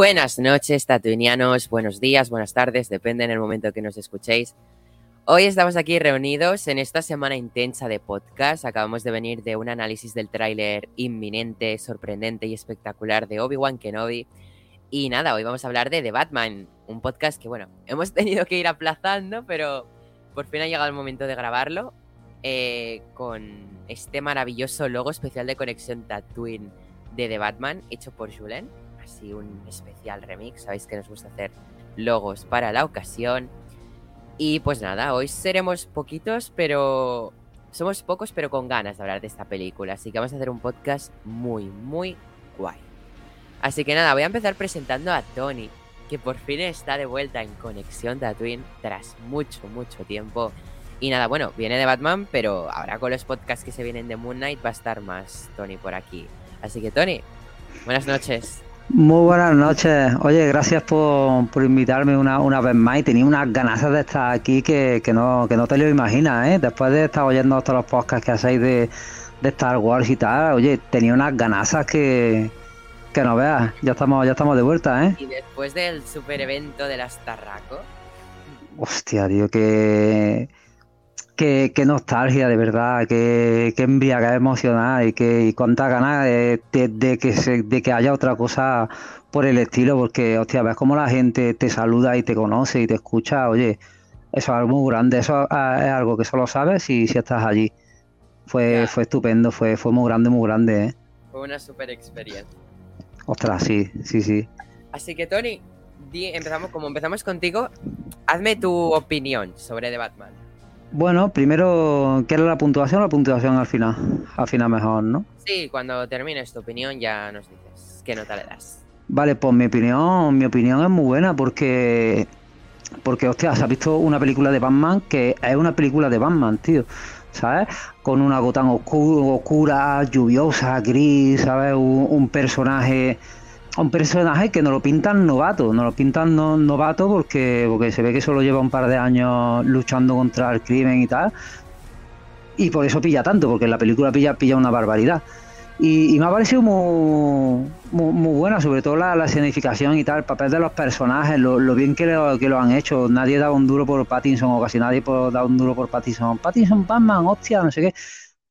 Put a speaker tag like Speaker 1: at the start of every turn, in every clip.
Speaker 1: Buenas noches, tatuinianos, buenos días, buenas tardes, depende en el momento que nos escuchéis. Hoy estamos aquí reunidos en esta semana intensa de podcast. Acabamos de venir de un análisis del tráiler inminente, sorprendente y espectacular de Obi-Wan Kenobi. Y nada, hoy vamos a hablar de The Batman, un podcast que, bueno, hemos tenido que ir aplazando, pero por fin ha llegado el momento de grabarlo eh, con este maravilloso logo especial de conexión Tatooine de The Batman, hecho por Julen así un especial remix. Sabéis que nos gusta hacer logos para la ocasión. Y pues nada, hoy seremos poquitos, pero somos pocos, pero con ganas de hablar de esta película. Así que vamos a hacer un podcast muy, muy guay. Así que nada, voy a empezar presentando a Tony, que por fin está de vuelta en Conexión Tatooine tras mucho, mucho tiempo. Y nada, bueno, viene de Batman, pero ahora con los podcasts que se vienen de Moon Knight va a estar más Tony por aquí. Así que Tony, buenas noches.
Speaker 2: Muy buenas noches. Oye, gracias por, invitarme una, una, vez más. Y tenía unas ganas de estar aquí que, no, que no te lo imaginas, ¿eh? Después de estar oyendo todos los podcasts que hacéis de, Star Wars y tal, oye, tenía unas ganas que, que no veas. Ya estamos, ya estamos de vuelta, ¿eh?
Speaker 1: Y después del super evento de las Tarraco.
Speaker 2: Hostia, tío, que Qué, nostalgia, de verdad, qué, qué embriaga emocional y, qué, y cuánta ganas de, que de que haya otra cosa por el estilo, porque, hostia, ves cómo la gente te saluda y te conoce y te escucha, oye, eso es algo muy grande, eso es algo que solo sabes si, si estás allí. Fue, fue estupendo, fue, fue muy grande, muy grande, ¿eh?
Speaker 1: Fue una super experiencia.
Speaker 2: Ostras, sí, sí, sí.
Speaker 1: Así que, Tony, empezamos, como empezamos contigo, hazme tu opinión sobre The Batman.
Speaker 2: Bueno, primero, ¿qué era la puntuación la puntuación al final? Al final mejor, ¿no?
Speaker 1: Sí, cuando termines tu opinión ya nos dices qué nota le das.
Speaker 2: Vale, pues mi opinión, mi opinión es muy buena porque porque hostia, se ha visto una película de Batman que es una película de Batman, tío. ¿Sabes? Con una gota oscura, lluviosa, gris, ¿sabes? un personaje un personaje que no lo pintan novato, no lo pintan novato porque, porque se ve que solo lleva un par de años luchando contra el crimen y tal. Y por eso pilla tanto, porque en la película pilla, pilla una barbaridad. Y, me ha parecido muy, muy, buena, sobre todo la, la, escenificación y tal, el papel de los personajes, lo, bien que lo, que lo han hecho. Nadie da un duro por Pattinson, o casi nadie da un duro por Pattinson. Pattinson, Batman, hostia, no sé qué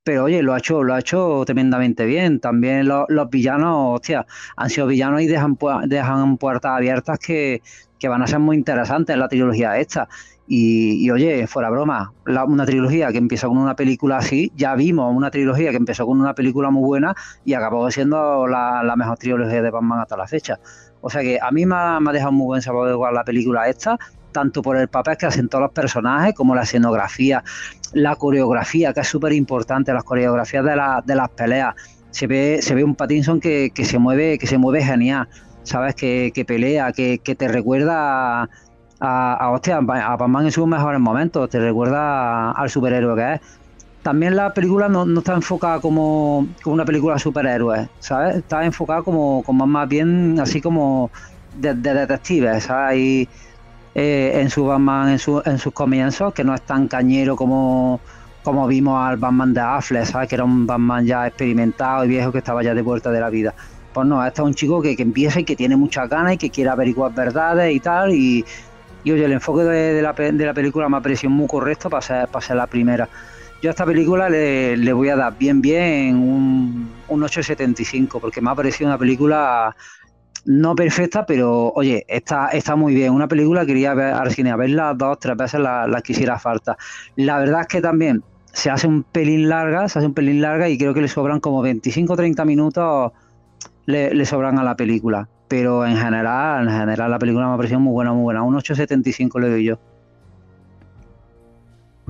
Speaker 2: pero oye, lo ha hecho, lo ha hecho tremendamente bien. También los, villanos, hostia, han sido villanos y dejan, dejan puertas abiertas que, van a ser muy interesantes en la trilogía esta. Y, oye, fuera broma, una trilogía que empieza con una película así, ya vimos una trilogía que empezó con una película muy buena y acabó siendo la, mejor trilogía de Batman hasta la fecha. O sea que a mí me ha, me dejado muy buen sabor de igual la película esta tanto por el papel que hacen todos los personajes como la escenografía, la coreografía, que es súper importante, las coreografías de, de las peleas. Se ve, se ve un Pattinson que, que, se mueve, que se mueve genial, sabes, que, que pelea, que, te recuerda a, a, hostia, a Batman en sus mejores momentos, te recuerda al superhéroe que es. También la película no, no está enfocada como, como, una película de superhéroes, ¿sabes? Está enfocada como, como más bien así como de detectives, ¿sabes? Eh, en su Batman en, su, en sus comienzos, que no es tan cañero como, como vimos al Batman de Affleck, ¿sabes? que era un Batman ya experimentado y viejo que estaba ya de vuelta de la vida. Pues no, este es un chico que, que empieza y que tiene muchas ganas y que quiere averiguar verdades y tal. Y, y oye, el enfoque de, la, de la película me ha parecido muy correcto para ser, para ser la primera. Yo a esta película le, le voy a dar bien, bien un, un 8,75 porque me ha parecido una película no perfecta, pero oye, está, está muy bien. Una película quería ver al cine, a verla dos, tres veces la, la quisiera falta. La verdad es que también se hace un pelín larga, se hace un pelín larga y creo que le sobran como 25 o 30 minutos le, sobran a la película. Pero en general, en general la película me ha parecido muy buena, muy buena. Un 8.75 le doy yo.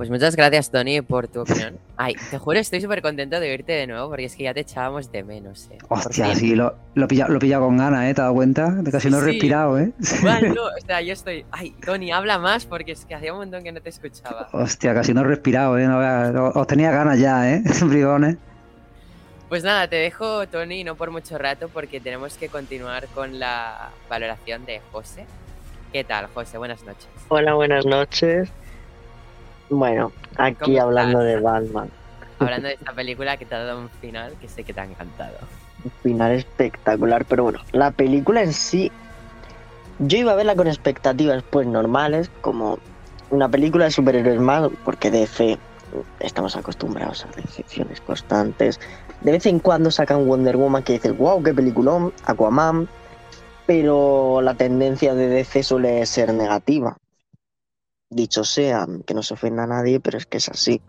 Speaker 1: Pues muchas gracias, Tony, por tu opinión. Ay, te juro, estoy súper contento de verte de nuevo porque es que ya te echábamos de menos, eh.
Speaker 2: Hostia, sí, lo, lo, pilla, lo pilla con ganas, ¿eh? ¿Te has dado cuenta? De casi no he respirado, ¿eh?
Speaker 1: Bueno, no, o sea, yo estoy. Ay, Tony, habla más porque es que hacía un montón que no te escuchaba.
Speaker 2: Hostia, casi no he respirado, ¿eh? No, os tenía ganas ya, ¿eh? Brigones.
Speaker 1: Pues nada, te dejo, Tony, no por mucho rato porque tenemos que continuar con la valoración de José. ¿Qué tal, José? Buenas noches.
Speaker 3: Hola, buenas noches. Bueno, aquí hablando de Batman.
Speaker 1: Hablando de esta película que te ha dado un final que sé que te ha encantado.
Speaker 3: Un final espectacular, pero bueno, la película en sí, yo iba a verla con expectativas pues normales, como una película de superhéroes más, porque de fe estamos acostumbrados a decepciones constantes. De vez en cuando sacan Wonder Woman que dices, wow, qué peliculón, Aquaman, pero la tendencia de DC suele ser negativa dicho sea, que no se ofenda a nadie, pero es que es así.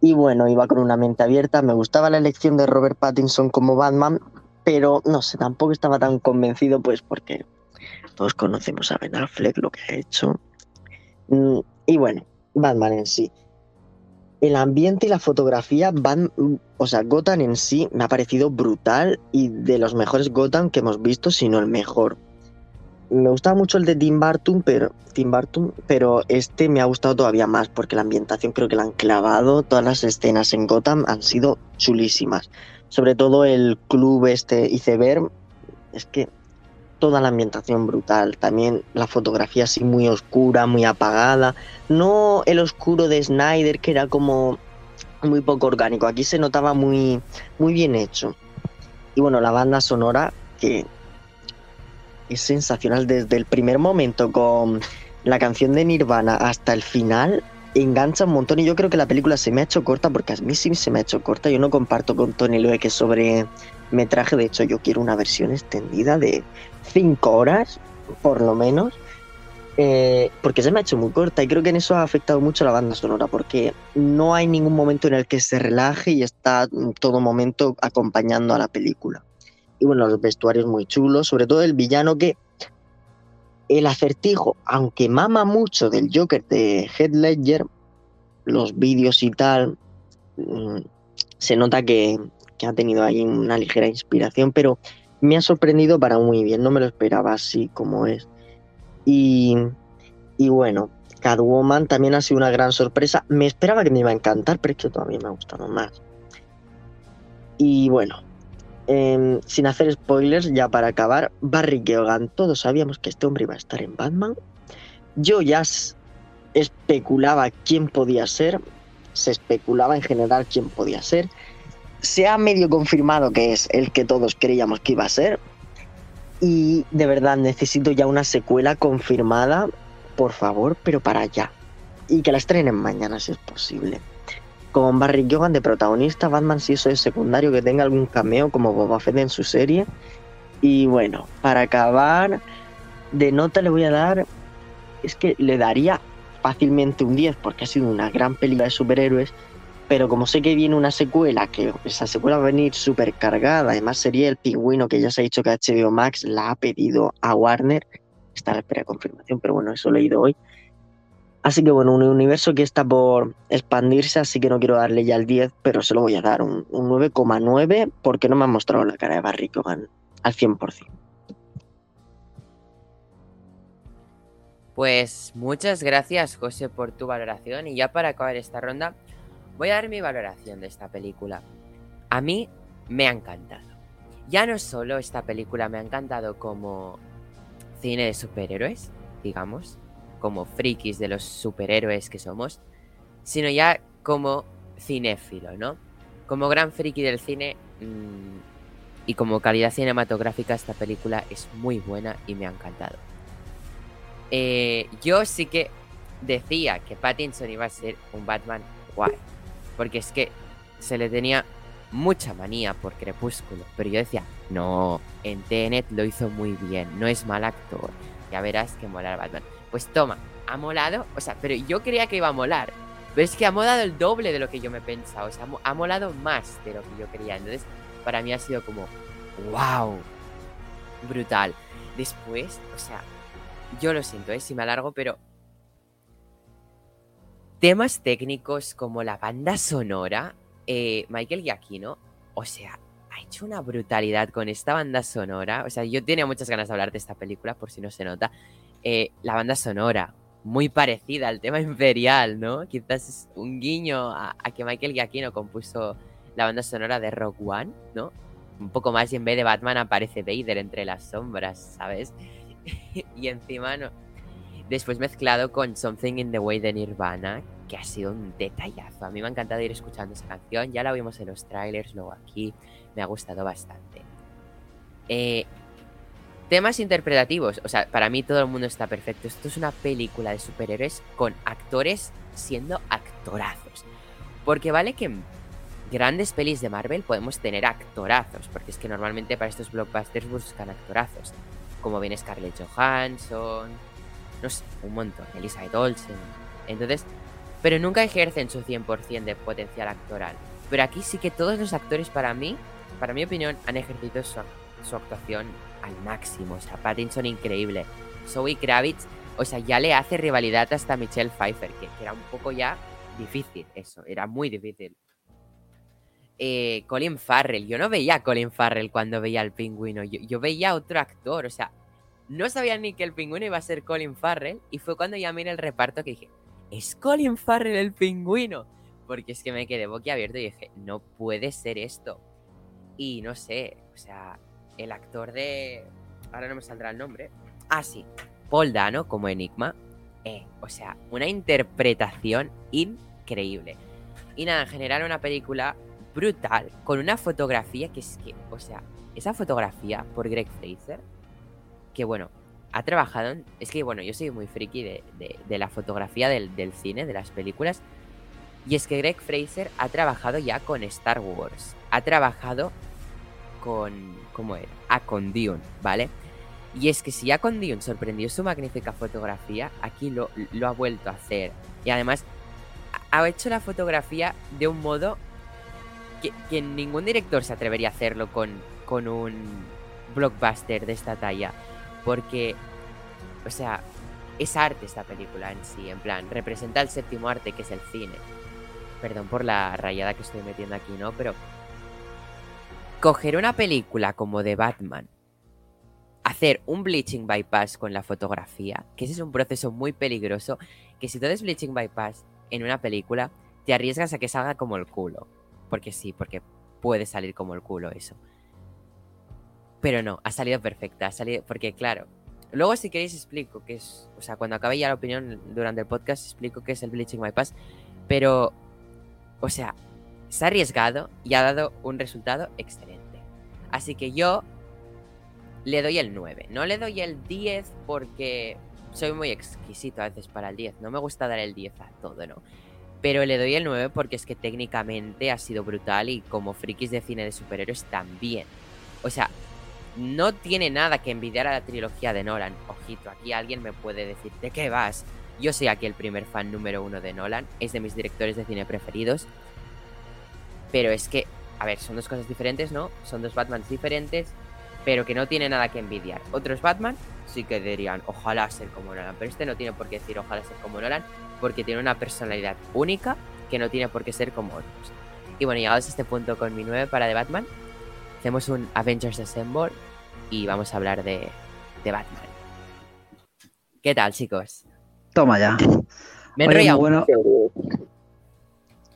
Speaker 3: Y bueno, iba con una mente abierta, me gustaba la elección de Robert Pattinson como Batman, pero no sé, tampoco estaba tan convencido, pues porque todos conocemos a Ben Affleck, lo que ha hecho. Mm, y bueno, Batman en sí. El ambiente y la fotografía van, o sea, Gotham en sí me ha parecido brutal y de los mejores Gotham que hemos visto, si no el mejor me gustaba mucho el de Tim Burton, pero, Tim Burton, pero este me ha gustado todavía más porque la ambientación creo que la han clavado. Todas las escenas en Gotham han sido chulísimas. Sobre todo el club este iceberg, es que toda la ambientación brutal. También la fotografía así muy oscura, muy apagada. No el oscuro de Snyder que era como muy poco orgánico. Aquí se notaba muy, muy bien hecho. Y bueno, la banda sonora que es sensacional desde el primer momento con la canción de Nirvana hasta el final. Engancha un montón y yo creo que la película se me ha hecho corta porque a mí sí se me ha hecho corta. Yo no comparto con Tony Loe que sobre metraje. De hecho, yo quiero una versión extendida de 5 horas, por lo menos. Eh, porque se me ha hecho muy corta y creo que en eso ha afectado mucho la banda sonora porque no hay ningún momento en el que se relaje y está todo momento acompañando a la película. Y bueno, los vestuarios muy chulos, sobre todo el villano que el acertijo, aunque mama mucho del Joker de Head Ledger, los vídeos y tal, mm, se nota que, ha tenido ahí una ligera inspiración, pero me ha sorprendido para muy bien, no me lo esperaba así como es. Y, y bueno, Catwoman también ha sido una gran sorpresa. Me esperaba que me iba a encantar, pero es que todavía me ha gustado más. Y bueno, Em, sin hacer spoilers, ya para acabar, Barry Keoghan, todos sabíamos que este hombre iba a estar en Batman. Yo ya especulaba quién podía ser, se especulaba en general quién podía ser. Se ha medio confirmado que es el que todos creíamos que iba a ser. Y de verdad necesito ya una secuela confirmada, por favor, pero para allá. Y que la estrenen mañana si es posible con Barry Keoghan de protagonista, Batman si eso es secundario, que tenga algún cameo como Boba Fett en su serie. Y bueno, para acabar, de nota le voy a dar, es que le daría fácilmente un 10 porque ha sido una gran película de superhéroes, pero como sé que viene una secuela, que esa secuela va a venir súper cargada, además sería el pingüino que ya se ha dicho que HBO Max la ha pedido a Warner, está a la espera de confirmación, pero bueno, eso lo he leído hoy. Así que bueno, un universo que está por expandirse, así que no quiero darle ya el 10, pero se lo voy a dar un, 9,9 porque no me ha mostrado la cara de Barry Cogan al 100%.
Speaker 1: Pues muchas gracias José por tu valoración y ya para acabar esta ronda voy a dar mi valoración de esta película. A mí me ha encantado. Ya no solo esta película me ha encantado como cine de superhéroes, digamos, como frikis de los superhéroes que somos, sino ya como cinéfilo, ¿no? Como gran friki del cine mmm, y como calidad cinematográfica esta película es muy buena y me ha encantado. Eh, yo sí que decía que Pattinson iba a ser un Batman guay, porque es que se le tenía mucha manía por Crepúsculo, pero yo decía, no, en Tenet lo hizo muy bien, no es mal actor, ya verás que mola Batman. Pues toma, ha molado. O sea, pero yo creía que iba a molar. Pero es que ha molado el doble de lo que yo me pensaba. O sea, ha molado más de lo que yo creía. Entonces, para mí ha sido como, wow, brutal. Después, o sea, yo lo siento, ¿eh? si me alargo, pero temas técnicos como la banda sonora, eh, Michael Giacchino, o sea, ha hecho una brutalidad con esta banda sonora. O sea, yo tenía muchas ganas de hablar de esta película, por si no se nota. Eh, la banda sonora, muy parecida al tema imperial, ¿no? Quizás es un guiño a, que Michael Giacchino compuso la banda sonora de Rock One, ¿no? Un poco más y en vez de Batman aparece Vader entre las sombras, ¿sabes? y encima, no. Después mezclado con Something in the Way de Nirvana, que ha sido un detallazo. A mí me ha encantado ir escuchando esa canción. Ya la vimos en los trailers, luego aquí. Me ha gustado bastante. Eh, temas interpretativos. O sea, para mí todo el mundo está perfecto. Esto es una película de superhéroes con actores siendo actorazos. Porque vale que en grandes pelis de Marvel podemos tener actorazos. Porque es que normalmente para estos blockbusters buscan actorazos. Como viene Scarlett Johansson. No sé, un montón. Elizabeth Olsen. Entonces, pero nunca ejercen su 100% de potencial actoral. Pero aquí sí que todos los actores para mí, para mi opinión, han ejercido su, su actuación al máximo. O sea, Pattinson increíble. Zoe Kravitz, o sea, ya le hace rivalidad hasta Michelle Pfeiffer, que, era un poco ya difícil eso, era muy difícil. Eh, Colin Farrell, yo no veía a Colin Farrell cuando veía al pingüino, yo, yo veía a otro actor, o sea, no sabía ni que el pingüino iba a ser Colin Farrell, y fue cuando ya miré el reparto que dije, es Colin Farrell el pingüino. Porque es que me quedé boquiabierto y dije, no puede ser esto. Y no sé, o sea, el actor de. Ahora no me saldrá el nombre. Ah, sí. Paul Dano como Enigma. Eh, o sea, una interpretación increíble. Y nada, en general una película brutal, con una fotografía que es que, o sea, esa fotografía por Greg Fraser, que bueno, ha trabajado. Es que, bueno, yo soy muy friki de, de, de la fotografía del, del, cine, de las películas. Y es que Greg Fraser ha trabajado ya con Star Wars. Ha trabajado con... ¿Cómo era? Ah, con Dune, ¿vale? Y es que si ya con Dune sorprendió su magnífica fotografía, aquí lo, ha vuelto a hacer. Y además ha hecho la fotografía de un modo que, que ningún director se atrevería a hacerlo con, con un blockbuster de esta talla. Porque, o sea, es arte esta película en sí, en plan, representa el séptimo arte que es el cine. Perdón por la rayada que estoy metiendo aquí, ¿no? Pero coger una película como de Batman, hacer un bleaching bypass con la fotografía, que ese es un proceso muy peligroso, que si tú haces bleaching bypass en una película, te arriesgas a que salga como el culo. Porque sí, porque puede salir como el culo eso. Pero no, ha salido perfecta, ha salido, porque claro, luego si queréis explico qué es, o sea, cuando acabe ya la opinión durante el podcast explico qué es el bleaching bypass, pero, o sea, se ha arriesgado y ha dado un resultado excelente. Así que yo le doy el 9, no le doy el 10 porque soy muy exquisito a veces para el 10, no me gusta dar el 10 a todo, ¿no? Pero le doy el 9 porque es que técnicamente ha sido brutal y como frikis de cine de superhéroes también. O sea, no tiene nada que envidiar a la trilogía de Nolan. Ojito, aquí alguien me puede decir, ¿de qué vas? Yo soy aquí el primer fan número uno de Nolan, es de mis directores de cine preferidos. Pero es que, a ver, son dos cosas diferentes, ¿no? Son dos Batmans diferentes, pero que no tiene nada que envidiar. Otros Batman sí que dirían, ojalá ser como Nolan, pero este no tiene por qué decir ojalá ser como Nolan, porque tiene una personalidad única que no tiene por qué ser como otros. Y bueno, llegados a este punto con mi 9 para de Batman, hacemos un Avengers Assemble y vamos a hablar de, de Batman. ¿Qué tal, chicos?
Speaker 2: Toma ya.
Speaker 1: Me he enrollado.
Speaker 2: Bueno...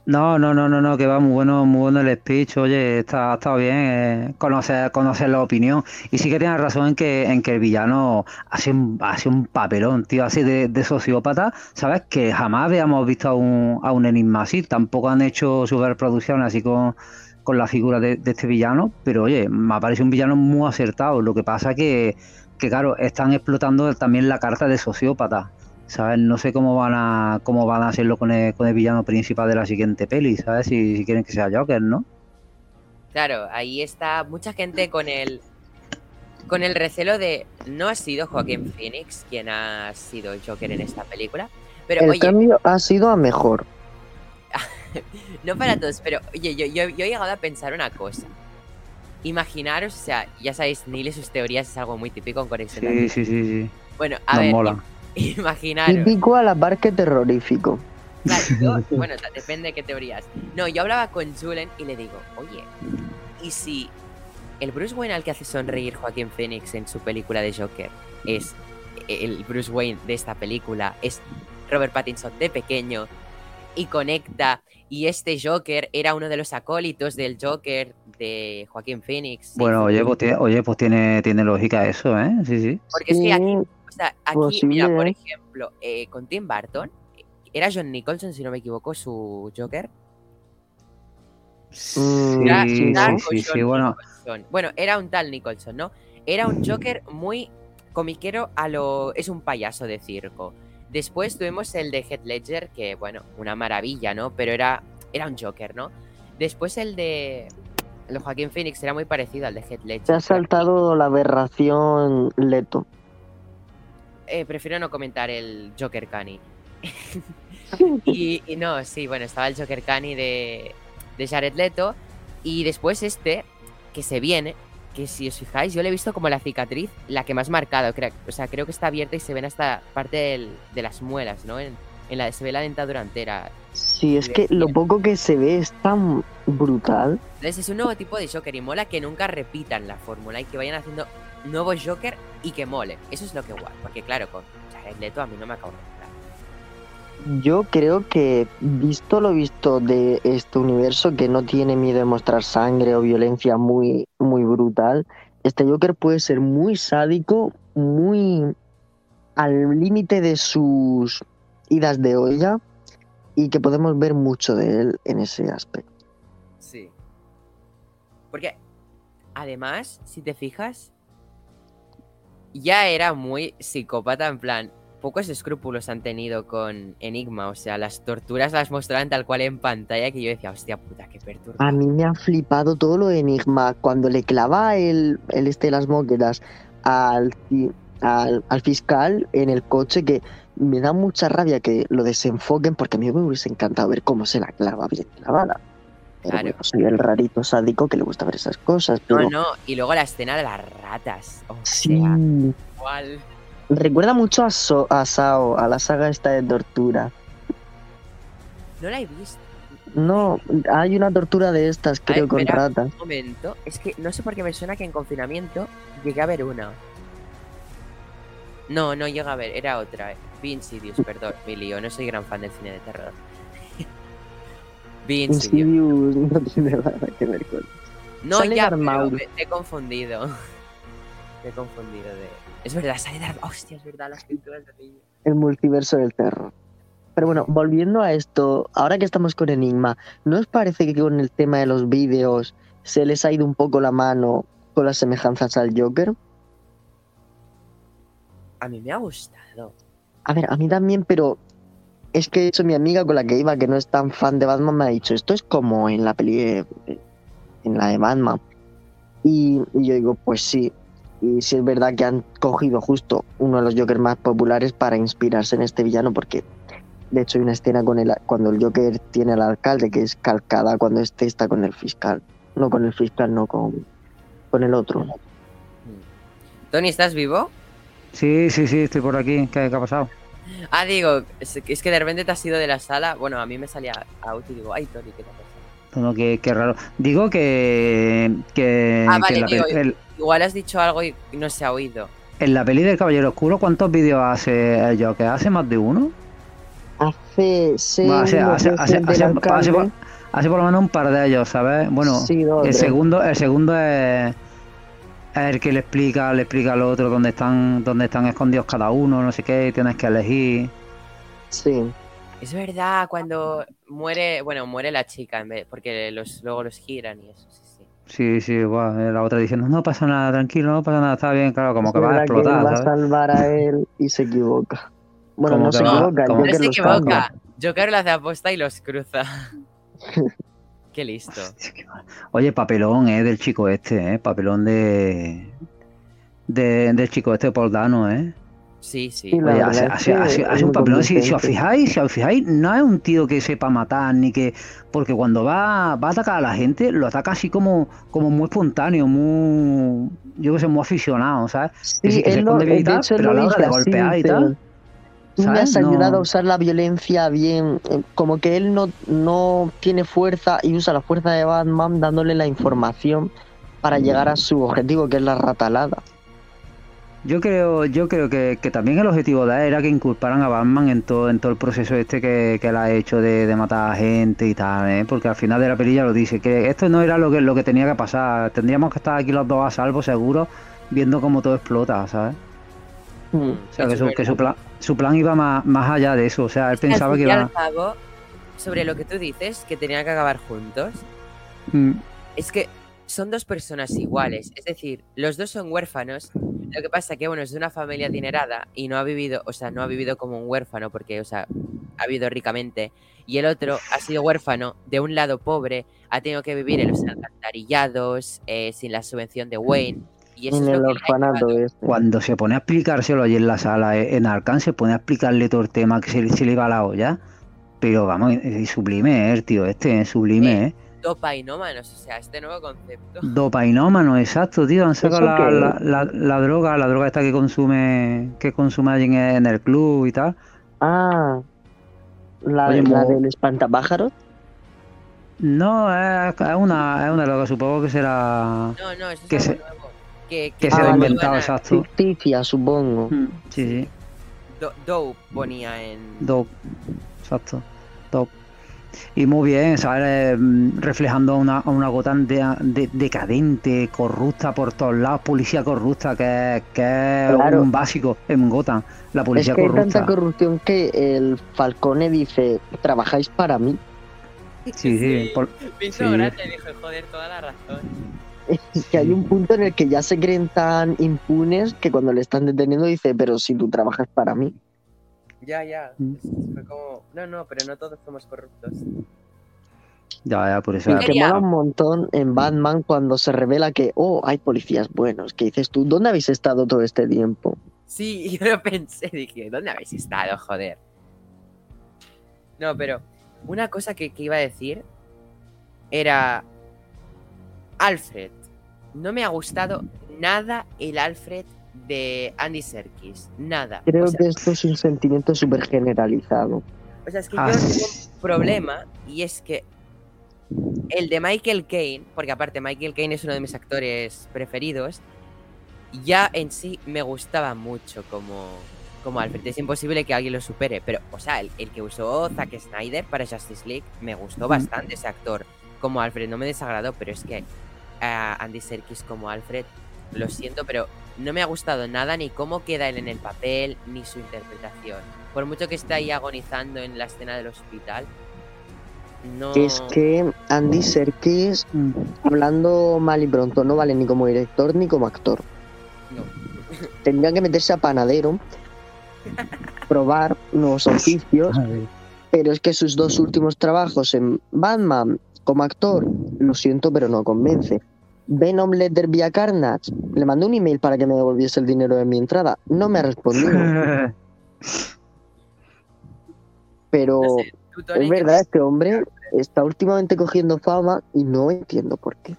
Speaker 2: No, no, no, no, no, que va muy bueno, muy bueno el speech, oye, está, está bien eh, conocer, conocer la opinión. Y sí que tienes razón en que, en que el villano hace un, hace un papelón, tío, así de, de, sociópata, ¿sabes? Que jamás habíamos visto a un, a un enigma así, tampoco han hecho superproducciones así con, con la figura de, de, este villano, pero oye, me parece un villano muy acertado. Lo que pasa que, que claro, están explotando también la carta de sociópata. ¿Sabes? No sé cómo van a cómo van a hacerlo con el, con el villano principal de la siguiente peli, ¿sabes? Si, si, quieren que sea Joker, ¿no?
Speaker 1: Claro, ahí está mucha gente con el con el recelo de no ha sido Joaquín Phoenix quien ha sido Joker en esta película, pero
Speaker 3: el
Speaker 1: oye,
Speaker 3: cambio ha sido a mejor.
Speaker 1: no para todos, pero oye, yo, yo, yo, he llegado a pensar una cosa. Imaginaros, o sea, ya sabéis, Neil y sus teorías es algo muy típico en Conexión.
Speaker 2: Sí, sí, sí, sí.
Speaker 1: Bueno, a
Speaker 2: Nos
Speaker 1: ver,
Speaker 2: mola.
Speaker 1: Imaginaros.
Speaker 3: Típico a la par que terrorífico.
Speaker 1: Claro, yo- bueno, depende de qué teorías. No, yo hablaba con Julen y le digo, oye, ¿y si el Bruce Wayne al que hace sonreír Joaquín Phoenix en su película de Joker es el Bruce Wayne de esta película, es Robert Pattinson de pequeño y conecta y este Joker era uno de los acólitos del Joker de Joaquín Phoenix? Sí,
Speaker 2: Bueno, oye, pues, tiene, oye, pues tiene, tiene lógica eso, ¿eh? Sí, sí.
Speaker 1: Porque es que aquí sea, aquí,
Speaker 3: Posible,
Speaker 1: mira, por ejemplo, eh, con Tim Burton, era John Nicholson, si no me equivoco, su Joker.
Speaker 3: Mm,
Speaker 1: Era
Speaker 2: Sí,
Speaker 1: tal
Speaker 2: sí, bueno.
Speaker 1: Nicholson. Bueno, era un tal Nicholson, ¿no? Era un Joker muy comiquero a lo... Es un payaso de circo. Después tuvimos el de Heath Ledger, que, bueno, una maravilla, ¿no? Pero era, era un Joker, ¿no? Después el de... El de Joaquín Phoenix era muy parecido al de Heath Ledger.
Speaker 3: Se ha saltado la aberración Leto.
Speaker 1: Eh, prefiero no comentar el Joker Cani. y, y no, sí, bueno, estaba el Joker Cani de, de Jared Leto. Y después este, que se viene, que si os fijáis, yo le he visto como la cicatriz, la que más marcado. Creo, o sea, creo que está abierta y se ven hasta parte del- de las muelas, ¿no? En, en la, se ve la dentadura entera.
Speaker 3: Sí, es que lo poco que se ve es tan brutal.
Speaker 1: Entonces es un nuevo tipo de Joker y mola que nunca repitan la fórmula y que vayan haciendo nuevos Joker y que mole. Eso es lo que guay. Porque claro, con Jared Leto a mí no me acabo de gustar.
Speaker 3: Yo creo que, visto lo visto de este universo que no tiene miedo de mostrar sangre o violencia muy, muy brutal, este Joker puede ser muy sádico, muy al límite de sus idas de olla y que podemos ver mucho de él en ese aspecto.
Speaker 1: Sí. Porque, además, si te fijas, ya era muy psicópata, en plan, pocos escrúpulos han tenido con Enigma, o sea, las torturas las mostraban tal cual en pantalla que yo decía, hostia puta, qué
Speaker 3: A
Speaker 1: perturbador.
Speaker 3: mí me ha flipado todo lo de Enigma cuando le clava el, el este de las moquetas al, al, al fiscal en el coche que me da mucha rabia que lo desenfoquen porque a mí me hubiese encantado ver cómo se la clava bien clavada.
Speaker 1: Claro.
Speaker 3: bueno, soy el rarito sádico que le gusta ver esas cosas. Pero
Speaker 1: No, no, y luego la escena de las ratas, o
Speaker 3: sí,
Speaker 1: sea, igual.
Speaker 3: recuerda mucho a, So- a Sao, a la saga esta de tortura.
Speaker 1: No la he visto.
Speaker 3: No, hay una tortura de estas, creo, con
Speaker 1: espera.
Speaker 3: ratas.
Speaker 1: Un momento, es que no sé por qué me suena que en confinamiento llegué a ver una. No, no llegué a ver, era otra. eh. Vi Insidious, perdón, mi lío, no soy gran fan del cine de terror. Vi Insidious.
Speaker 3: No tiene nada que ver con
Speaker 1: No,
Speaker 3: Sale
Speaker 1: ya, pero me, he confundido. Me he confundido de... Es verdad, sale Darth... Hostia, es verdad, las pinturas de niño.
Speaker 3: el multiverso del terror. Pero bueno, volviendo a esto, ahora que estamos con Enigma, ¿no os parece que con el tema de los vídeos se les ha ido un poco la mano con las semejanzas al Joker?
Speaker 1: A mí me ha gustado.
Speaker 3: A ver, a mí también, pero es que de hecho mi amiga con la que iba, que no es tan fan de Batman, me ha dicho, esto es como en la peli de, en la de Batman. Y, y yo digo, pues sí. Y sí es verdad que han cogido justo uno de los Jokers más populares para inspirarse en este villano, porque de hecho hay una escena con el, cuando el Joker tiene al alcalde que es calcada cuando este está con el fiscal. No con el fiscal, no con, con el otro.
Speaker 1: Tony, ¿estás vivo?
Speaker 2: Sí, sí, sí, estoy por aquí. ¿Qué, qué ha pasado?
Speaker 1: Ah, digo, es es que de repente te has ido de la sala. Bueno, a mí me salía out y digo, ay, Tony, ¿qué te ha pasado?
Speaker 2: No, qué, qué raro. Digo que, que,
Speaker 1: Ah,
Speaker 2: que
Speaker 1: vale, digo,
Speaker 2: el-
Speaker 1: Igual has dicho algo y no se ha oído.
Speaker 2: en la peli del Caballero Oscuro, ¿cuántos vídeos hace el Joker? ¿Hace más de uno?
Speaker 3: Hace seis
Speaker 2: Bueno, hace, hace-
Speaker 3: que
Speaker 2: hace- hace- por, hace por lo menos un par de ellos, ¿sabes? Bueno,
Speaker 3: Sí,
Speaker 2: el segundo, el segundo es el que le explica, le explica al otro dónde están, dónde están escondidos cada uno, no sé qué, y tienes que elegir.
Speaker 3: Sí.
Speaker 1: Es verdad, cuando muere, bueno, muere la chica en vez, porque los, luego los giran y eso, sí, sí.
Speaker 2: Sí, sí, buah, la otra diciendo, no pasa nada, tranquilo, no pasa nada, está bien, claro, como
Speaker 3: Es
Speaker 2: que va a explotar,
Speaker 3: va a salvar a él y se equivoca. Bueno, no se
Speaker 2: va-
Speaker 3: equivoca, el
Speaker 2: como-
Speaker 1: No
Speaker 3: Joker
Speaker 1: se
Speaker 3: los
Speaker 1: equivoca. Joker lo hace aposta y los cruza. Qué listo.
Speaker 2: Hostia, qué. Oye, papelón, eh, del chico este, eh, papelón de, de del chico este Paul Dano, eh.
Speaker 1: Sí, sí.
Speaker 2: Oye, hace, hace- hace- hace un papelón, si, si os fijáis, si os fijáis, no es un tío que sepa matar, ni que. Porque cuando va, va a atacar a la gente, lo ataca así como, como muy espontáneo, muy. Yo que sé, muy aficionado, ¿sabes?
Speaker 3: Sí,
Speaker 2: que sí, que se esconde bien y tal, pero a la hora de golpear y tal.
Speaker 3: Tú me
Speaker 2: ¿sabes?
Speaker 3: has ayudado
Speaker 2: No-
Speaker 3: a usar la violencia bien. eh, Como que él no, no tiene fuerza y usa la fuerza de Batman dándole la información para llegar a su objetivo, que es la ratalada.
Speaker 2: Yo creo, yo creo que, que también el objetivo de él era que inculparan a Batman en todo, en todo el proceso este que, que él ha hecho de, de matar a gente y tal, ¿eh? porque al final de la película lo dice, que esto no era lo que, lo que tenía que pasar, tendríamos que estar aquí los dos a salvo, seguro, viendo cómo todo explota, ¿sabes?
Speaker 3: Mm.
Speaker 2: O sea, que, su,
Speaker 1: es
Speaker 2: que su, plan, su plan iba más, más allá de eso, o sea, él pensaba
Speaker 1: al
Speaker 2: que
Speaker 1: fin y
Speaker 2: iba...
Speaker 1: al cabo, sobre lo que tú dices, que tenían que acabar juntos,
Speaker 2: Mm,
Speaker 1: es que son dos personas iguales. Es decir, los dos son huérfanos. Lo que pasa que uno es de una familia adinerada y no ha vivido, o sea, no ha vivido como un huérfano porque, o sea, ha vivido ricamente. Y el otro ha sido huérfano de un lado pobre, ha tenido que vivir en los alcantarillados, eh, sin la subvención de Wayne. Y eso
Speaker 3: En
Speaker 1: es
Speaker 3: el orfanato este.
Speaker 2: Cuando se pone a explicárselo allí en la sala, eh, en Arcan, se pone a explicarle todo el tema que se, le- se le iba a la olla, pero vamos, es sublime, eh, tío este, es sublime, ¿eh?
Speaker 1: Dopainómanos, o sea, este nuevo concepto.
Speaker 2: Dopainómano, exacto, tío. Han sacado
Speaker 3: ¿Eso
Speaker 2: la,
Speaker 3: qué
Speaker 2: la, la, la droga, la droga esta que consume, que consume allí en el, en el club y tal.
Speaker 3: Ah, la,
Speaker 2: Oye,
Speaker 3: la
Speaker 2: mo-
Speaker 3: del espantapájaros.
Speaker 2: No, es, es una, es una droga, supongo que será.
Speaker 1: No, no, eso es
Speaker 2: Que
Speaker 1: algo
Speaker 2: se-
Speaker 1: nuevo. Que,
Speaker 2: Que se lo ha inventado, exacto.
Speaker 3: Ficticia, supongo.
Speaker 2: Mm, Sí, sí.
Speaker 1: Do- Dope ponía en.
Speaker 2: Dope. Exacto. Dope. Y muy bien, ¿sabes? Mm, Reflejando a una, una Gotham de- de- decadente, corrupta por todos lados, policía corrupta, que, es- que es un básico en Gotham. La
Speaker 3: Es
Speaker 2: policía
Speaker 3: que hay
Speaker 2: corrupta.
Speaker 3: tanta corrupción que el Falcone dice, trabajáis para mí.
Speaker 2: Sí, sí. por- sí.
Speaker 1: gracia y dijo, joder, toda la razón.
Speaker 3: Es que hay un punto en el que ya se creen tan impunes que cuando le están deteniendo dice, pero si tú trabajas para mí.
Speaker 1: Ya, ya.
Speaker 2: Mm.
Speaker 1: Fue como, no, no, pero no todos somos corruptos.
Speaker 2: Ya, ya, por eso.
Speaker 3: Y que mola un montón en Batman cuando se revela que, oh, hay policías buenos. Que dices tú, ¿dónde habéis estado todo este tiempo?
Speaker 1: Sí, yo lo pensé, dije, ¿dónde habéis estado, joder? No, pero una cosa que, que iba a decir era Alfred. No me ha gustado nada el Alfred de Andy Serkis. Nada.
Speaker 3: Creo
Speaker 1: o sea,
Speaker 3: que esto es un sentimiento súper generalizado.
Speaker 1: o sea, es que
Speaker 2: Ah,
Speaker 1: yo tengo un problema y es que el de Michael Caine, porque aparte Michael Caine es uno de mis actores preferidos, ya en sí me gustaba mucho como, como Alfred. Es imposible que alguien lo supere, pero, o sea, el, el que usó Zack Snyder para Justice League me gustó
Speaker 2: Mm.
Speaker 1: bastante ese actor como Alfred. No me desagradó, pero es que a Andy Serkis como Alfred, lo siento, pero no me ha gustado nada ni cómo queda él en el papel, ni su interpretación. Por mucho que esté ahí agonizando en la escena del hospital, no...
Speaker 3: Es que Andy Serkis,
Speaker 2: Mm.
Speaker 3: hablando mal y pronto, no vale ni como director ni como actor.
Speaker 1: no.
Speaker 3: Tendría que meterse a panadero, probar nuevos oficios,
Speaker 2: A ver.
Speaker 3: pero es que sus dos últimos trabajos en Batman como actor, lo siento, pero no convence. Venom Letter vía Carnage, le mandé un email para que me devolviese el dinero de mi entrada, no me ha respondido, pero es
Speaker 1: ¿qué
Speaker 3: verdad, este hombre está últimamente cogiendo fama y no entiendo por qué.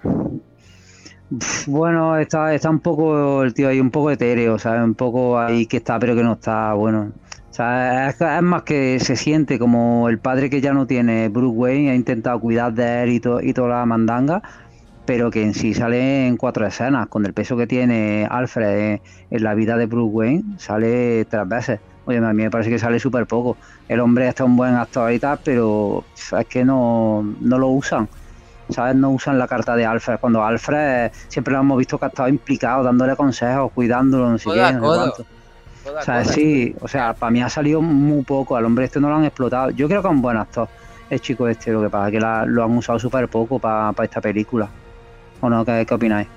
Speaker 2: Bueno, está, está un poco el tío ahí, un poco etéreo, ¿sabes? Un poco ahí que está, pero que no está, bueno. O sea, es, es más que se siente como el padre que ya no tiene Bruce Wayne, ha intentado cuidar de él y, to- y toda la mandanga, pero que en sí sale en cuatro escenas, con el peso que tiene Alfred en, en la vida de Bruce Wayne, sale tres veces. Oye, a mí me parece que sale súper poco. El hombre está un buen actor y tal, pero es que no, no lo usan. ¿sabes? No usan la carta de Alfred. Cuando Alfred siempre lo hemos visto que ha estado implicado, dándole consejos, cuidándolo, no sé qué, no sé O sea, sí, o sea, para mí ha salido muy poco. Al hombre este no lo han explotado. Yo creo que es un buen actor, el chico este. Lo que pasa es que la- lo han usado súper poco para esta película. ¿O no? ¿Qué, qué opináis?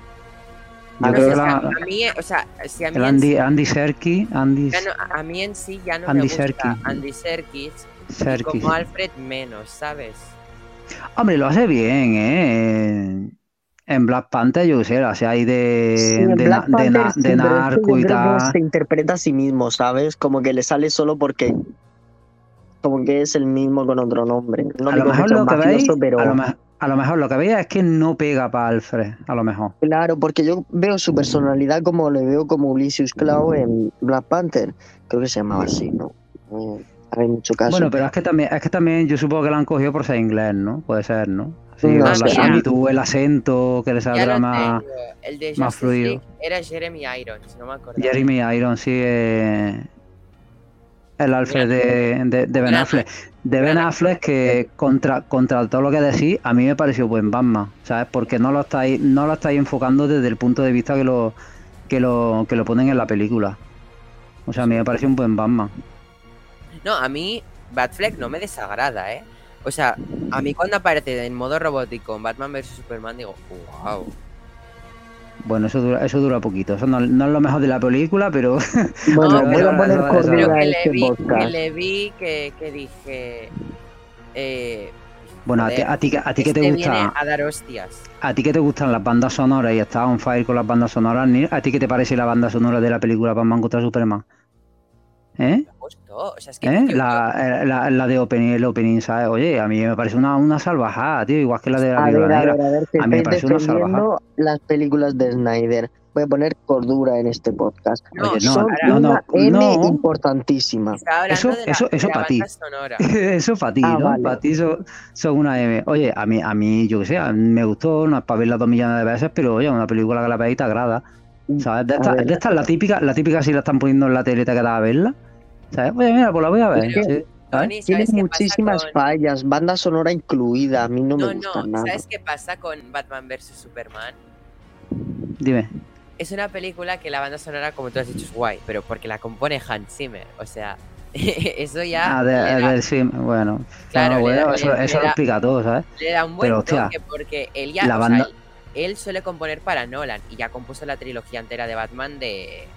Speaker 2: Yo
Speaker 1: No
Speaker 2: creo que la-
Speaker 1: a mí, o sea, si a mí
Speaker 2: Andy, Andy Serkis, Andy
Speaker 1: ya no- a mí en sí ya no
Speaker 2: Andy
Speaker 1: me gusta
Speaker 2: Serkis.
Speaker 1: Andy Serkis,
Speaker 2: Serkis.
Speaker 1: como Alfred menos, ¿sabes?
Speaker 2: Hombre, lo hace bien, ¿eh? En Black Panther, yo sé, lo hace ahí de,
Speaker 3: Sí,
Speaker 2: de,
Speaker 3: Panther
Speaker 2: narco y tal.
Speaker 3: se interpreta a sí mismo, ¿sabes? Como que le sale solo porque como que es el mismo con otro nombre. No
Speaker 2: a lo mejor
Speaker 3: sea
Speaker 2: lo que veis,
Speaker 3: pero
Speaker 2: a lo, me- a lo mejor lo que veis es que no pega para Alfred, a lo mejor.
Speaker 3: claro, porque yo veo su personalidad como le veo como Ulysses Claw en Black Panther. Creo que se llamaba así, ¿no? Hay mucho caso.
Speaker 2: Bueno, pero es que también, es que también yo supongo que lo han cogido por ser inglés, ¿no? Puede ser, ¿no? Sí,
Speaker 3: No,
Speaker 2: la similitud, el acento que le saldrá más.
Speaker 1: tengo. El de
Speaker 2: más fluido.
Speaker 1: League era Jeremy Irons, no me acuerdo.
Speaker 2: Jeremy Irons, sí, eh, el Alfred de, de, de Ben Affleck. De Ben Affleck que contra, contra todo lo que decís, a mí me pareció buen Batman, ¿sabes? Porque no lo estáis, no lo estáis enfocando desde el punto de vista que lo, que lo, que lo ponen en la película. O sea, a mí me pareció un buen Batman.
Speaker 1: No, a mí Batfleck no me desagrada, ¿eh? O sea, a mí cuando aparece en modo robótico en Batman vs Superman digo, wow.
Speaker 2: Bueno, eso dura, eso dura poquito. Eso no, no es lo mejor de la película, pero
Speaker 3: bueno,
Speaker 1: No,
Speaker 3: voy
Speaker 1: pero-
Speaker 3: a poner
Speaker 1: Pero que le
Speaker 3: este
Speaker 1: vi, que le vi, que, que dije... Eh,
Speaker 2: bueno, a ti,
Speaker 1: joder,
Speaker 2: a ti, que- a ti que te
Speaker 1: este
Speaker 2: gusta,
Speaker 1: viene a dar hostias.
Speaker 2: a ti que te gustan las bandas sonoras y estás on fire con las bandas sonoras, Nil, ¿a ti qué te parece la banda sonora de la película Batman contra Superman? ¿Eh?
Speaker 1: Me gustó. O sea, es que
Speaker 2: ¿Eh?
Speaker 1: yo-
Speaker 2: La, eh, la, la de opening, el opening, ¿sabes? Oye, a mí me parece una, una salvajada, tío, igual que la de la
Speaker 3: A ver, a
Speaker 2: Negra.
Speaker 3: ver, a ver, que
Speaker 2: A mí me parece una
Speaker 3: defendiendo las películas de Snyder. Voy a poner cordura en este podcast.
Speaker 1: No,
Speaker 2: Oye, no,
Speaker 3: Son
Speaker 2: no, no,
Speaker 3: una M
Speaker 2: no.
Speaker 3: importantísima.
Speaker 2: Eso-
Speaker 1: de la,
Speaker 2: eso- eso
Speaker 1: la
Speaker 2: pa' ti. Eso para ti,
Speaker 3: Ah,
Speaker 2: ¿no?
Speaker 3: vale.
Speaker 2: Para ti son, son una M. Oye, a mí, a mí, yo que sé, me gustó, no es para verla dos millones de veces, pero oye, una película que la veis te agrada. ¿Sabes? De esta, de esta es la típica, la típica si la están poniendo en la tele te queda a verla. ¿Sabes? Oye, mira, pues la voy a ver.
Speaker 1: Pero-
Speaker 2: sí, ¿sabes?
Speaker 1: Tony,
Speaker 3: Tiene
Speaker 1: ¿sabes qué
Speaker 3: muchísimas
Speaker 1: con...
Speaker 3: fallas, banda sonora incluida. A mí no,
Speaker 1: No,
Speaker 3: me gusta
Speaker 1: no,
Speaker 3: nada.
Speaker 1: ¿sabes qué pasa con Batman vs Superman?
Speaker 2: Dime.
Speaker 1: Es una película que la banda sonora, como tú has dicho, es guay, pero porque la compone Hans Zimmer. O sea, eso ya
Speaker 2: Ah, de, sim, bueno.
Speaker 1: Claro,
Speaker 2: No, bueno,
Speaker 1: da-
Speaker 2: eso, lo explica todo, ¿sabes?
Speaker 1: le da un buen
Speaker 2: pero, hostia,
Speaker 1: toque porque él ya,
Speaker 2: la banda-
Speaker 1: sea, él, él suele componer para Nolan y ya compuso la trilogía entera de Batman de...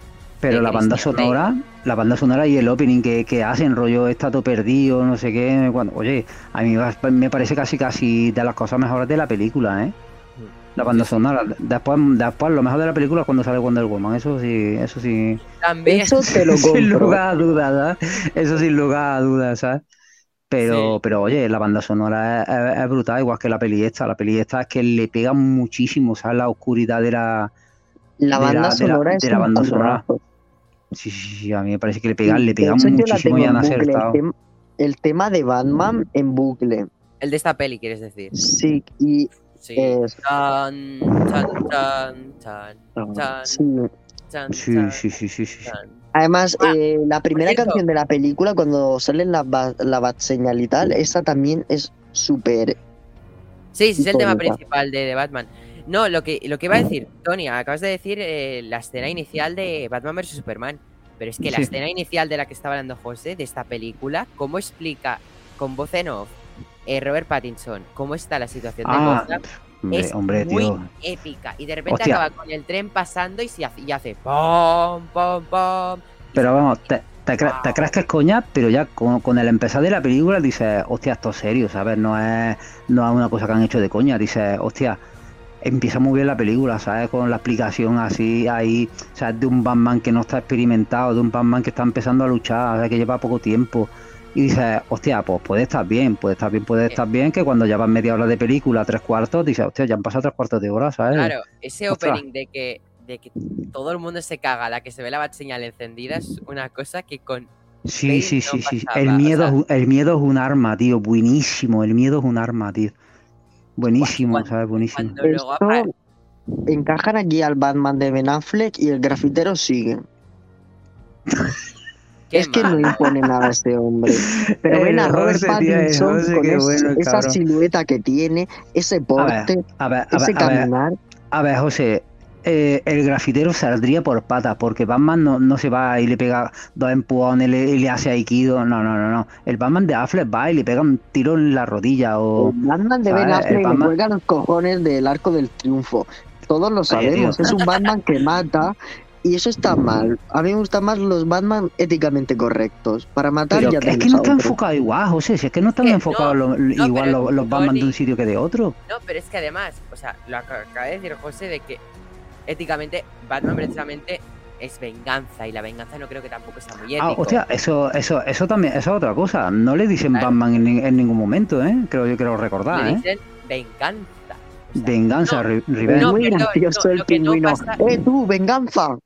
Speaker 2: Pero la banda sonora, la banda sonora y el opening que, que hacen, rollo está todo perdido, no sé qué. Cuando, oye, a mí me- parece casi casi de las cosas mejores de la película, ¿eh? La banda sonora. Después, después lo mejor de la película es cuando sale Wonder Woman. Eso sí, eso sí.
Speaker 1: También...
Speaker 3: Eso te lo
Speaker 2: sin lugar a dudas, ¿sabes? Eso sin lugar a dudas, ¿sabes? Pero,
Speaker 1: Sí.
Speaker 2: pero oye, la banda sonora es, brutal, igual que la peli esta. La peli esta es que le pega muchísimo, ¿sabes? La oscuridad de la.
Speaker 3: La
Speaker 2: de la-
Speaker 3: banda
Speaker 2: de la-
Speaker 3: sonora es
Speaker 2: de la
Speaker 3: un
Speaker 2: banda sonora.
Speaker 3: puntazo.
Speaker 2: Sí, sí, sí, a mí me parece que le pegan, le pegan muchísimo y han
Speaker 3: el,
Speaker 2: acertado.
Speaker 3: tem- el tema de Batman en bucle.
Speaker 1: El de esta peli, quieres decir.
Speaker 3: Sí, y
Speaker 1: Sí.
Speaker 3: es.
Speaker 1: Tan, tan, tan, tan, tan,
Speaker 3: sí.
Speaker 1: tan,
Speaker 2: Sí, sí, sí, sí, sí.
Speaker 1: tan.
Speaker 3: Además,
Speaker 1: Ah,
Speaker 3: eh, la primera canción de la película, cuando sale la, ba- la bat señal y tal, esa también es súper.
Speaker 1: Sí, sí, es el tema principal de, de Batman. No, lo que, lo que iba a decir, Tony, acabas de decir eh, la escena inicial de Batman vs Superman. Pero es que la
Speaker 2: Sí.
Speaker 1: escena inicial de la que estaba hablando José, de esta película, ¿cómo explica con voz en off eh, Robert Pattinson cómo está la situación de
Speaker 2: Ah,
Speaker 1: Gotham?
Speaker 2: Hombre,
Speaker 1: es
Speaker 2: hombre,
Speaker 1: muy
Speaker 2: tío.
Speaker 1: épica. Y de repente
Speaker 2: Hostia.
Speaker 1: acaba con el tren pasando y, se hace, y hace pom, pom, pom.
Speaker 2: Pero vamos, te, te, cre- te crees que es coña, pero ya con, con el empezar de la película dices, hostia, esto es serio, ¿sabes? No es, no es una cosa que han hecho de coña. Dices, hostia, empieza muy bien la película, ¿sabes? Con la explicación así, ahí, o sea, de un Batman que no está experimentado, de un Batman que está empezando a luchar, o sea, que lleva poco tiempo. Y dices, hostia, pues puede estar bien, puede estar bien, puede estar bien, que cuando ya van media hora de película, tres cuartos, dices, hostia, ya han pasado tres cuartos de hora, ¿sabes?
Speaker 1: Claro, ese
Speaker 2: Ostras.
Speaker 1: opening de que, de que todo el mundo se caga, la que se ve la señal encendida, es una cosa que con.
Speaker 2: Sí, sí,
Speaker 1: no
Speaker 2: sí, sí.
Speaker 1: pasaba,
Speaker 2: El
Speaker 1: o
Speaker 2: miedo,
Speaker 1: sea-
Speaker 2: un- el miedo es un arma, tío. Buenísimo. El miedo es un arma, tío. Buenísimo,
Speaker 1: Cuando-
Speaker 2: ¿sabes? Buenísimo.
Speaker 1: Luego
Speaker 3: encajan aquí al Batman de Ben Affleck y el grafitero sigue.
Speaker 1: qué
Speaker 3: es que no impone nada ese hombre. Pero ven a
Speaker 2: El
Speaker 3: Robert
Speaker 2: José, tío, el
Speaker 3: Pattinson
Speaker 2: José,
Speaker 3: con
Speaker 2: bueno
Speaker 3: esa
Speaker 2: cabrón.
Speaker 3: silueta que tiene, ese porte,
Speaker 2: A ver, a
Speaker 3: ese
Speaker 2: ver, a ver,
Speaker 3: caminar.
Speaker 2: a ver, José. Eh, el grafitero saldría por patas, porque Batman no, no se va y le pega dos empujones y le, y le hace aikido. No, no, no, no. El Batman de Affleck va y le pega un tiro en la rodilla o.
Speaker 3: El Batman de Ben Affleck le
Speaker 2: Batman-
Speaker 3: cuelga los cojones del arco del triunfo. Todos lo sabemos. Es un Batman que mata. Y eso está mal. A mí me gustan más los Batman éticamente correctos. Para matar
Speaker 2: Pero
Speaker 3: ya
Speaker 2: es que no
Speaker 3: a
Speaker 2: está
Speaker 3: otro.
Speaker 2: enfocado igual, José. Si es que no están
Speaker 1: Que no,
Speaker 2: enfocados igual los, los Batman de un sitio que de otro.
Speaker 1: No, pero es que además, o sea, lo ac- acaba de decir José de que éticamente Batman precisamente es venganza y la venganza no creo que tampoco sea muy ético.
Speaker 2: Ah, hostia, eso, eso, eso también, eso es otra cosa. No le dicen
Speaker 1: Claro.
Speaker 2: Batman en, ni- en ningún momento, ¿eh? Creo yo quiero recordar,
Speaker 1: Le
Speaker 2: ¿eh?
Speaker 1: dicen venganza. O sea,
Speaker 2: Venganza,
Speaker 1: no,
Speaker 3: Es gracioso
Speaker 1: no,
Speaker 3: el pingüino.
Speaker 1: pasa-
Speaker 3: ¡Eh, tú, venganza!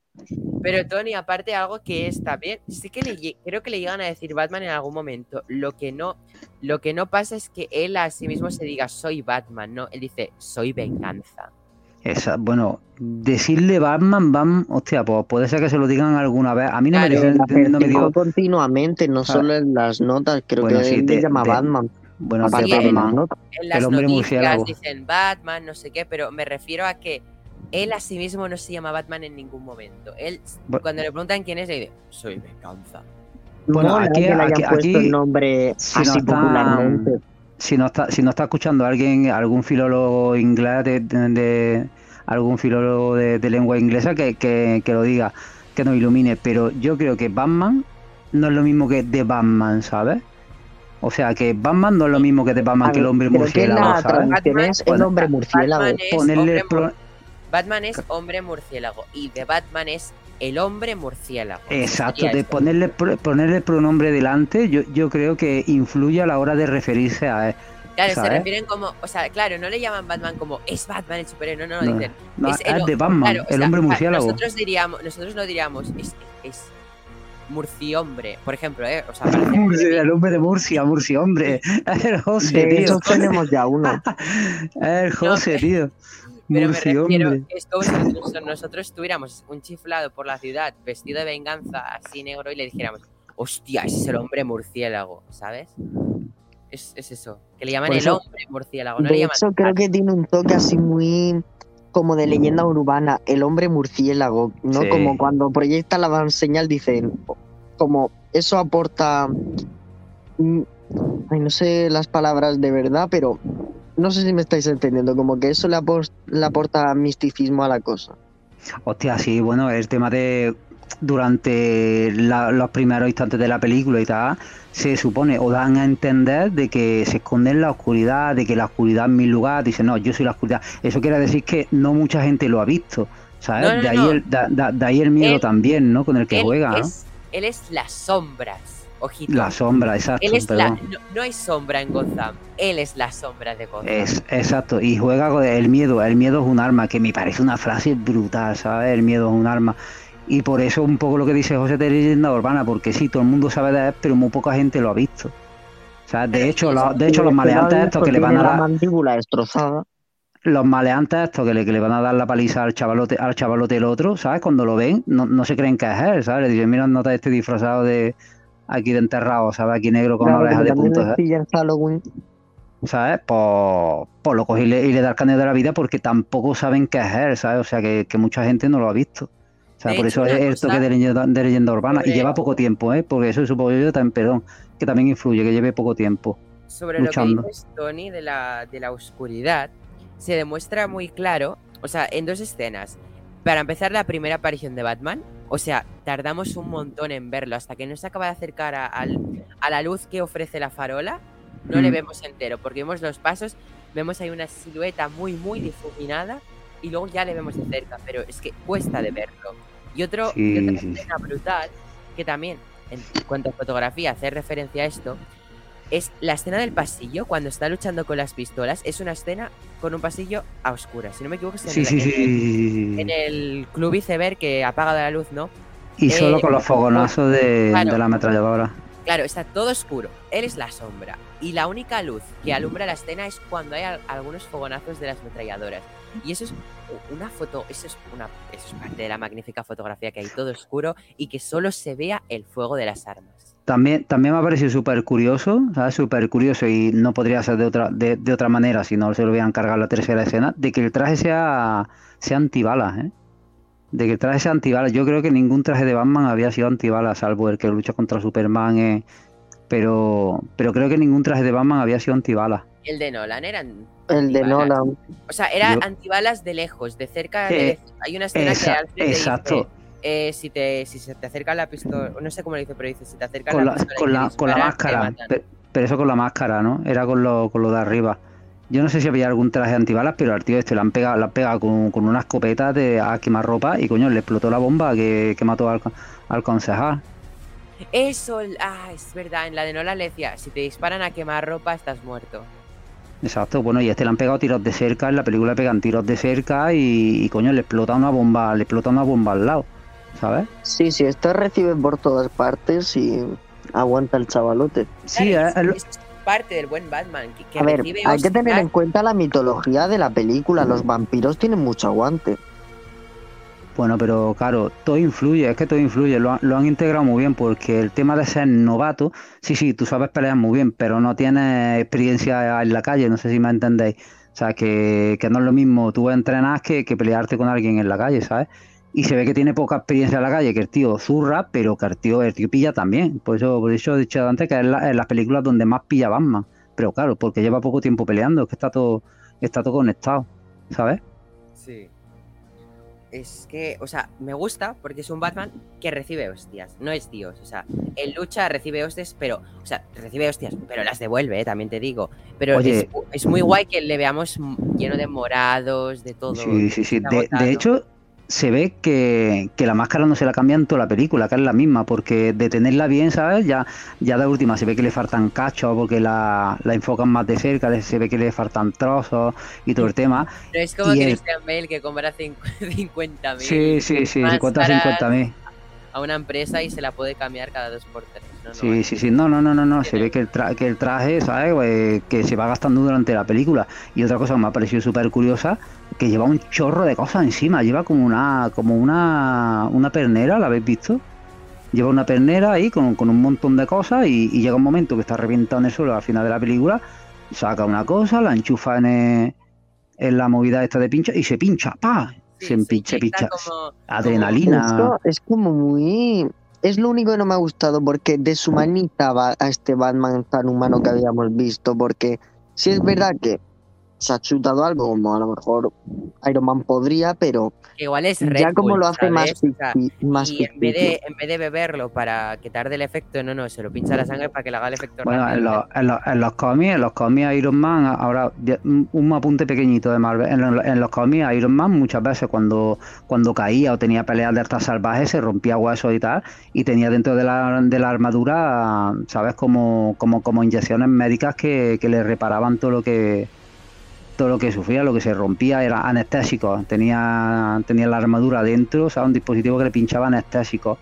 Speaker 1: Pero Tony, aparte algo que está bien, sí que le, creo que le llegan a decir Batman en algún momento. Lo que no, lo que no pasa es que él a sí mismo se diga soy Batman, no, él dice soy venganza.
Speaker 2: Esa, bueno, decirle Batman, Batman, hostia, pues puede ser que se lo digan alguna vez. A mí no me, dio-
Speaker 3: La
Speaker 2: no me dio.
Speaker 3: continuamente, no
Speaker 2: Ah.
Speaker 3: solo en las notas, creo
Speaker 2: Bueno,
Speaker 3: que
Speaker 2: sí,
Speaker 3: llama
Speaker 2: de-
Speaker 3: Batman.
Speaker 2: Bueno,
Speaker 1: sí,
Speaker 2: Batman.
Speaker 1: En las
Speaker 2: hombre
Speaker 1: noticias
Speaker 2: murciélago.
Speaker 1: dicen Batman, no sé qué, pero me refiero a que él a sí mismo no se llama Batman en ningún momento. Él, cuando le preguntan quién es, le dice soy venganza.
Speaker 2: Bueno,
Speaker 3: Mola
Speaker 2: aquí-
Speaker 3: que le hayan
Speaker 2: aquí-
Speaker 3: puesto
Speaker 2: aquí,
Speaker 3: el nombre así
Speaker 2: no está-
Speaker 3: popularmente.
Speaker 2: Si no está, si no está escuchando a alguien, algún filólogo inglés de, de- de- algún filólogo de, de lengua inglesa que, que- que lo diga, que nos ilumine. Pero yo creo que Batman no es lo mismo que The Batman, ¿sabes? O sea que Batman no es lo mismo que The Batman, que el hombre murciélago,
Speaker 3: la
Speaker 2: ¿sabes?
Speaker 1: Batman-
Speaker 3: es el hombre murciélago.
Speaker 1: Batman es,
Speaker 2: Ponerle
Speaker 1: hombre,
Speaker 2: pro-
Speaker 1: mur- Batman es hombre murciélago y de Batman es el hombre murciélago.
Speaker 2: Exacto, de
Speaker 1: esto.
Speaker 2: ponerle, pro- ponerle pronombre delante, yo, yo creo que influye a la hora de referirse a él.
Speaker 1: Claro, se
Speaker 2: ¿sabes?
Speaker 1: refieren como, o sea, claro, no le llaman Batman como es Batman el superhéroe, no, no,
Speaker 2: No,
Speaker 1: dicen
Speaker 2: No,
Speaker 1: es
Speaker 2: es,
Speaker 1: el-
Speaker 2: de Batman,
Speaker 1: claro, o
Speaker 2: el
Speaker 1: sea,
Speaker 2: hombre murciélago.
Speaker 1: Nosotros diríamos, nosotros no diríamos es, es murciombre, por ejemplo, ¿eh? O sea,
Speaker 2: Murcia, el hombre de Murcia, Murcia, hombre. El José,
Speaker 3: De
Speaker 2: tío.
Speaker 3: tenemos ya uno.
Speaker 2: El José, tío.
Speaker 1: Pero me refiero,
Speaker 2: hombre.
Speaker 1: es como si nosotros, nosotros tuviéramos un chiflado por la ciudad vestido de venganza, así negro, y le dijéramos, hostia, ese es el hombre murciélago, ¿sabes? Es, es eso, que le llaman el
Speaker 2: eso-
Speaker 1: hombre murciélago, no le
Speaker 3: De
Speaker 1: llaman...
Speaker 3: hecho, creo que tiene un toque así muy como de leyenda urbana, el hombre murciélago, ¿no?
Speaker 2: Sí.
Speaker 3: Como cuando proyecta la señal dicen, como eso aporta, mm, ay, no sé las palabras de verdad, pero no sé si me estáis entendiendo, como que eso le, apos- le aporta misticismo a la cosa.
Speaker 2: Hostia, sí, bueno, el tema de durante la- los primeros instantes de la película y tal, se supone o dan a entender de que se esconde en la oscuridad, de que la oscuridad es mi lugar, dice, no, yo soy la oscuridad. Eso quiere decir que no mucha gente lo ha visto, ¿sabes?
Speaker 1: No, no,
Speaker 2: de, ahí
Speaker 1: no.
Speaker 2: El, da- da- de ahí el miedo
Speaker 1: Él-
Speaker 2: también, ¿no? Con el que
Speaker 1: él,
Speaker 2: juega,
Speaker 1: él es las sombras, ojito.
Speaker 2: La sombra, exacto,
Speaker 1: él es la,
Speaker 2: perdón.
Speaker 1: no, no hay sombra en Gotham, él es la sombra de Gotham.
Speaker 2: Es, exacto, y juega con el miedo, el miedo es un arma, que me parece una frase brutal, ¿sabes? El miedo es un arma. Y por eso un poco lo que dice José de leyenda urbana, porque sí, todo el mundo sabe de él, pero muy poca gente lo ha visto. O sea, de hecho, lo- de hecho los maleantes estos que le van a
Speaker 3: tiene la
Speaker 2: dar,
Speaker 3: mandíbula destrozada.
Speaker 2: los maleantes estos que le, que le van a dar la paliza al chavalote, al chavalote el otro, ¿sabes? Cuando lo ven, no, no se creen que es él, ¿sabes? Le dicen, mira, nota este disfrazado de aquí de enterrado, ¿sabes? Aquí negro con
Speaker 3: Claro,
Speaker 2: orejas de
Speaker 3: pilla en Halloween.
Speaker 2: ¿sabes? Pues, pues lo coge y le, y le da el caneo de la vida porque tampoco saben qué es él, ¿sabes? O sea, que, que mucha gente no lo ha visto. O sea,
Speaker 1: De
Speaker 2: por
Speaker 1: hecho,
Speaker 2: eso es el toque de leyenda, de leyenda urbana.
Speaker 1: sobre-
Speaker 2: Y lleva poco tiempo, ¿eh? Porque eso supongo yo también, perdón, que también influye, que lleve poco tiempo.
Speaker 1: sobre
Speaker 2: luchando.
Speaker 1: lo que dices, Tony, de la, de la oscuridad, se demuestra muy claro, o sea, en dos escenas. Para empezar, la primera aparición de Batman, o sea, tardamos un montón en verlo, hasta que no se acaba de acercar a, al- a la luz que ofrece la farola, no le
Speaker 2: Mm.
Speaker 1: vemos entero, porque vemos los pasos, vemos ahí una silueta muy, muy difuminada, y luego ya le vemos de cerca, pero es que cuesta de verlo. Y, otro, y otra
Speaker 2: sí,
Speaker 1: escena brutal, que también, en cuanto a fotografía, hace referencia a esto, es la escena del pasillo, cuando está luchando con las pistolas, es una escena con un pasillo a oscuras. Si no me equivoco, es en,
Speaker 2: Sí,
Speaker 1: el,
Speaker 2: sí,
Speaker 1: en el- en el club iceberg que apaga la luz, ¿no?
Speaker 2: Y solo
Speaker 1: eh,
Speaker 2: con los fogonazos de,
Speaker 1: claro.
Speaker 2: de la ametralladora.
Speaker 1: Claro, está todo oscuro. Él es la sombra. Y la única luz que alumbra la escena es cuando hay al- algunos fogonazos de las ametralladoras. Y eso es una foto, eso es, una, eso es parte de la magnífica fotografía que hay todo oscuro y que solo se vea el fuego de las armas.
Speaker 2: También, también me ha parecido súper curioso, ¿sabes? Súper curioso y no podría ser de otra, de, de otra manera si no se lo hubieran cargado la tercera escena, de que el traje sea, sea antibalas, ¿eh? De que el traje sea antibalas. Yo creo que ningún traje de Batman había sido antibalas, salvo el que lucha contra Superman, eh, pero, pero creo que ningún traje de Batman había sido antibalas.
Speaker 1: El de Nolan eran.
Speaker 3: El de. Nolan.
Speaker 1: O sea, era
Speaker 2: Yo-
Speaker 1: antibalas de lejos, de cerca.
Speaker 2: Eh,
Speaker 1: de- hay una escena
Speaker 2: esa-
Speaker 1: que Alfred dice,
Speaker 2: exacto.
Speaker 1: eh, si, te, si se te acerca la pistola, no sé cómo lo dice, pero dice, si te acerca
Speaker 2: Con
Speaker 1: la,
Speaker 2: la,
Speaker 1: pistola
Speaker 2: con la, con la máscara,
Speaker 1: matan".
Speaker 2: pe- pero eso con la máscara, ¿no? Era con lo, con lo de arriba. Yo no sé si había algún traje antibalas, pero al tío este le han pegado, le han pegado con, con una escopeta de, a quemarropa y coño, le explotó la bomba que, que mató al, al concejal.
Speaker 1: Eso, ah, es verdad, en la de Nolan le decía, si te disparan a quemar ropa, estás muerto.
Speaker 2: Exacto, bueno, y a este le han pegado tiros de cerca, en la película le pegan tiros de cerca y, y, coño, le explota una bomba, le explota una bomba al lado. ¿sabes?
Speaker 3: Sí, sí, este recibe por todas partes y aguanta el chavalote.
Speaker 2: Sí, es- lo-
Speaker 1: es parte del buen Batman. Que, que
Speaker 3: A ver,
Speaker 1: recibe
Speaker 3: hay que tener en cuenta la mitología de la película. Los vampiros tienen mucho aguante.
Speaker 2: Bueno, pero claro, todo influye, es que todo influye, lo, han- lo han integrado muy bien porque el tema de ser novato, sí, sí, tú sabes pelear muy bien, pero no tienes experiencia en la calle, no sé si me entendéis. O sea, que, que no es lo mismo tú entrenar que, que pelearte con alguien en la calle, ¿sabes? Y se ve que tiene poca experiencia en la calle, que el tío zurra, pero que el tío, el tío pilla también. Por eso, por eso he dicho antes que es la- en las películas donde más pilla Batman. Pero claro, porque lleva poco tiempo peleando, es que está todo, está todo conectado, ¿sabes?
Speaker 1: Sí. Es que, o sea, me gusta porque es un Batman que recibe hostias, no es Dios. O sea, en lucha recibe hostias, pero, o sea, recibe hostias, pero las devuelve, eh, también te digo. Pero
Speaker 2: Oye.
Speaker 1: es, es muy guay que le veamos lleno de morados, de todo.
Speaker 2: Sí, sí, sí. de hecho, se ve que, que la máscara no se la cambia en toda la película, que es la misma, porque de tenerla bien, ¿sabes? Ya, ya de última se ve que le faltan cachos porque la, la enfocan más de cerca, se ve que le faltan trozos y todo el tema.
Speaker 1: Pero es como
Speaker 2: y el-
Speaker 1: Christian Bale que compra cincu- 50.000
Speaker 2: Sí, sí, sí, 50 50 mil.
Speaker 1: a una empresa y se la puede cambiar cada dos por tres. No, no,
Speaker 2: Sí, sí, sí. No, no, no, no, no. Se ve que el, tra- que el traje, ¿sabes? Pues, que se va gastando durante la película. Y otra cosa que me ha parecido súper curiosa, que lleva un chorro de cosas encima. Lleva como una, como una, una pernera, ¿la habéis visto? Lleva una pernera ahí con, con un montón de cosas y, y llega un momento que está reventado en el suelo al final de la película, saca una cosa, la enchufa en, el- en la movida esta de pincha y se pincha, ¡pa!
Speaker 1: Sí,
Speaker 2: se,
Speaker 1: sí,
Speaker 2: pincha, pincha.
Speaker 1: como-
Speaker 2: Adrenalina.
Speaker 3: Es como muy. Es lo único que no me ha gustado porque deshumanizaba a este Batman tan humano que habíamos visto. Porque sí es verdad que se ha chutado algo como a lo mejor Iron Man podría, pero
Speaker 1: igual es
Speaker 3: ya
Speaker 1: Red
Speaker 3: como
Speaker 1: Bull,
Speaker 3: lo hace más, más
Speaker 1: y en vez, de, en vez de beberlo para que tarde el efecto, no, no, se lo pincha la sangre para que le haga el efecto
Speaker 2: Bueno, en los, en los, en los cómics, en los cómics Iron Man, ahora ya, un un apunte pequeñito de Marvel, en, los- en los cómics Iron Man muchas veces cuando, cuando caía o tenía peleas de estas salvajes se rompía huesos y tal, y tenía dentro de la, de la armadura, ¿sabes? Como, como, como inyecciones médicas que, que le reparaban todo lo que todo lo que sufría, lo que se rompía era anestésico, tenía, tenía la armadura dentro, o sea, un dispositivo que le pinchaba anestésico.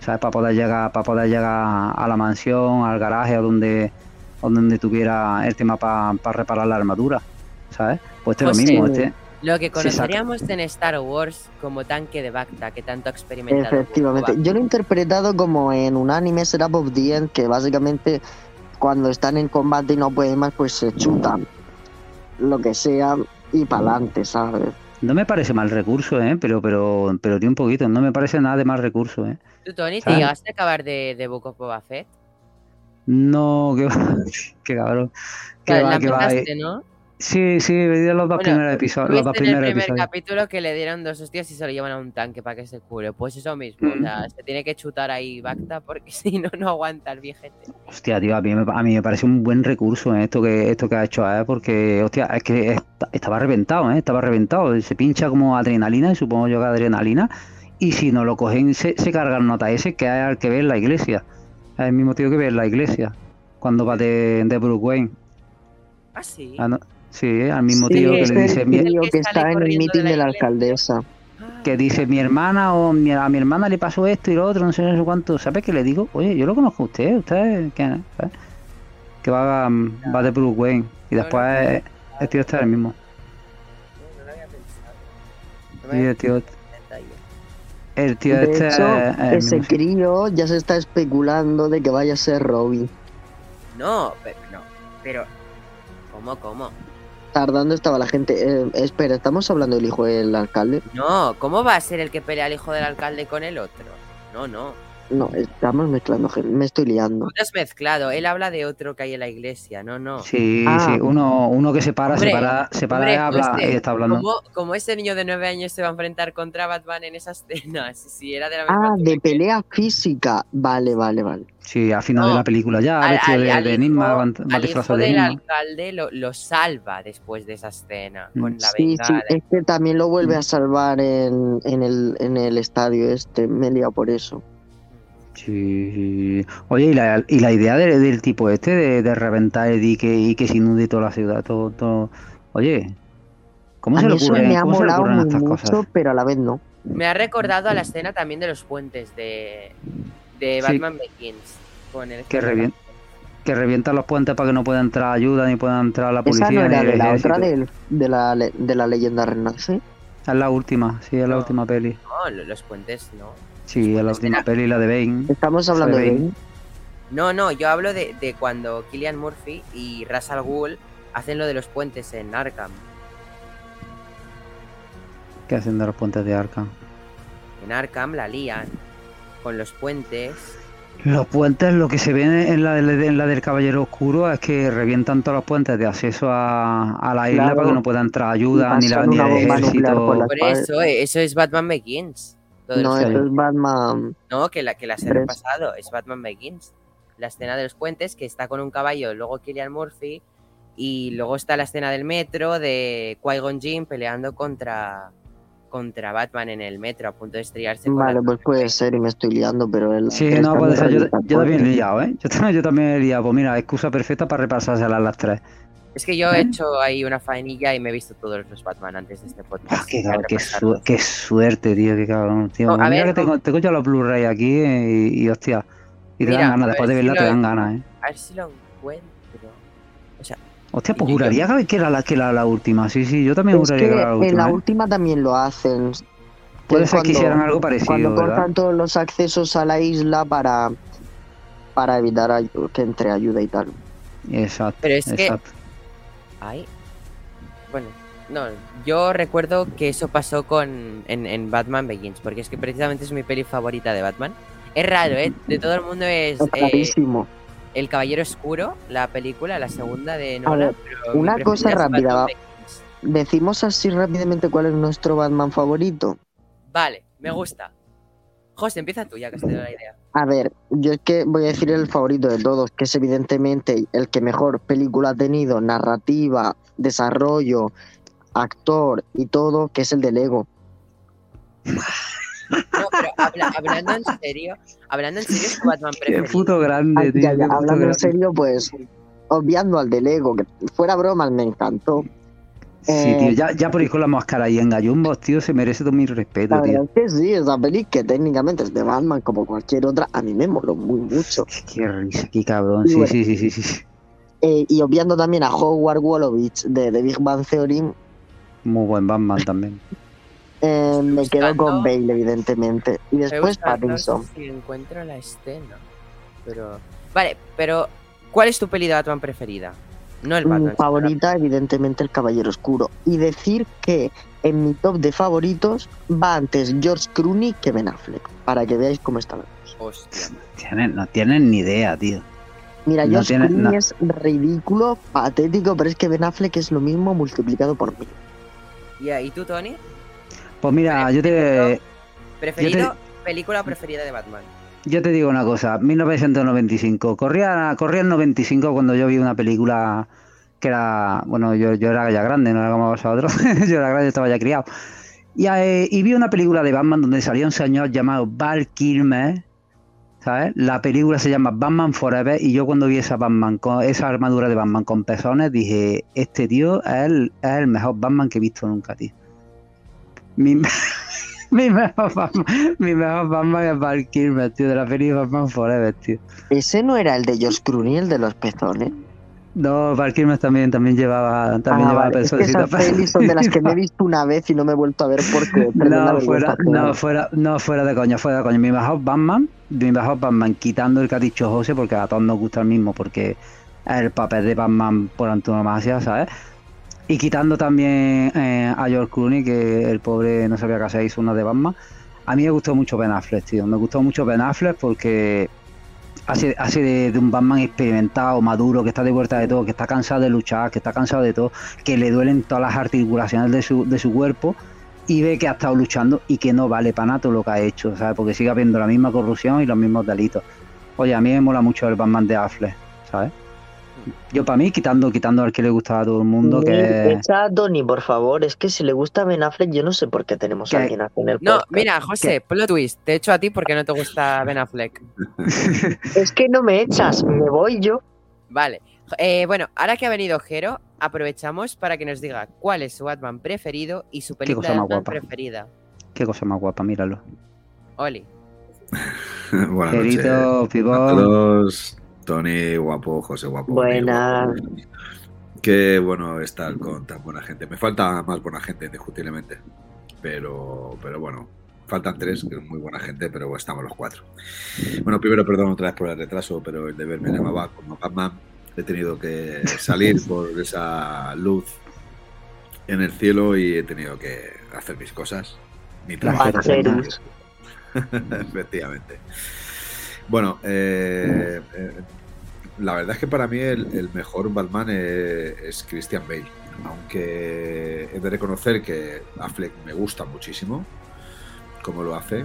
Speaker 2: ¿sabes? Para poder llegar, para poder llegar a la mansión, al garaje o donde, o donde tuviera el tema para reparar la armadura, ¿sabes? Pues este es lo
Speaker 1: José,
Speaker 2: mismo, este.
Speaker 1: Lo que conoceríamos en Star Wars como tanque de Bacta, que tanto ha experimentado.
Speaker 3: Efectivamente. Yo lo he interpretado como en un anime Setup of the End, que básicamente cuando están en combate y no pueden más, pues se chutan lo que sea y para adelante, ¿sabes?
Speaker 2: No me parece mal recurso, ¿eh? Pero, pero, pero tiene un poquito, no me parece nada de mal recurso, ¿eh?
Speaker 1: ¿Tú, Tony, te llegaste a acabar de, de Book of Boba Fett?
Speaker 2: No, qué cabrón.
Speaker 1: La-
Speaker 2: va,
Speaker 1: la
Speaker 2: que va.
Speaker 1: empezaste, ¿no?
Speaker 2: Sí, sí, vi los dos
Speaker 1: Bueno,
Speaker 2: primeros episodios, los dos
Speaker 1: en el
Speaker 2: primeros
Speaker 1: primer
Speaker 2: episodios.
Speaker 1: capítulo que le dieron dos hostias y se lo llevan a un tanque para que se cure. Pues eso mismo, o
Speaker 2: Mm.
Speaker 1: sea, se tiene que chutar ahí Bacta porque si no, no aguanta el viejete.
Speaker 2: Hostia, tío, a mí, me, a mí me parece un buen recurso ¿eh? esto que esto que ha hecho, ¿eh? Porque, hostia, es que est- estaba reventado, ¿eh? Estaba reventado. Se pincha como adrenalina, y supongo yo que adrenalina. Y si no lo cogen, se, se cargan nota ese que hay al que ver la iglesia. Es el mismo tío que ve en la iglesia. Cuando va de, de Bruce Wayne.
Speaker 1: Ah, sí.
Speaker 2: Ah, no, sí, al mismo
Speaker 3: Sí,
Speaker 2: tío que le dice,
Speaker 3: el
Speaker 2: mi-
Speaker 3: tío
Speaker 1: que
Speaker 3: que está en el
Speaker 1: corriendo de
Speaker 3: meeting
Speaker 1: la
Speaker 3: de la
Speaker 1: iglesia.
Speaker 3: alcaldesa.
Speaker 1: Ah,
Speaker 2: que dice mi hermana o mi, a mi hermana le pasó esto y lo otro, no sé, no sé cuánto. ¿Sabes qué le digo? Oye, yo lo conozco a usted, usted quién es? ¿Sabes? Que va, va de Bruce Wayne y después
Speaker 1: no,
Speaker 2: el- el tío está es el mismo.
Speaker 1: no,
Speaker 2: el tío,
Speaker 1: detalle.
Speaker 2: el tío
Speaker 3: De
Speaker 2: este
Speaker 3: hecho,
Speaker 2: es el
Speaker 3: ese
Speaker 2: mismo, sí.
Speaker 3: crío ya se está especulando de que vaya a ser Robin.
Speaker 1: No, pero, no, pero ¿cómo, cómo?
Speaker 3: Tardando estaba la gente. Eh, espera, ¿estamos hablando del hijo del alcalde?
Speaker 1: No, ¿cómo va a ser el que pelea al hijo del alcalde con el otro? No, no.
Speaker 3: No, estamos mezclando. Me estoy liando.
Speaker 1: Te has mezclado. Él habla de otro que hay en la iglesia. No, no.
Speaker 2: Sí,
Speaker 3: Ah.
Speaker 2: sí, uno, uno que se para,
Speaker 1: Hombre,
Speaker 2: se para, se para
Speaker 1: hombre,
Speaker 2: y habla
Speaker 1: José,
Speaker 2: y está hablando.
Speaker 1: ¿Cómo, cómo ese niño de nueve años se va a enfrentar contra Batman en esa escena? Si, si era de la misma
Speaker 3: Ah, de
Speaker 1: que-
Speaker 3: pelea física. Vale, vale, vale.
Speaker 2: Sí, al final
Speaker 1: No,
Speaker 2: de la película ya,
Speaker 1: al-
Speaker 2: vestido
Speaker 1: al-
Speaker 2: de,
Speaker 1: al
Speaker 2: de
Speaker 1: hijo-
Speaker 2: enigma, va, disfrazado de enigma.
Speaker 1: alcalde lo, lo salva después de esa escena
Speaker 2: Mm.
Speaker 1: con la
Speaker 3: Sí, sí, es que también lo vuelve a salvar en, en, el, en el estadio este. Me he liado por eso.
Speaker 2: Sí. Oye, y la, y la idea de- del tipo este de, de reventar el dique y que se inunde toda la ciudad, todo, todo. Oye, ¿cómo
Speaker 3: A
Speaker 2: se
Speaker 3: mí
Speaker 2: le
Speaker 3: eso
Speaker 2: ocurren,
Speaker 3: me ha
Speaker 2: cómo se le
Speaker 3: molado mucho,
Speaker 2: cosas?
Speaker 3: pero a la vez no.
Speaker 1: Me ha recordado a la escena también de los puentes de, de
Speaker 2: Sí.
Speaker 1: Batman Begins. Con el
Speaker 2: Que, revien- que revientan los puentes para que no pueda entrar ayuda ni pueda entrar la policía.
Speaker 3: Esa no era
Speaker 2: ni
Speaker 3: de la otra del- de, la, de la leyenda renace.
Speaker 2: Es la última, sí, es la última peli.
Speaker 1: No, lo- los puentes no.
Speaker 2: Sí, la última peli, la de Bane.
Speaker 3: Estamos hablando de
Speaker 2: Bane.
Speaker 3: Bane.
Speaker 1: No, no, yo hablo de, de cuando Killian Murphy y Ra's al Ghul hacen lo de los puentes en Arkham.
Speaker 2: ¿Qué hacen de los puentes de Arkham?
Speaker 1: En Arkham la lían con los puentes.
Speaker 2: Los puentes, lo que se ve en la, del- en la del Caballero Oscuro es que revientan todos los puentes de acceso a, a la isla
Speaker 3: Claro.
Speaker 2: para que no pueda entrar ayuda, ni, la, ni el
Speaker 3: por
Speaker 2: ejército.
Speaker 1: eso, eso es Batman Begins.
Speaker 3: No,
Speaker 2: eso
Speaker 3: es Batman.
Speaker 1: No, que la, que la escena
Speaker 3: Tres.
Speaker 1: pasado es Batman Begins. La escena de los puentes, que está con un caballo, luego Killian Murphy, y luego está la escena del metro de Qui-Gon Jinn peleando contra, contra Batman en el metro, a punto de estrellarse con
Speaker 3: Vale, pues puede ser y me estoy liando, pero él.
Speaker 2: Sí, no, puede ser. Yo, yo también he liado, ¿eh? Yo, también- yo también he liado. Pues mira, excusa perfecta para repasárselas las tres.
Speaker 1: Es que yo he hecho ahí una faenilla y me he visto todos los Batman antes de este podcast.
Speaker 2: Ah, qué, cabrón, qué, su- qué suerte, tío, qué cabrón, tío.
Speaker 1: No, a
Speaker 2: Mira
Speaker 1: ver,
Speaker 2: que tengo, tengo ya los Blu-ray aquí y, y, hostia. Y te
Speaker 1: Mira,
Speaker 2: dan ganas, después de
Speaker 1: si
Speaker 2: verla te
Speaker 1: lo-
Speaker 2: dan ganas, ¿eh?
Speaker 1: A ver si lo encuentro. O sea,
Speaker 2: Hostia, pues
Speaker 1: yo-
Speaker 2: juraría que era la, que era la última. Sí, sí, yo también
Speaker 3: Es que
Speaker 2: juraría que era la
Speaker 3: en
Speaker 2: última.
Speaker 3: la
Speaker 2: ¿eh?
Speaker 3: última también lo hacen.
Speaker 2: Puede ser que hicieran algo parecido,
Speaker 3: Cuando
Speaker 2: ¿verdad?
Speaker 3: cortan todos los accesos a la isla para, para evitar que entre ayuda y tal.
Speaker 2: Exacto,
Speaker 1: Pero es que-
Speaker 2: exacto.
Speaker 1: Ay. Bueno, no, yo recuerdo que eso pasó con en, en Batman Begins, porque es que precisamente es mi peli favorita de Batman. Es raro, ¿eh? De todo el mundo es
Speaker 3: Es
Speaker 1: eh,
Speaker 3: rarísimo.
Speaker 1: El Caballero Oscuro, la película, la segunda de Nolan.
Speaker 3: ver,
Speaker 1: pero
Speaker 3: una cosa rápida. Decimos así rápidamente cuál es nuestro Batman favorito.
Speaker 1: Vale, me gusta. José, empieza tú ya que has tenido la idea.
Speaker 3: A ver, yo es que voy a decir el favorito de todos, que es evidentemente el que mejor película ha tenido, narrativa, desarrollo, actor y todo, que es el de Lego.
Speaker 1: No, pero habla- hablando en serio, hablando en serio, es Batman
Speaker 2: Qué
Speaker 1: preferido.
Speaker 2: puto grande,
Speaker 3: Ay,
Speaker 2: tío.
Speaker 3: ya,
Speaker 2: qué
Speaker 3: ya,
Speaker 2: puto
Speaker 3: hablando en
Speaker 2: grande.
Speaker 3: serio, pues obviando al de Lego, que fuera bromas me encantó.
Speaker 2: Sí,
Speaker 3: Eh,
Speaker 2: tío, ya, ya por ir con la máscara y en gallumbos, tío, se merece todo mi respeto,
Speaker 3: La
Speaker 2: tío.
Speaker 3: verdad es que sí, esa peli que técnicamente es de Batman como cualquier otra, a mí me moló muy mucho.
Speaker 2: Qué risa, qué cabrón.
Speaker 3: Y
Speaker 2: Sí,
Speaker 3: bueno.
Speaker 2: sí, sí, sí, sí.
Speaker 3: Eh, y obviando también a Howard Wolowitz de The Big Bang Theory,
Speaker 2: Muy buen Batman también.
Speaker 3: eh, me quedo con Bale, evidentemente. Y después Pattinson.
Speaker 1: Si encuentro la escena. Pero. Vale, pero. ¿Cuál es tu peli de Batman preferida? No el Batman.
Speaker 3: Mi favorita, evidentemente, El Caballero Oscuro. Y decir que en mi top de favoritos va antes George Clooney que Ben Affleck, para que veáis cómo está la cosa.
Speaker 1: la- Hostia.
Speaker 2: Tienen, no tienen ni idea, tío.
Speaker 3: Mira,
Speaker 2: No
Speaker 3: George
Speaker 2: tiene-
Speaker 3: Clooney
Speaker 2: no.
Speaker 3: es ridículo, patético, pero es que Ben Affleck es lo mismo multiplicado por mil.
Speaker 1: Ya, ¿Y tú, Tony?
Speaker 2: Pues mira, yo te,
Speaker 1: ¿Preferido? ¿Película preferida de Batman?
Speaker 2: Yo te digo una cosa. 1995. Corría, corría el 95 cuando yo vi una película que era... Bueno, yo, yo era ya grande, no era como vosotros. yo era grande, estaba ya criado. Y, eh, y vi una película de Batman donde salía un señor llamado Val Kilmer, ¿sabes? La película se llama Batman Forever y yo cuando vi esa Batman, con esa armadura de Batman con pezones, dije, este tío es el, es el mejor Batman que he visto nunca, tío. Mi, mi mejor Batman, mi mejor Batman es Val Kilmer, tío, de la película Batman Forever, tío.
Speaker 3: Ese no era el de George Clooney, el de los pezones.
Speaker 2: No, Val Kilmer también, también llevaba, también
Speaker 3: Ah,
Speaker 2: llevaba
Speaker 3: vale. Es que esas pelis son de las que me he visto una vez y no me he vuelto a ver porque
Speaker 2: No, fuera, no, fuera, no, fuera de coña, fuera de coña. Mi mejor Batman, mi mejor Batman, quitando el que ha dicho José, porque a todos nos gusta el mismo, porque es el papel de Batman por antonomasia, ¿sabes? Y quitando también eh, a George Clooney, que el pobre no sabía qué hacer, hizo una de Batman. A mí me gustó mucho Ben Affleck, tío. Me gustó mucho Ben Affleck porque hace, hace de, un Batman experimentado, maduro, que está de vuelta de todo, que está cansado de luchar, que está cansado de todo, que le duelen todas las articulaciones de su, de su cuerpo y ve que ha estado luchando y que no vale para nada todo lo que ha hecho, ¿sabes? Porque sigue habiendo la misma corrupción y los mismos delitos. Oye, a mí me mola mucho el Batman de Affleck, ¿sabes? Yo para mí, quitando, quitando al que le gustaba a todo el mundo, que
Speaker 3: Echa a por favor. Es que si le gusta Ben Affleck, yo no sé por qué tenemos a
Speaker 2: ¿Qué?
Speaker 3: alguien en el
Speaker 1: No,
Speaker 3: podcast.
Speaker 1: mira, José, plot twist. Te echo a ti porque no te gusta Ben Affleck.
Speaker 3: Es que no me echas, me voy yo.
Speaker 1: Vale. Eh, bueno, ahora que ha venido Jero, aprovechamos para que nos diga cuál es su Batman preferido y su película
Speaker 2: cosa
Speaker 1: de
Speaker 2: más
Speaker 1: Batman
Speaker 2: guapa.
Speaker 1: preferida.
Speaker 2: Qué cosa más guapa, míralo.
Speaker 1: Oli.
Speaker 4: Buenas
Speaker 2: Querido,
Speaker 4: noches.
Speaker 2: Pibón.
Speaker 4: Tony, guapo, José, guapo.
Speaker 3: Buenas.
Speaker 4: Qué bueno estar con tan buena gente. Me falta más buena gente, indiscutiblemente. Pero, pero bueno, faltan tres, que es muy buena gente, pero estamos los cuatro. Bueno, primero, perdón otra vez por el retraso, pero el deber me llamaba como Batman. He tenido que salir por esa luz en el cielo y he tenido que hacer mis cosas. Mi trabajo. Efectivamente. Bueno, eh, eh, la verdad es que para mí el, el mejor Batman es, es Christian Bale. Aunque he de reconocer que Affleck me gusta muchísimo como lo hace.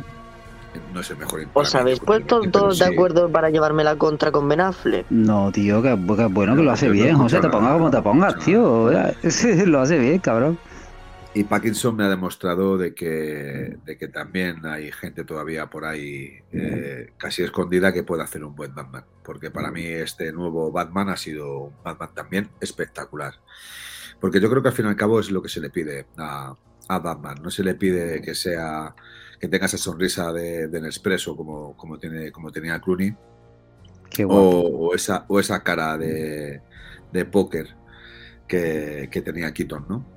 Speaker 4: No es el mejor.
Speaker 3: ¿Os habéis puesto todos de
Speaker 4: sí.
Speaker 3: acuerdo para llevarme la contra con Ben Affleck?
Speaker 2: No, tío, que, que bueno que lo hace
Speaker 4: No,
Speaker 2: bien,
Speaker 4: no,
Speaker 2: José. Te
Speaker 4: no,
Speaker 2: pongas como te pongas,
Speaker 4: no,
Speaker 2: tío. Lo hace bien, cabrón.
Speaker 4: Y Parkinson me ha demostrado de que, de que también hay gente todavía por ahí eh, casi escondida que puede hacer un buen Batman. Porque para mí este nuevo Batman ha sido un Batman también espectacular. Porque yo creo que al fin y al cabo es lo que se le pide a, a Batman. No se le pide que sea que tenga esa sonrisa de, de Nespresso como, como, tiene, como tenía Clooney
Speaker 2: Qué guapo.
Speaker 4: o, o esa, o esa cara de, de póker que, que tenía Keaton, ¿no?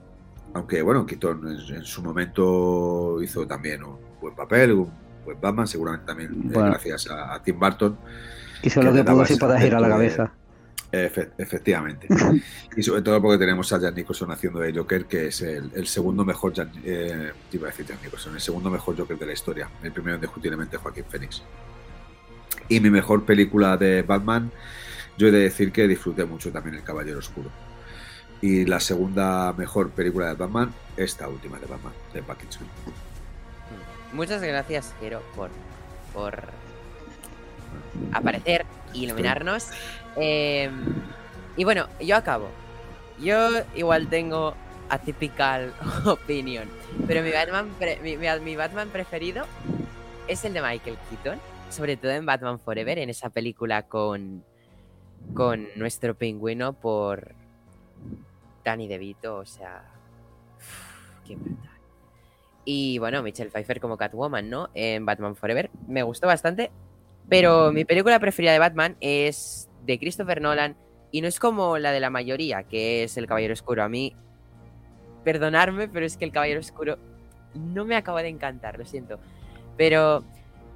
Speaker 4: Aunque, bueno, Keaton en, en su momento hizo también un buen papel, un buen Batman, seguramente también eh, gracias a, a Tim Burton.
Speaker 2: Hizo
Speaker 4: que
Speaker 2: lo que pudo sin poder girar la
Speaker 4: de-
Speaker 2: cabeza.
Speaker 4: Efe- efectivamente. y sobre todo porque tenemos a Jack Nicholson haciendo de Joker, que es el, el segundo mejor, eh, iba a decir Nicholson, el segundo mejor Joker de la historia. El primero indiscutiblemente Joaquín Phoenix. Y mi mejor película de Batman, yo he de decir que disfruté mucho también El Caballero Oscuro. Y la segunda mejor película de Batman, esta última de Batman, de Pattinson.
Speaker 1: Muchas gracias, Jero, por, por aparecer y iluminarnos. Eh, y bueno, yo acabo. Yo igual tengo atypical opinion, pero mi Batman, pre- mi, mi- mi Batman preferido es el de Michael Keaton, sobre todo en Batman Forever, en esa película con, con nuestro pingüino por Danny DeVito, o sea, qué brutal. Y bueno, Michelle Pfeiffer como Catwoman, ¿no? En Batman Forever. Me gustó bastante. Pero mi película preferida de Batman es de Christopher Nolan. Y no es como la de la mayoría, que es El Caballero Oscuro. A mí, perdonarme, pero es que El Caballero Oscuro no me acaba de encantar, lo siento. Pero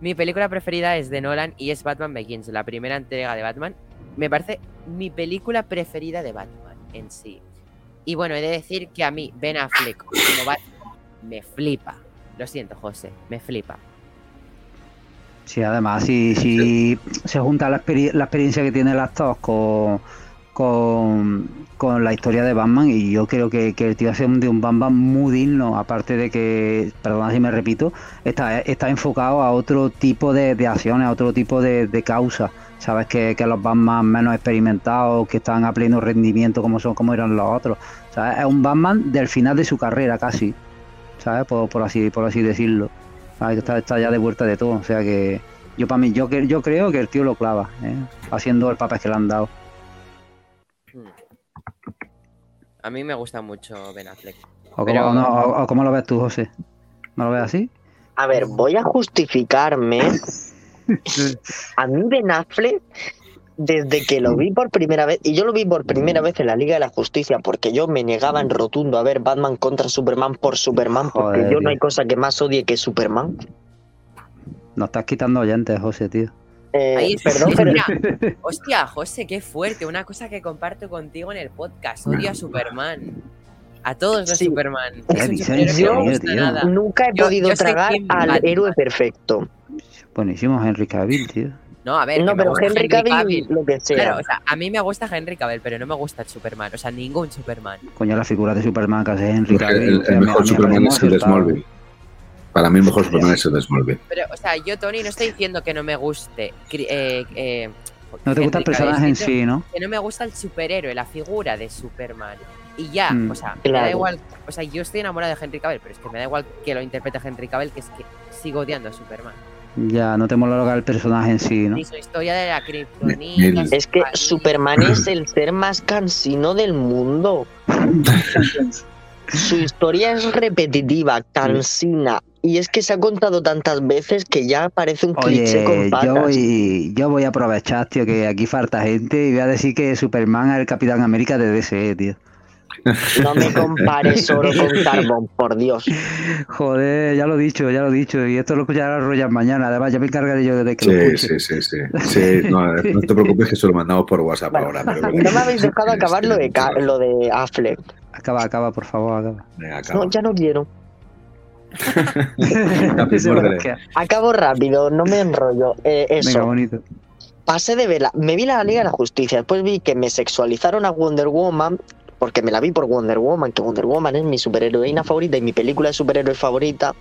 Speaker 1: mi película preferida es de Nolan y es Batman Begins, la primera entrega de Batman. Me parece mi película preferida de Batman en sí. Y bueno, he de decir que a mí Ben Affleck como Batman me flipa. Lo siento, José, me flipa.
Speaker 2: Sí, además, si, si se junta la, experi- la experiencia que tiene el actor con, la historia de Batman, y yo creo que, el tío hace un, de un Batman muy digno, aparte de que, perdona si me repito, está, enfocado a otro tipo de, de acciones, a otro tipo de, de causas. Sabes que, que los Batman menos experimentados, que están a pleno rendimiento como son, como eran los otros. ¿sabes? Es un Batman del final de su carrera casi, ¿sabes? Por, por así, por así decirlo. Está, está ya de vuelta de todo. O sea que yo para mí, yo, que- yo creo que el tío lo clava, ¿eh? haciendo el papel que le han dado.
Speaker 1: A mí me gusta mucho Ben Affleck.
Speaker 2: ¿O,
Speaker 1: Pero-
Speaker 2: cómo, o no, o- o cómo lo ves tú, José? ¿No lo ves así?
Speaker 3: A ver, voy a justificarme. A mí Ben Affleck, desde que lo vi por primera vez, y yo lo vi por primera vez en la Liga de la Justicia, porque yo me negaba en rotundo a ver Batman contra Superman por Superman, porque
Speaker 2: Joder,
Speaker 3: yo no hay cosa que más odie que Superman.
Speaker 2: Nos estás quitando oyentes, José, tío.
Speaker 3: Eh,
Speaker 1: Ahí
Speaker 3: perdón,
Speaker 1: es-
Speaker 3: pero
Speaker 1: mira, hostia, José, qué fuerte. Una cosa que comparto contigo en el podcast. Odio a Superman. A todos los
Speaker 3: Sí.
Speaker 1: Superman. No nada.
Speaker 3: nunca he
Speaker 1: Yo-
Speaker 3: podido
Speaker 1: yo
Speaker 3: tragar al
Speaker 1: Batman.
Speaker 3: héroe perfecto.
Speaker 2: Buenísimo, Henry Cavill, tío.
Speaker 1: No, a ver,
Speaker 3: No, pero Henry Cavill, lo que sea.
Speaker 1: Claro, o sea, a mí me gusta Henry Cavill, pero no me gusta Superman. O sea, ningún Superman.
Speaker 2: Coño, la figura de Superman que hace Henry
Speaker 4: El,
Speaker 2: Cavill.
Speaker 4: el- el mejor Superman es el de. Smallville. Para mí el mejor Superman es el de Smallville.
Speaker 1: Pero, o sea, yo, Tony, no estoy diciendo que no me guste. eh, eh,
Speaker 2: No te gusta el
Speaker 1: Henry
Speaker 2: personaje en sí, ¿no?
Speaker 1: Que no me gusta el superhéroe, la figura de Superman. Y ya,
Speaker 2: Mm.
Speaker 1: o sea, me da igual. O sea, yo estoy enamorado de Henry Cavill, pero es que me da igual que lo interprete Henry Cavill, que es que sigo odiando a Superman.
Speaker 2: Ya, no te mola lo que es el personaje en sí, ¿no?
Speaker 1: Y su historia de la su
Speaker 3: Es que. Superman es el ser más cansino del mundo. Su historia es repetitiva, cansina, y es que se ha contado tantas veces que ya parece un cliché con
Speaker 2: Oye,
Speaker 3: patas.
Speaker 2: yo voy, yo voy a aprovechar, tío, que aquí falta gente y voy a decir que Superman es el Capitán América de DC, tío.
Speaker 3: No me compares oro con carbón, por Dios.
Speaker 2: Joder, ya lo he dicho, ya lo he dicho. Y esto lo escuchará Royal mañana. Además, ya me encargaré yo de que lo
Speaker 4: Sí,
Speaker 2: escuche.
Speaker 4: sí, sí, sí. Sí, no, no te preocupes que se lo mandamos por WhatsApp
Speaker 3: Vale.
Speaker 4: ahora. pero-
Speaker 3: No me habéis dejado acabar lo de, lo de Affleck.
Speaker 2: Acaba, acaba, por favor, acaba.
Speaker 4: Venga, acaba.
Speaker 3: No, ya no quiero. Acabo rápido, no me enrollo. Eh,
Speaker 2: Venga,
Speaker 3: eso,
Speaker 2: bonito.
Speaker 3: pasé de verla. Me vi la Liga de la Justicia. Después vi que me sexualizaron a Wonder Woman. Porque me la vi por Wonder Woman, que Wonder Woman es mi superheroína favorita y mi película de superhéroe favorita.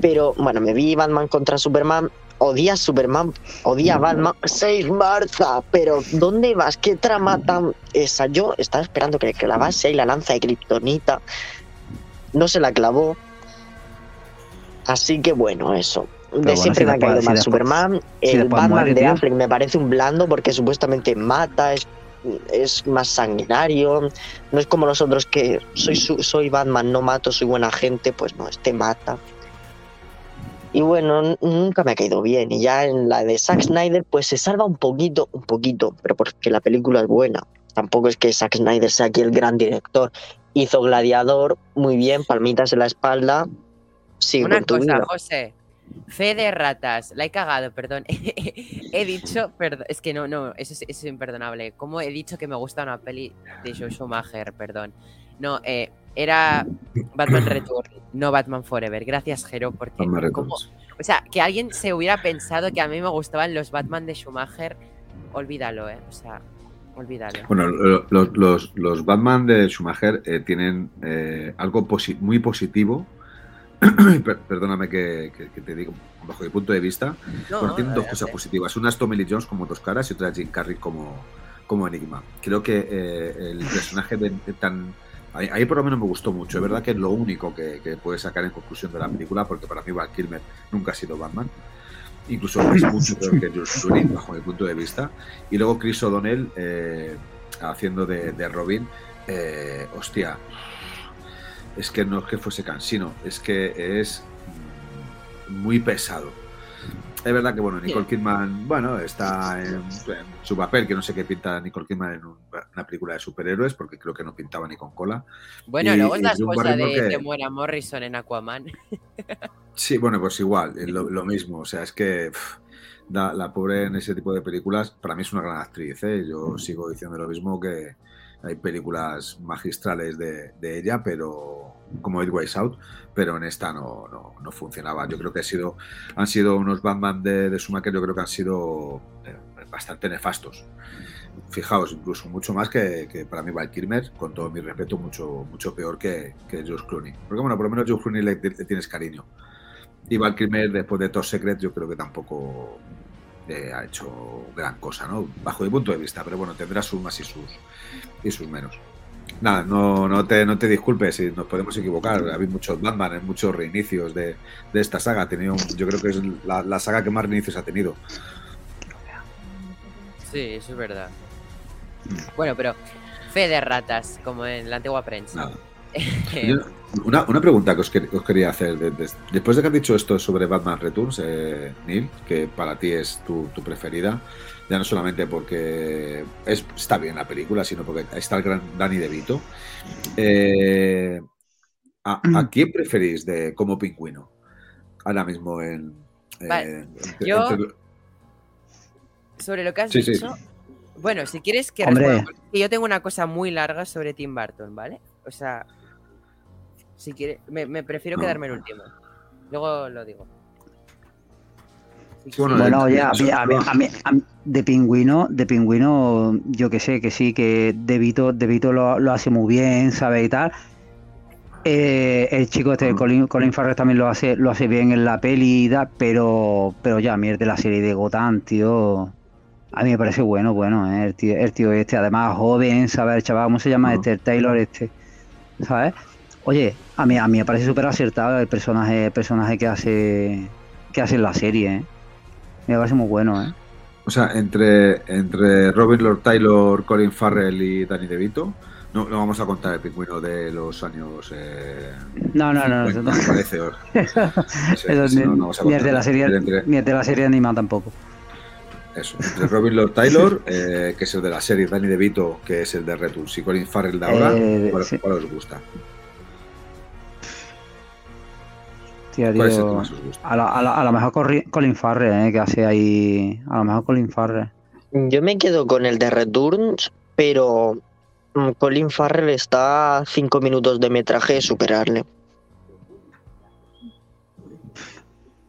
Speaker 3: Pero bueno, me vi Batman contra Superman. Odia Superman, odia a Batman. Seis Martha, pero ¿dónde vas? ¿Qué trama tan esa? Yo estaba esperando que le clavase ahí la lanza de Kryptonita. No se la clavó. Así que bueno, eso. De
Speaker 2: bueno,
Speaker 3: siempre
Speaker 2: si
Speaker 3: me ha caído
Speaker 2: si
Speaker 3: mal
Speaker 2: después-
Speaker 3: Superman.
Speaker 2: si
Speaker 3: el Batman
Speaker 2: muere,
Speaker 3: de. Affleck me parece un blando porque supuestamente mata, es, es más sanguinario. No es como nosotros que soy, soy Batman, no mato, soy buena gente. Pues no, este mata. Y bueno, nunca me ha caído bien. Y ya en la de Zack Snyder, pues se salva un poquito, un poquito, pero porque la película es buena. Tampoco es que Zack Snyder sea aquí el gran director. Hizo Gladiador, muy bien, palmitas en la espalda. Sigue
Speaker 1: Una cosa,
Speaker 3: vida.
Speaker 1: José. Fe de ratas. La he cagado, perdón. he dicho, perdón, es que no, no, eso es, eso es imperdonable. ¿Cómo he dicho que me gusta una peli de Joe Schumacher? Perdón. No, eh, era Batman Return, no Batman Forever. Gracias, Jero, porque como- o sea, que alguien se hubiera pensado que a mí me gustaban los Batman de Schumacher, olvídalo, eh. O sea, olvídalo.
Speaker 4: Bueno, lo- lo- los, los Batman de Schumacher eh, tienen eh, algo posi- muy positivo. Per- Perdóname que, que- que te digo, bajo mi punto de vista,
Speaker 1: No,
Speaker 4: Bueno, tienen dos cosas positivas. Una es Tommy Lee Jones como dos caras y otra es Jim Carrey como, como Enigma. Creo que eh, el personaje de, de tan... Ahí, ahí por lo menos me gustó mucho. Es verdad que es lo único que, que puedes sacar en conclusión de la película, porque para mí Val Kilmer nunca ha sido Batman. Incluso es mucho peor que George Clooney, bajo mi punto de vista. Y luego Chris O'Donnell eh, haciendo de, de Robin. eh, hostia, es que no es que fuese cansino, es que es mm, muy pesado. Es verdad que, bueno, Nicole Kidman, bueno, está en, en su papel, que no sé qué pinta Nicole Kidman en un- una película de superhéroes, porque creo que no pintaba ni con cola.
Speaker 1: Bueno,
Speaker 4: y-
Speaker 1: luego es la esposa de,
Speaker 4: que-
Speaker 1: Muera Morrison en Aquaman.
Speaker 4: Sí, bueno, pues igual, lo, lo mismo. O sea, es que la pobre en ese tipo de películas, para mí es una gran actriz. ¿eh? Yo sigo diciendo lo mismo que hay películas magistrales de, de ella, pero como It Ways Out, pero en esta no, no, no funcionaba. Yo creo que ha sido, han sido unos Batman de, de Schumacher, yo creo que han sido eh, bastante nefastos. Fijaos, incluso mucho más que, que para mí Val Kilmer, con todo mi respeto, mucho, mucho peor que, que George Clooney. Porque bueno, por lo menos George Clooney le, le tienes cariño. Y Val Kilmer, después de Top Secret, yo creo que tampoco eh, ha hecho gran cosa, ¿no? Bajo mi punto de vista, pero bueno, tendrá sus más y sus, y sus menos. Nada, no, no, te, no te disculpes si nos podemos equivocar. Ha habido muchos Batman, en muchos reinicios de, de esta saga. Ha tenido, yo creo que es la, la saga que más reinicios ha tenido.
Speaker 1: Sí, eso es verdad. Bueno, pero fe de ratas, como en la antigua prensa.
Speaker 4: Nada. Una, una pregunta que os, quer- os quería hacer. de- de- después de que has dicho esto sobre Batman Returns, eh, Neil, que para ti es tu, tu preferida, ya no solamente porque es, está bien la película, sino porque está el gran Danny DeVito. Eh, ¿a, a quién preferís de como pingüino? Ahora mismo en. eh, entre-
Speaker 1: yo-
Speaker 4: entre-
Speaker 1: Sobre lo que has
Speaker 4: Sí, sí.
Speaker 1: dicho. Bueno, si quieres que
Speaker 2: Hombre.
Speaker 1: responda, yo tengo una cosa muy larga sobre Tim Burton, ¿vale? O sea, si quieres, me, me prefiero
Speaker 4: No.
Speaker 1: quedarme el último. Luego lo digo.
Speaker 4: Sí, bueno,
Speaker 2: Bueno, oye, a mí, a mí- a mí- a mí- de pingüino, de pingüino, yo que sé, que sí, que De Vito, De Vito lo, lo hace muy bien, ¿sabes? Y tal. Eh, el chico este. Colin, Colin Farrell también lo hace, lo hace bien en la peli, y tal, pero, pero ya, a mí el de la serie de Gotham, tío, a mí me parece bueno, bueno, ¿eh? el, tío, el tío este, además joven, ¿sabes? El chaval, ¿cómo se llama
Speaker 4: Ujú.
Speaker 2: este? El Taylor este, ¿sabes? Oye, a mí, a mí me parece súper acertado el personaje, el personaje que hace, que hace en la serie, ¿eh? Me parece muy bueno, ¿eh?
Speaker 4: O sea, entre, entre Robin Lord Taylor, Colin Farrell y Danny DeVito, No, no vamos a contar el pingüino de los años. Eh,
Speaker 2: no, no, no. no,
Speaker 4: parece.
Speaker 2: ni, el de la serie, ni de la serie anima tampoco.
Speaker 4: Eso, entre Robin Lord Taylor, eh, que es el de la serie, Danny DeVito, que es el de Returns, y Colin Farrell de ahora, eh, ¿cuál, os gusta?
Speaker 2: ¿Cuál es el que más os gusta? A, lo mejor Colin Farrell, eh, que hace ahí. A lo mejor Colin Farrell.
Speaker 3: Yo me quedo con el de Returns, pero mm, Colin Farrell está a 5 minutos de metraje de superarle.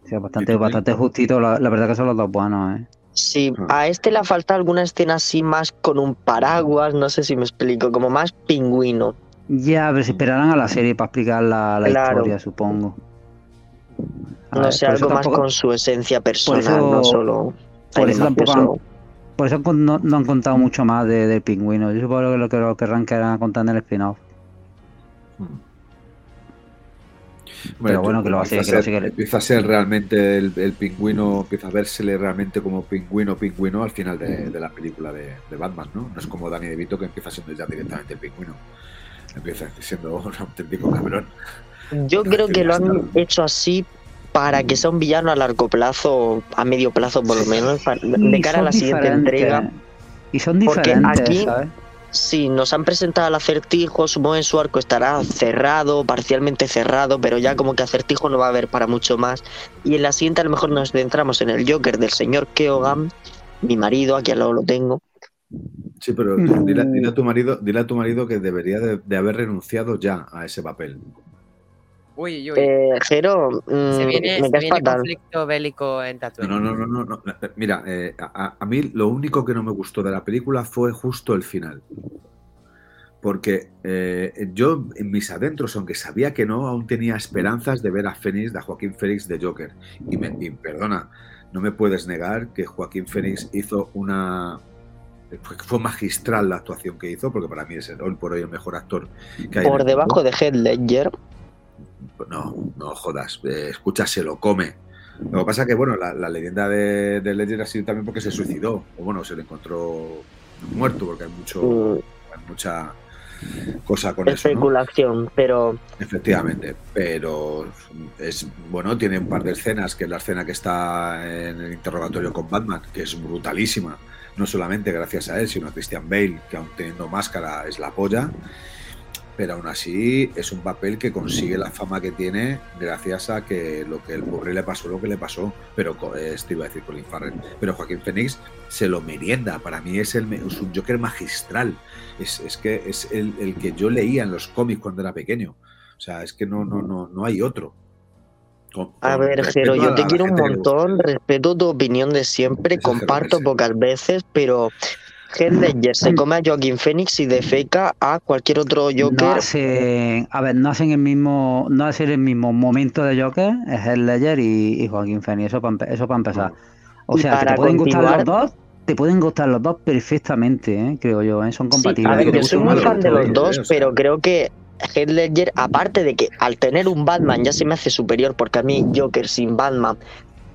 Speaker 2: Sí, bastante, bastante justito. La, la, verdad que son los dos buenos, ¿eh?
Speaker 3: Sí, ah. a este le falta alguna escena así más con un paraguas, no sé si me explico, como más pingüino.
Speaker 2: Ya, pero se esperarán a la serie para explicar la, historia, supongo.
Speaker 3: No sé, algo más con su esencia personal, no solo.
Speaker 2: Por eso tampoco por eso no, han contado mucho más de, del pingüino. Yo supongo que lo que lo querrán que contar en el spin-off. Hmm.
Speaker 4: Bueno, bueno, que lo, que Empieza a ser realmente el, pingüino, empieza a vérsele realmente como pingüino, pingüino al final de, la película de, Batman, ¿no? No es como Danny DeVito que empieza siendo ya directamente el pingüino. Empieza siendo un auténtico cabrón.
Speaker 3: Yo creo que lo han hecho así para que sea un villano a largo plazo, a medio plazo por lo menos, de cara a la siguiente entrega.
Speaker 2: Y son diferentes, aquí, ¿sabes?
Speaker 3: Sí, nos han presentado al acertijo, supongo que su arco estará cerrado, parcialmente cerrado, pero ya como que acertijo no va a haber para mucho más. Y en la siguiente a lo mejor nos centramos en el Joker del señor Keoghan, mi marido, aquí al lado lo tengo.
Speaker 4: Sí, pero dile, a tu marido, dile a tu marido que debería de, haber renunciado ya a ese papel.
Speaker 1: Uy, uy.
Speaker 3: Eh, Jero,
Speaker 1: se mm, viene, conflicto bélico en Tatooine.
Speaker 4: No, no, no, no, no. Mira, eh, a, mí lo único que no me gustó de la película fue justo el final. Porque eh, yo en mis adentros, aunque sabía que no, aún tenía esperanzas de ver a Fénix, de Joaquín Félix de Joker. Y, me, perdona, no me puedes negar que Joaquín Fénix hizo una, fue magistral la actuación que hizo, porque para mí es hoy por hoy el mejor actor que hay.
Speaker 3: Por debajo de Heath Ledger.
Speaker 4: No, no jodas, eh, escucha, se lo come. Lo que pasa que, bueno, la, leyenda de, de, Ledger ha sido también porque se suicidó, o bueno, se le encontró muerto, porque hay mucho, mm. mucha cosa con
Speaker 3: Especulación, pero...
Speaker 4: Efectivamente, pero es, bueno, tiene un par de escenas, que es la escena que está en el interrogatorio con Batman, que es brutalísima, no solamente gracias a él, sino a Christian Bale, que aún teniendo máscara es la polla, pero aún así es un papel que consigue la fama que tiene gracias a que lo que el Burri le pasó, lo que le pasó, pero este iba a decir Colin Farrell, pero Joaquín Phoenix se lo merienda, para mí es, el, es un Joker magistral, es, es que es el, el, que yo leía en los cómics cuando era pequeño, o sea, es que no, no, no, no hay otro.
Speaker 3: a ver, Jero, yo te quiero un montón, respeto tu opinión de siempre, comparto pocas veces, pero Heath Ledger se come a Joaquín Phoenix y defeca a cualquier otro Joker. No
Speaker 2: hace, a ver, no hacen el mismo, no hacen el mismo momento de Joker, es Heath Ledger y, Joaquín Phoenix, eso para eso para empezar. O sea, te pueden gustar los dos, te pueden gustar los dos perfectamente, ¿eh? creo yo, ¿eh? son compatibles.
Speaker 3: a ver, yo soy muy fan de los dos, pero creo que Heath Ledger, aparte de que al tener un Batman ya se me hace superior, porque a mí Joker sin Batman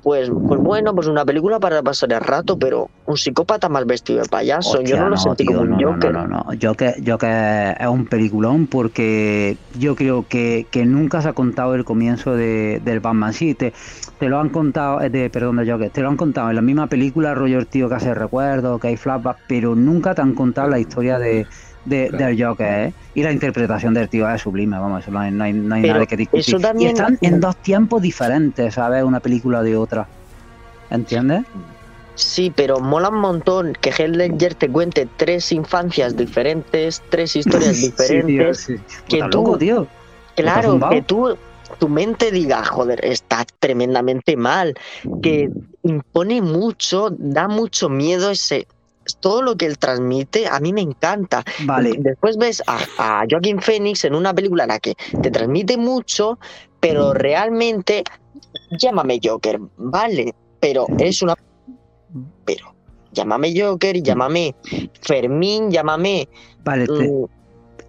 Speaker 3: pues, pues bueno, pues una película para pasar el rato, pero un psicópata mal vestido de payaso. yo no lo sentí como un Joker.
Speaker 2: No, no, no, Joker, Joker es un peliculón porque yo creo que, que nunca se ha contado el comienzo de, del Batman. Sí, te, te lo han contado, eh, de, perdón, de Joker, te lo han contado en la misma película, rollo el tío que hace recuerdo, que hay flashbacks, pero nunca te han contado la historia de de, del Joker, ¿eh? Y la interpretación del tío es sublime, vamos, no hay, no hay, nada que discutir. Y están en dos tiempos diferentes, ¿sabes? Una película de otra. ¿Entiendes?
Speaker 3: Sí, pero mola un montón que Heath Ledger te cuente tres infancias diferentes, tres historias diferentes. Que tú, tío. Claro, que tú tu mente diga, joder, está tremendamente mal, que impone mucho, da mucho miedo ese, todo lo que él transmite a mí me encanta.
Speaker 2: Vale.
Speaker 3: Después ves a, a Joaquín Phoenix en una película en la que te transmite mucho, pero realmente llámame Joker, vale, pero es una pero llámame Joker y llámame Fermín, llámame
Speaker 2: Vale,
Speaker 3: mm,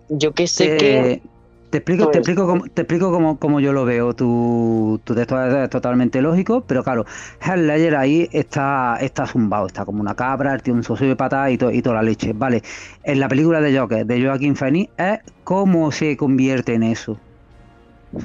Speaker 3: yo qué sé que
Speaker 2: Te explico, te
Speaker 3: Pues-
Speaker 2: explico, cómo, te explico cómo, cómo yo lo veo. Tu, tu texto es, es totalmente lógico, pero claro, Heath Ledger ahí está, está zumbado, está como una cabra, el tío un socio de patas y, to- y toda la leche. Vale, en la película de Joker, de Joaquín Phoenix, es cómo se convierte en eso.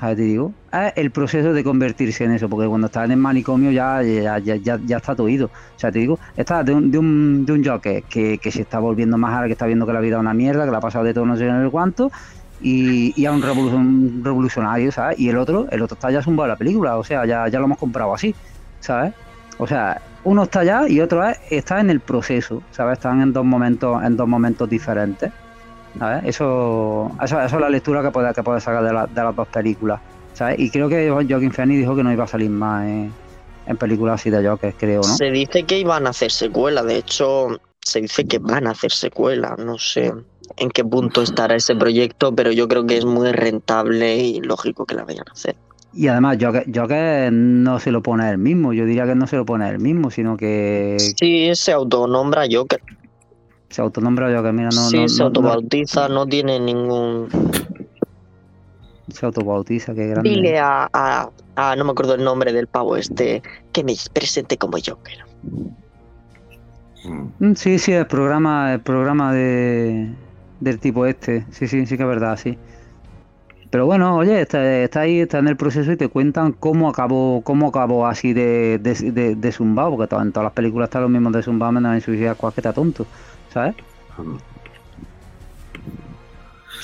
Speaker 2: ¿Sabes? Te digo, es el proceso de convertirse en eso, porque cuando está en el manicomio ya, ya, ya, ya, ya está todo ido. O sea, te digo, está de un, de un, de un Joker que, que se está volviendo más ahora, que está viendo que la vida es una mierda, que la ha pasado de todo no sé en el cuánto, y, y a un, revolu- un revolucionario, ¿sabes? Y el otro, el otro está ya zumbado la película, o sea, ya, ya lo hemos comprado así, ¿sabes? O sea, uno está allá y otro es- está en el proceso, ¿sabes? Están en dos momentos, en dos momentos diferentes. ¿Sabes? Eso, eso, eso es la lectura que puedes que puede sacar de, la- de las dos películas. ¿Sabes? Y creo que Joaquin Phoenix dijo que no iba a salir más en, en películas así de Joker, creo, ¿no?
Speaker 3: Se dice que iban a hacer secuela, de hecho, se dice que van a hacer secuela, no sé en qué punto estará ese proyecto, pero yo creo que es muy rentable y lógico que la vayan a hacer.
Speaker 2: Y además, Joker, Joker no se lo pone él mismo. Yo diría que no se lo pone él mismo, sino que
Speaker 3: Sí, se autonombra Joker.
Speaker 2: se autonombra Joker. Mira, no,
Speaker 3: sí,
Speaker 2: no,
Speaker 3: se
Speaker 2: no-
Speaker 3: autobautiza, no tiene ningún...
Speaker 2: se autobautiza, qué grande.
Speaker 3: Dile a, a- a- no me acuerdo el nombre del pavo este, que me presente como Joker.
Speaker 4: Mm,
Speaker 2: Sí, sí, el programa, el programa de, del tipo este. Sí, sí, sí que es verdad, sí. Pero bueno, oye, está, está ahí, está en el proceso y te cuentan cómo acabó, cómo acabó así de, de, de, de porque en todas las películas están los mismos de zumbado, menos en Suicida Squad que tonto, ¿sabes?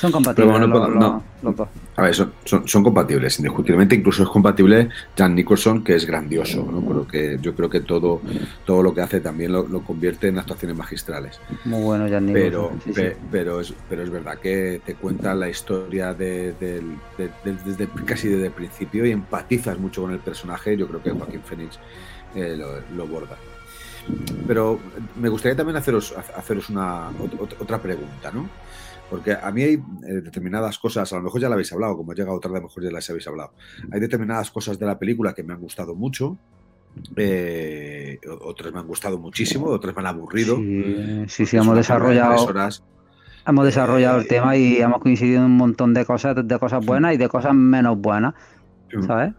Speaker 2: Son compatibles
Speaker 4: bueno,
Speaker 2: los,
Speaker 4: pues,
Speaker 2: los-
Speaker 4: no.
Speaker 2: dos.
Speaker 4: A ver, son, son, son compatibles, indiscutiblemente. Incluso es compatible Jan Nicholson, que es grandioso. ¿no? Creo que, yo creo que todo, todo lo que hace también lo, lo convierte en actuaciones magistrales.
Speaker 2: Muy bueno, Jan
Speaker 4: Pero,
Speaker 2: Nicholson, sí, sí.
Speaker 4: pe- pero, es, pero es verdad que te cuenta la historia de, del- de- de- desde casi desde el principio y empatizas mucho con el personaje. Yo creo que Joaquín Phoenix eh, lo, lo borda. Pero me gustaría también haceros, haceros una, ot- otra pregunta, ¿no? Porque a mí hay eh, determinadas cosas, a lo mejor ya la habéis hablado, como he llegado tarde, a lo mejor ya las habéis hablado. Hay determinadas cosas de la película que me han gustado mucho, eh, otras me han gustado muchísimo, otras me han aburrido.
Speaker 2: Sí, sí, hemos desarrollado,
Speaker 4: horas.
Speaker 2: hemos desarrollado el
Speaker 4: Eh,
Speaker 2: tema y hemos coincidido en un montón de cosas, de cosas buenas y de cosas menos buenas, ¿sabes?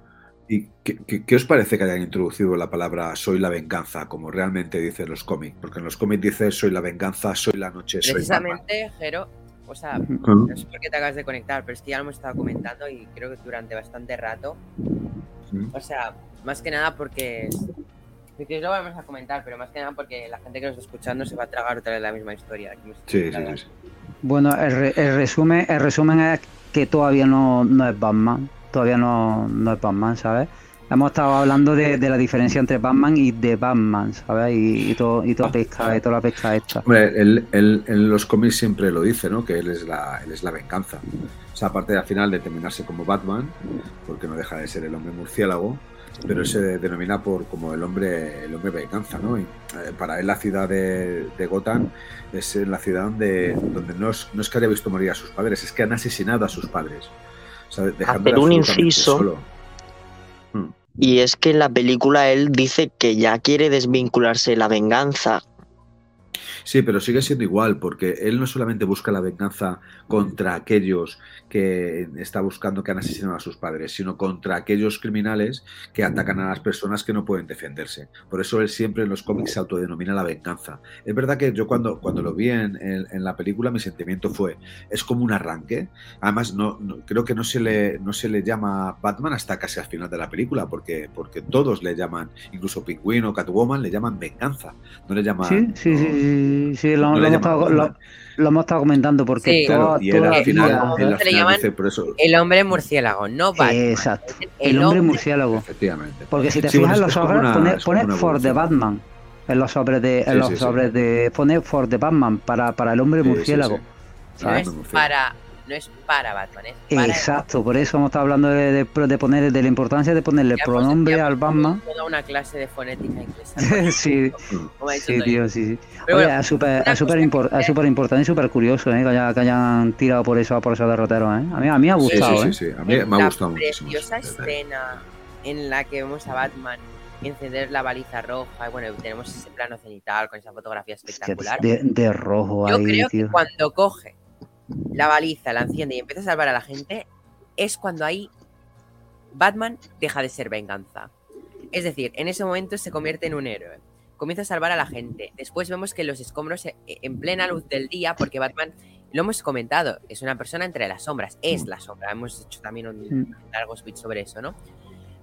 Speaker 4: ¿Y qué, qué- qué os parece que hayan introducido la palabra soy la venganza, como realmente dicen los cómics? Porque en los cómics dice soy la venganza, soy la noche, soy Batman.
Speaker 1: Precisamente, Jero, o sea, no sé por qué te acabas de conectar, pero es que ya lo hemos estado comentando y creo que durante bastante rato. O sea, más que nada porque. Si lo vamos a comentar, pero más que nada porque la gente que nos está escuchando se va a tragar otra vez la misma historia.
Speaker 4: Sí, sí, sí, sí.
Speaker 2: Bueno, el, re- el resumen, el resumen es que todavía no, no es Batman, todavía no, no es Batman, ¿sabes? Hemos estado hablando de, de la diferencia entre Batman y de Batman, ¿sabes? Y, y todo, y toda pesca, y toda la pesca esta.
Speaker 4: Hombre, él, él- en los cómics siempre lo dice, ¿no? Que él es la, él es la venganza. O sea, aparte de al final determinarse como Batman, porque no deja de ser el hombre murciélago, pero se denomina por como el hombre, el hombre venganza, ¿no? Y, eh, para él la ciudad de, de Gotham es la ciudad donde, donde no, es, no es que haya visto morir a sus padres, es que han asesinado a sus padres. O sea, dejándole
Speaker 3: Hacer un
Speaker 4: absolutamente
Speaker 3: inciso.
Speaker 4: solo. Mm.
Speaker 3: Y es que en la película él dice que ya quiere desvincularse de la venganza.
Speaker 4: Sí, pero sigue siendo igual, porque él no solamente busca la venganza contra aquellos que está buscando que han asesinado a sus padres, sino contra aquellos criminales que atacan a las personas que no pueden defenderse. Por eso él siempre en los cómics se autodenomina la venganza. Es verdad que yo cuando, cuando lo vi en, en- en la película mi sentimiento fue, es como un arranque. Además, no, no- creo que no se, le, no se le llama Batman hasta casi al final de la película, porque, porque todos le llaman, incluso Pingüino, Catwoman, le llaman venganza. No le llaman...
Speaker 2: Sí, sí, sí, sí, sí, lo,
Speaker 4: no
Speaker 2: lo
Speaker 4: le
Speaker 2: hemos estado, lo, hemos estado comentando porque
Speaker 1: Sí.
Speaker 2: toda,
Speaker 4: Claro, y él
Speaker 2: toda
Speaker 4: al
Speaker 2: la
Speaker 4: final,
Speaker 2: vida-
Speaker 4: él al
Speaker 1: Se le
Speaker 4: final
Speaker 1: llaman
Speaker 4: dice por eso.
Speaker 1: El hombre murciélago, no Batman.
Speaker 2: Exacto,
Speaker 1: Es
Speaker 2: el hombre murciélago.
Speaker 4: Efectivamente.
Speaker 2: Porque si te
Speaker 4: Sí,
Speaker 2: fijas en los sobres, pone, pone for the. Batman. En los sobres de, en
Speaker 4: Sí,
Speaker 2: los
Speaker 4: sí, sí.
Speaker 2: sobres de, pone for the Batman para, para el hombre
Speaker 4: Sí, sí,
Speaker 2: murciélago. ¿sabes?
Speaker 1: es para, no es para Batman, es para
Speaker 2: Exacto, por eso hemos estado hablando de, de, de poner de la importancia de ponerle
Speaker 1: Ya hemos-
Speaker 2: pronombre al
Speaker 1: hemos
Speaker 2: Batman.
Speaker 1: Toda una clase de fonética inglesa.
Speaker 2: sí,
Speaker 1: como ha dicho
Speaker 2: sí, tío, sí, sí.
Speaker 1: Pero
Speaker 2: Oye,
Speaker 1: bueno,
Speaker 2: es súper importante y súper curioso ¿eh? que, haya- que hayan tirado por eso por esos derroteros. ¿eh? A, mí, a mí me ha gustado.
Speaker 4: sí,
Speaker 2: ¿eh?
Speaker 4: sí, sí. A mí me ha
Speaker 1: la
Speaker 4: gustado muchísimo.
Speaker 1: preciosa
Speaker 4: ese detalle.
Speaker 1: escena en la que vemos a Batman encender la baliza roja y bueno, tenemos ese plano cenital con esa fotografía
Speaker 2: Es que
Speaker 1: espectacular.
Speaker 2: de, de rojo
Speaker 1: Yo
Speaker 2: ahí,
Speaker 1: creo
Speaker 2: tío.
Speaker 1: que cuando coge la baliza, la enciende y empieza a salvar a la gente, es cuando ahí Batman deja de ser venganza. Es decir, en ese momento se convierte en un héroe. Comienza a salvar a la gente. Después vemos que los escombros eh, en plena luz del día, porque Batman, lo hemos comentado, es una persona entre las sombras, es la sombra. Hemos hecho también un largo speech sobre eso, ¿no?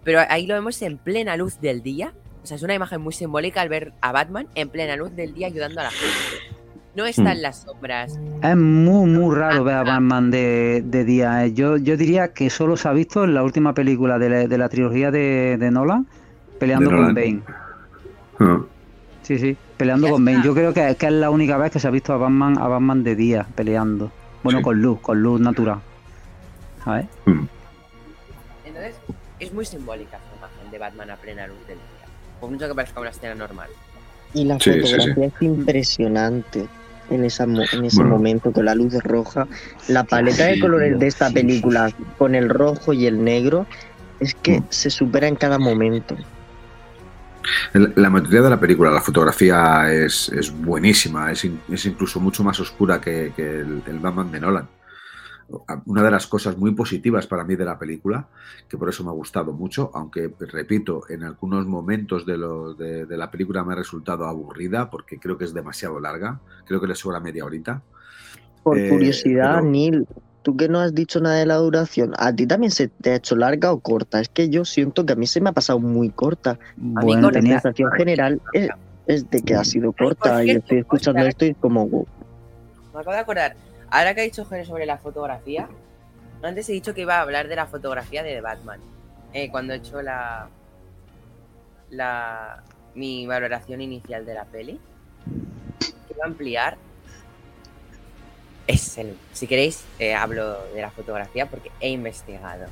Speaker 1: Pero ahí lo vemos en plena luz del día. O sea, es una imagen muy simbólica al ver a Batman en plena luz del día ayudando a la gente. No está en las sombras.
Speaker 2: Es muy, muy raro ver a Batman de, día. ¿eh? Yo, yo diría que solo se ha visto en la última película de la, trilogía de, de Nolan peleando con Bane. Ah. Sí, sí, peleando con Bane. Yo creo que, es la única vez que se ha visto a Batman, a Batman de día peleando. Bueno, con luz, con luz natural. ¿Sabes?
Speaker 1: Hmm. Entonces, es muy simbólica esa imagen de Batman a plena luz del día. Por mucho que parezca una escena normal.
Speaker 3: Y la fotografía es impresionante en, esa, en ese momento con la luz roja. La paleta de colores de esta película con el rojo y el negro es que mm. se supera en cada momento.
Speaker 4: La mayoría de la película, la fotografía es, buenísima, es, incluso mucho más oscura que, el, el, Batman de Nolan una de las cosas muy positivas para mí de la película, que por eso me ha gustado mucho, aunque repito, en algunos momentos de, lo, de, la película me ha resultado aburrida porque creo que es demasiado larga, creo que le sobra media horita.
Speaker 3: Por eh, curiosidad, Neil, tú que no has dicho nada de la duración, ¿a ti también se te ha hecho larga o corta? Es que yo siento que a mí se me ha pasado muy corta. A mí con la sensación general es, de que ha sido corta y estoy escuchando esto y como...
Speaker 1: Me acabo de acordar, Ahora que ha dicho Jere sobre la fotografía, antes he dicho que iba a hablar de la fotografía de Batman. Eh, cuando he hecho la, la mi valoración inicial de la peli, quiero ampliar. Es si queréis, eh, hablo de la fotografía porque he investigado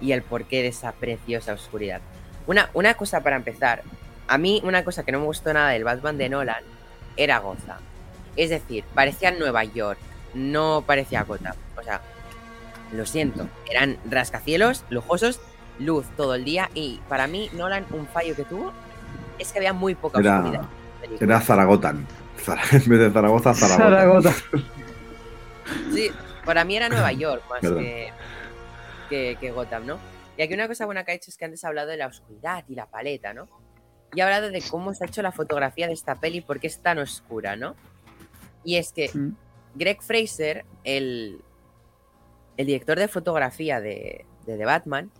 Speaker 1: y el porqué de esa preciosa oscuridad. Una, una cosa para empezar, a mí una cosa que no me gustó nada del Batman de Nolan era Gotham. Es decir, parecía Nueva York, no parecía Gotham. O sea, lo siento, eran rascacielos, lujosos, luz todo el día y para mí Nolan un fallo que tuvo es que había muy poca
Speaker 4: era,
Speaker 1: oscuridad.
Speaker 4: Era Zaragoza. En vez de Zaragoza, Zaragoza.
Speaker 1: Sí, para mí era Nueva York más que, que, Gotham, ¿no? Y aquí una cosa buena que ha hecho es que antes ha hablado de la oscuridad y la paleta, ¿no? Y ha hablado de cómo se ha hecho la fotografía de esta peli porque es tan oscura, ¿no? Y es que mm. Greg Fraser, el, el director de fotografía de, The Batman,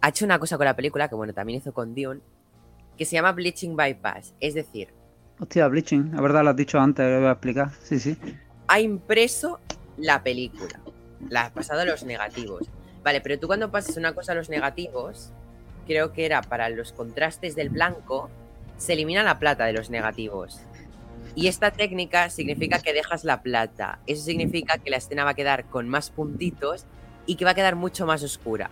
Speaker 1: ha hecho una cosa con la película, que bueno, también hizo con Dune, que se llama Bleaching Bypass. Es decir...
Speaker 2: Hostia, Bleaching, la verdad lo has dicho antes, lo voy a explicar. Sí, sí.
Speaker 1: Ha impreso la película. La ha pasado a los negativos. Vale, pero tú cuando pasas una cosa a los negativos, creo que era para los contrastes del blanco, se elimina la plata de los negativos. Y esta técnica significa que dejas la plata. Eso significa que la escena va a quedar con más puntitos y que va a quedar mucho más oscura.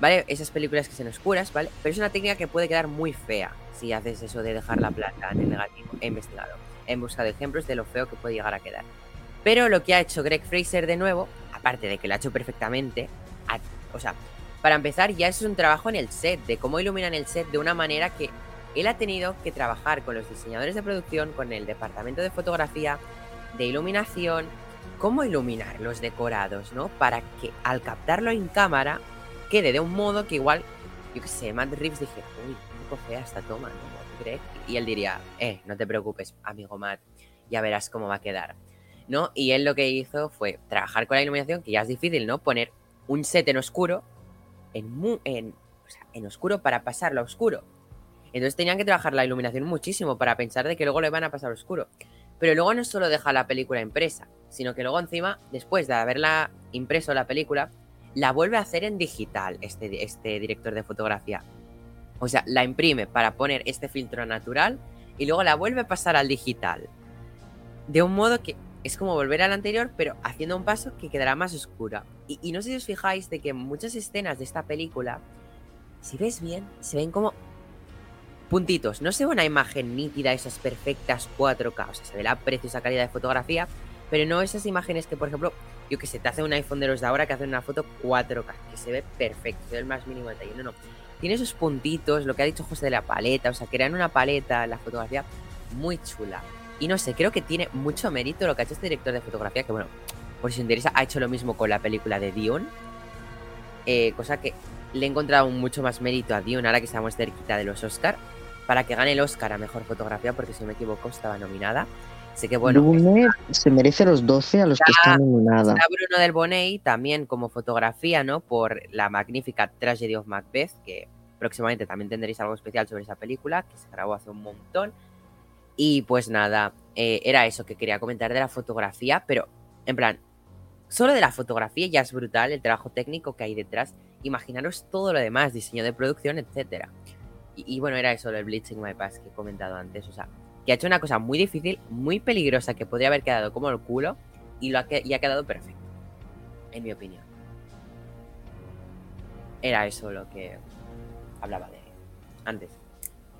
Speaker 1: ¿Vale? Esas películas que son oscuras, ¿vale? Pero es una técnica que puede quedar muy fea si haces eso de dejar la plata en el negativo. He investigado, he buscado ejemplos de lo feo que puede llegar a quedar. Pero lo que ha hecho Greg Fraser de nuevo, aparte de que lo ha hecho perfectamente, o sea, para empezar ya es un trabajo en el set, de cómo iluminan el set de una manera que él ha tenido que trabajar con los diseñadores de producción, con el departamento de fotografía, de iluminación, cómo iluminar los decorados, ¿no? Para que al captarlo en cámara quede de un modo que igual, yo qué sé, Matt Reeves dije, uy, un poco fea esta toma, ¿no? Y él diría, eh, no te preocupes, amigo Matt, ya verás cómo va a quedar, ¿no? Y él lo que hizo fue trabajar con la iluminación, que ya es difícil, ¿no? Poner un set en oscuro, en, en, o sea, en oscuro para pasarlo a oscuro entonces tenían que trabajar la iluminación muchísimo para pensar de que luego le van a pasar oscuro. Pero luego no solo deja la película impresa, sino que luego encima, después de haberla impreso la película, la vuelve a hacer en digital este, este director de fotografía. O sea, la imprime para poner este filtro natural y luego la vuelve a pasar al digital. De un modo que es como volver al anterior, pero haciendo un paso que quedará más oscura. Y, y no sé si os fijáis de que muchas escenas de esta película, si ves bien, se ven como puntitos. No se ve una imagen nítida, esas perfectas 4K, o sea, se ve la preciosa calidad de fotografía, pero no esas imágenes que, por ejemplo, yo que sé, te hace un iPhone de los de ahora que hacen una foto 4K, que se ve perfecto, se ve el más mínimo detalle. No, no. Tiene esos puntitos, lo que ha dicho José de la paleta, o sea, crean una paleta, la fotografía muy chula. Y no sé, creo que tiene mucho mérito lo que ha hecho este director de fotografía, que bueno, por si os interesa, ha hecho lo mismo con la película de Dion. Eh, cosa que le he encontrado mucho más mérito a Dion ahora que estamos cerquita de los Oscar. Para que gane el Oscar a Mejor Fotografía, porque si no me equivoco estaba nominada. Sé que bueno...
Speaker 3: Dune se merece los 12 a los que
Speaker 1: Está-
Speaker 3: están nominadas.
Speaker 1: Está Bruno del Boney también como fotografía, ¿no? Por la magnífica Tragedy of Macbeth, que próximamente también tendréis algo especial sobre esa película, que se grabó hace un montón. Y pues nada, eh, era eso que quería comentar de la fotografía, pero en plan, solo de la fotografía ya es brutal el trabajo técnico que hay detrás. Imaginaros todo lo demás, diseño de producción, etcétera. Y, bueno, era eso, lo del Bleaching My Past que he comentado antes. O sea, que ha hecho una cosa muy difícil, muy peligrosa, que podría haber quedado como el culo, y, lo ha, y ha quedado perfecto, en mi opinión. Era eso lo que hablaba de antes.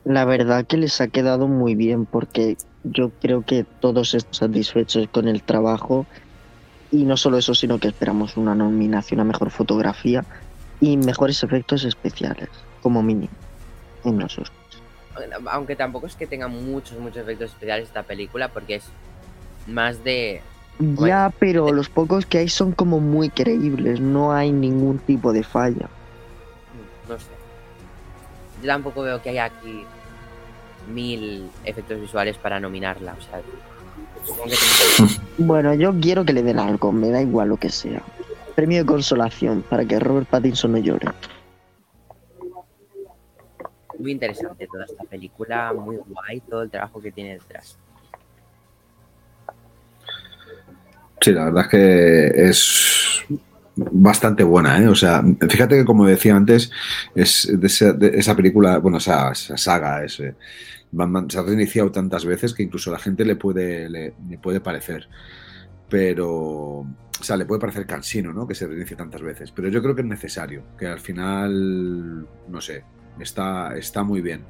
Speaker 3: La verdad que les ha quedado muy bien porque yo creo que todos están satisfechos con el trabajo y no solo eso, sino que esperamos una nominación a mejor fotografía y mejores efectos especiales, como mínimo,
Speaker 1: Aunque tampoco es que tenga muchos, muchos efectos especiales esta película, porque es más de...
Speaker 3: Ya, pero los pocos que hay son como muy creíbles, no hay ningún tipo de falla.
Speaker 1: No sé. Yo tampoco veo que haya aquí mil efectos visuales para nominarla. O sea,
Speaker 3: Bueno, yo quiero que le den algo, me da igual lo que sea. Premio de consolación para que Robert Pattinson no llore.
Speaker 1: Muy interesante toda esta película, muy guay, todo el trabajo que tiene detrás.
Speaker 4: Sí, la verdad es que es bastante buena, ¿eh? O sea, fíjate que como decía antes, es de esa, película, bueno, esa, esa saga, ese se ha reiniciado tantas veces que incluso a la gente le puede, le, le puede parecer. Pero, o sea, le puede parecer cansino, ¿no? Que se reinicie tantas veces. Pero yo creo que es necesario, que al final, no sé, está, está muy bien.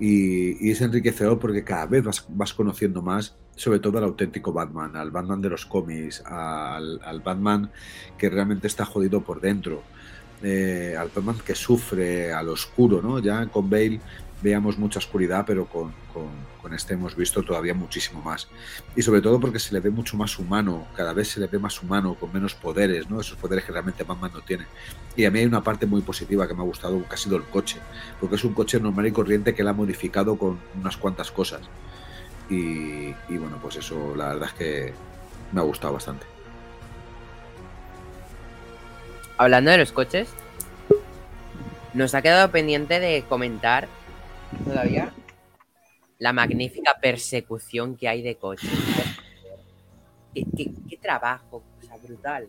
Speaker 4: Y, es enriquecedor porque cada vez vas, vas conociendo más sobre todo al auténtico Batman, al Batman de los cómics, al, al Batman que realmente está jodido por dentro, eh, al Batman que sufre, al oscuro, ¿no? Ya con Bale veíamos mucha oscuridad, pero con, con, este hemos visto todavía muchísimo más. Y sobre todo porque se le ve mucho más humano, cada vez se le ve más humano, con menos poderes, ¿no? Esos poderes que realmente Batman no tiene. Y a mí hay una parte muy positiva que me ha gustado, que ha sido el coche, porque es un coche normal y corriente que él ha modificado con unas cuantas cosas. Y, bueno, pues eso la verdad es que me ha gustado bastante.
Speaker 1: Hablando de los coches, nos ha quedado pendiente de comentar todavía la magnífica persecución que hay de coches. ¿Qué, qué, qué trabajo? O sea, brutal.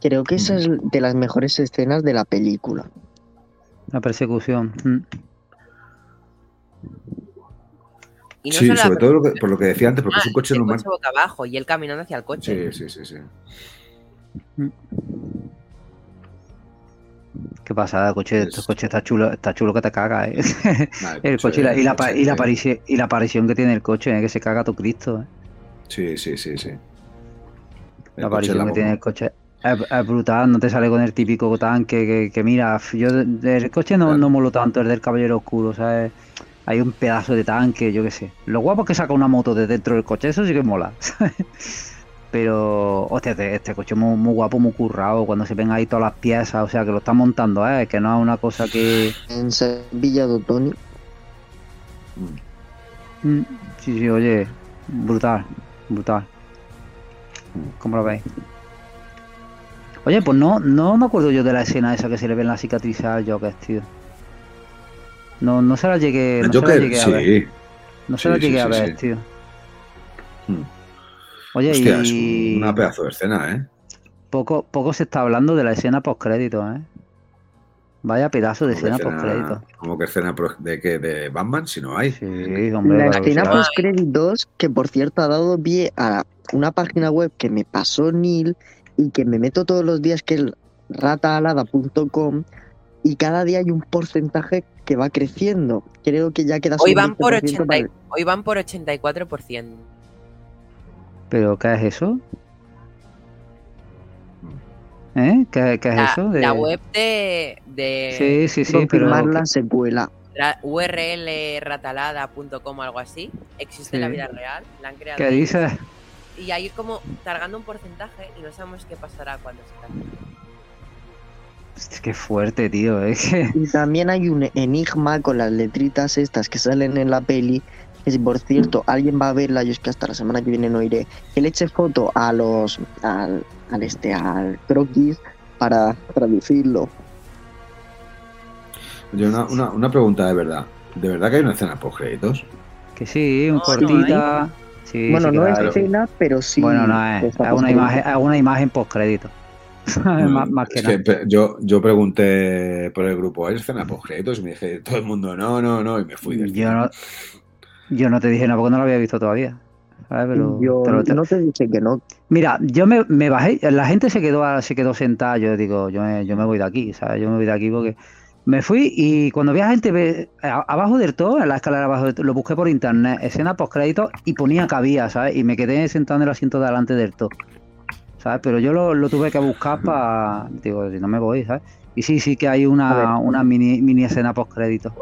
Speaker 3: Creo que esa es de las mejores escenas de la película.
Speaker 2: La persecución. Mm.
Speaker 1: Y
Speaker 4: sí,
Speaker 1: la
Speaker 4: sobre todo lo que- por lo que decía antes, porque
Speaker 1: Ah,
Speaker 4: es un coche
Speaker 1: el
Speaker 4: normal.
Speaker 1: coche boca abajo y él caminando hacia el coche.
Speaker 4: Sí, sí, sí, sí.
Speaker 2: Qué pasada, el coche,
Speaker 4: Es-
Speaker 2: este coche está chulo, está chulo que te caga, eh.
Speaker 4: Nah,
Speaker 2: El coche y la, y la, y la, y la aparición que tiene el coche, eh, que se caga todo Cristo. eh.
Speaker 4: Sí, sí, sí, sí. El
Speaker 2: La aparición
Speaker 4: la
Speaker 2: que tiene el coche es, es brutal, no te sale con el típico tanque que, que mira, yo de- del coche no,
Speaker 4: Claro.
Speaker 2: no molo tanto, el del caballero oscuro, ¿sabes? Hay un pedazo de tanque, yo qué sé. Lo guapo es que saca una moto de dentro del coche, eso sí que mola. ¿sabes? Pero, hostia, este, este coche es muy, muy guapo, muy currado, cuando se ven ahí todas las piezas, o sea, que lo están montando, ¿eh? Que no es una cosa que...
Speaker 3: En Sevilla de Tony,
Speaker 4: Mm.
Speaker 2: Sí, sí, oye, brutal, brutal. ¿Cómo lo veis? Oye, pues no, no me acuerdo yo de la escena esa que se le ve en la cicatriz al Joker, tío. No, no se la llegué, no se la llegué a ver.
Speaker 4: sí.
Speaker 2: No se
Speaker 4: sí,
Speaker 2: la
Speaker 4: sí,
Speaker 2: llegué a ver,
Speaker 4: sí.
Speaker 2: tío.
Speaker 4: Mm.
Speaker 2: Oye,
Speaker 4: Hostia,
Speaker 2: y
Speaker 4: es una pedazo de escena, ¿eh?
Speaker 2: poco, poco se está hablando de la escena post crédito, ¿eh? Vaya pedazo de escena post crédito.
Speaker 4: Como que escena de, que de Batman, si no hay.
Speaker 2: Sí, hombre,
Speaker 3: la escena
Speaker 2: sí.
Speaker 3: post créditos, que por cierto ha dado pie a una página web que me pasó Neil y que me meto todos los días, que es rataalada.com, y cada día hay un porcentaje que va creciendo. Creo que ya queda
Speaker 1: Hoy van por
Speaker 3: 20%
Speaker 1: 80
Speaker 3: para
Speaker 1: hoy van por 84%.
Speaker 2: ¿Pero qué es eso? ¿Eh? ¿Qué, qué es
Speaker 1: La,
Speaker 2: eso? De-
Speaker 1: la web de, de
Speaker 2: Sí, sí, sí, pero...
Speaker 3: la secuela.
Speaker 1: ra- url ratalada.com o algo así existe en la vida real. La han creado.
Speaker 2: ¿Qué dices?
Speaker 1: y ahí como cargando un porcentaje y no sabemos qué pasará cuando se cargue.
Speaker 2: Es que fuerte, tío.
Speaker 3: Y también hay un enigma con las letritas estas que salen en la peli. Que si por cierto alguien va a verla, yo es que hasta la semana que viene no iré, que le eche foto a los. al, al este, al croquis para traducirlo.
Speaker 4: Yo una, una, una pregunta de verdad. ¿De verdad que hay una escena post créditos?
Speaker 2: Que sí, un
Speaker 1: no.
Speaker 2: Sí,
Speaker 3: bueno,
Speaker 2: sí
Speaker 3: no es escena, pero sí.
Speaker 2: Bueno, no es. Es una imagen, una imagen post crédito. más, más que
Speaker 4: Es
Speaker 2: nada.
Speaker 4: que yo, yo pregunté por el grupo, ¿hay escena post créditos? Y me dije todo el mundo, no, no, no, y me fui del
Speaker 2: Yo no, yo no te dije nada porque no lo había visto todavía. ¿sabes? Pero
Speaker 3: Yo
Speaker 2: te lo- te-
Speaker 3: no te dije que no.
Speaker 2: Mira, yo me, me bajé, la gente se quedó, se quedó sentada, yo digo, yo me, yo me voy de aquí, ¿sabes? Yo me voy de aquí porque me fui y cuando vi a gente ve- a- abajo del todo, en la escalera abajo del todo, lo busqué por internet, escena post crédito y ponía que había, ¿sabes? Y me quedé sentado en el asiento de delante del todo, ¿sabes? Pero yo lo, lo tuve que buscar para, digo, si no me voy, ¿sabes? Y sí, sí que hay una, una mini, mini escena post crédito.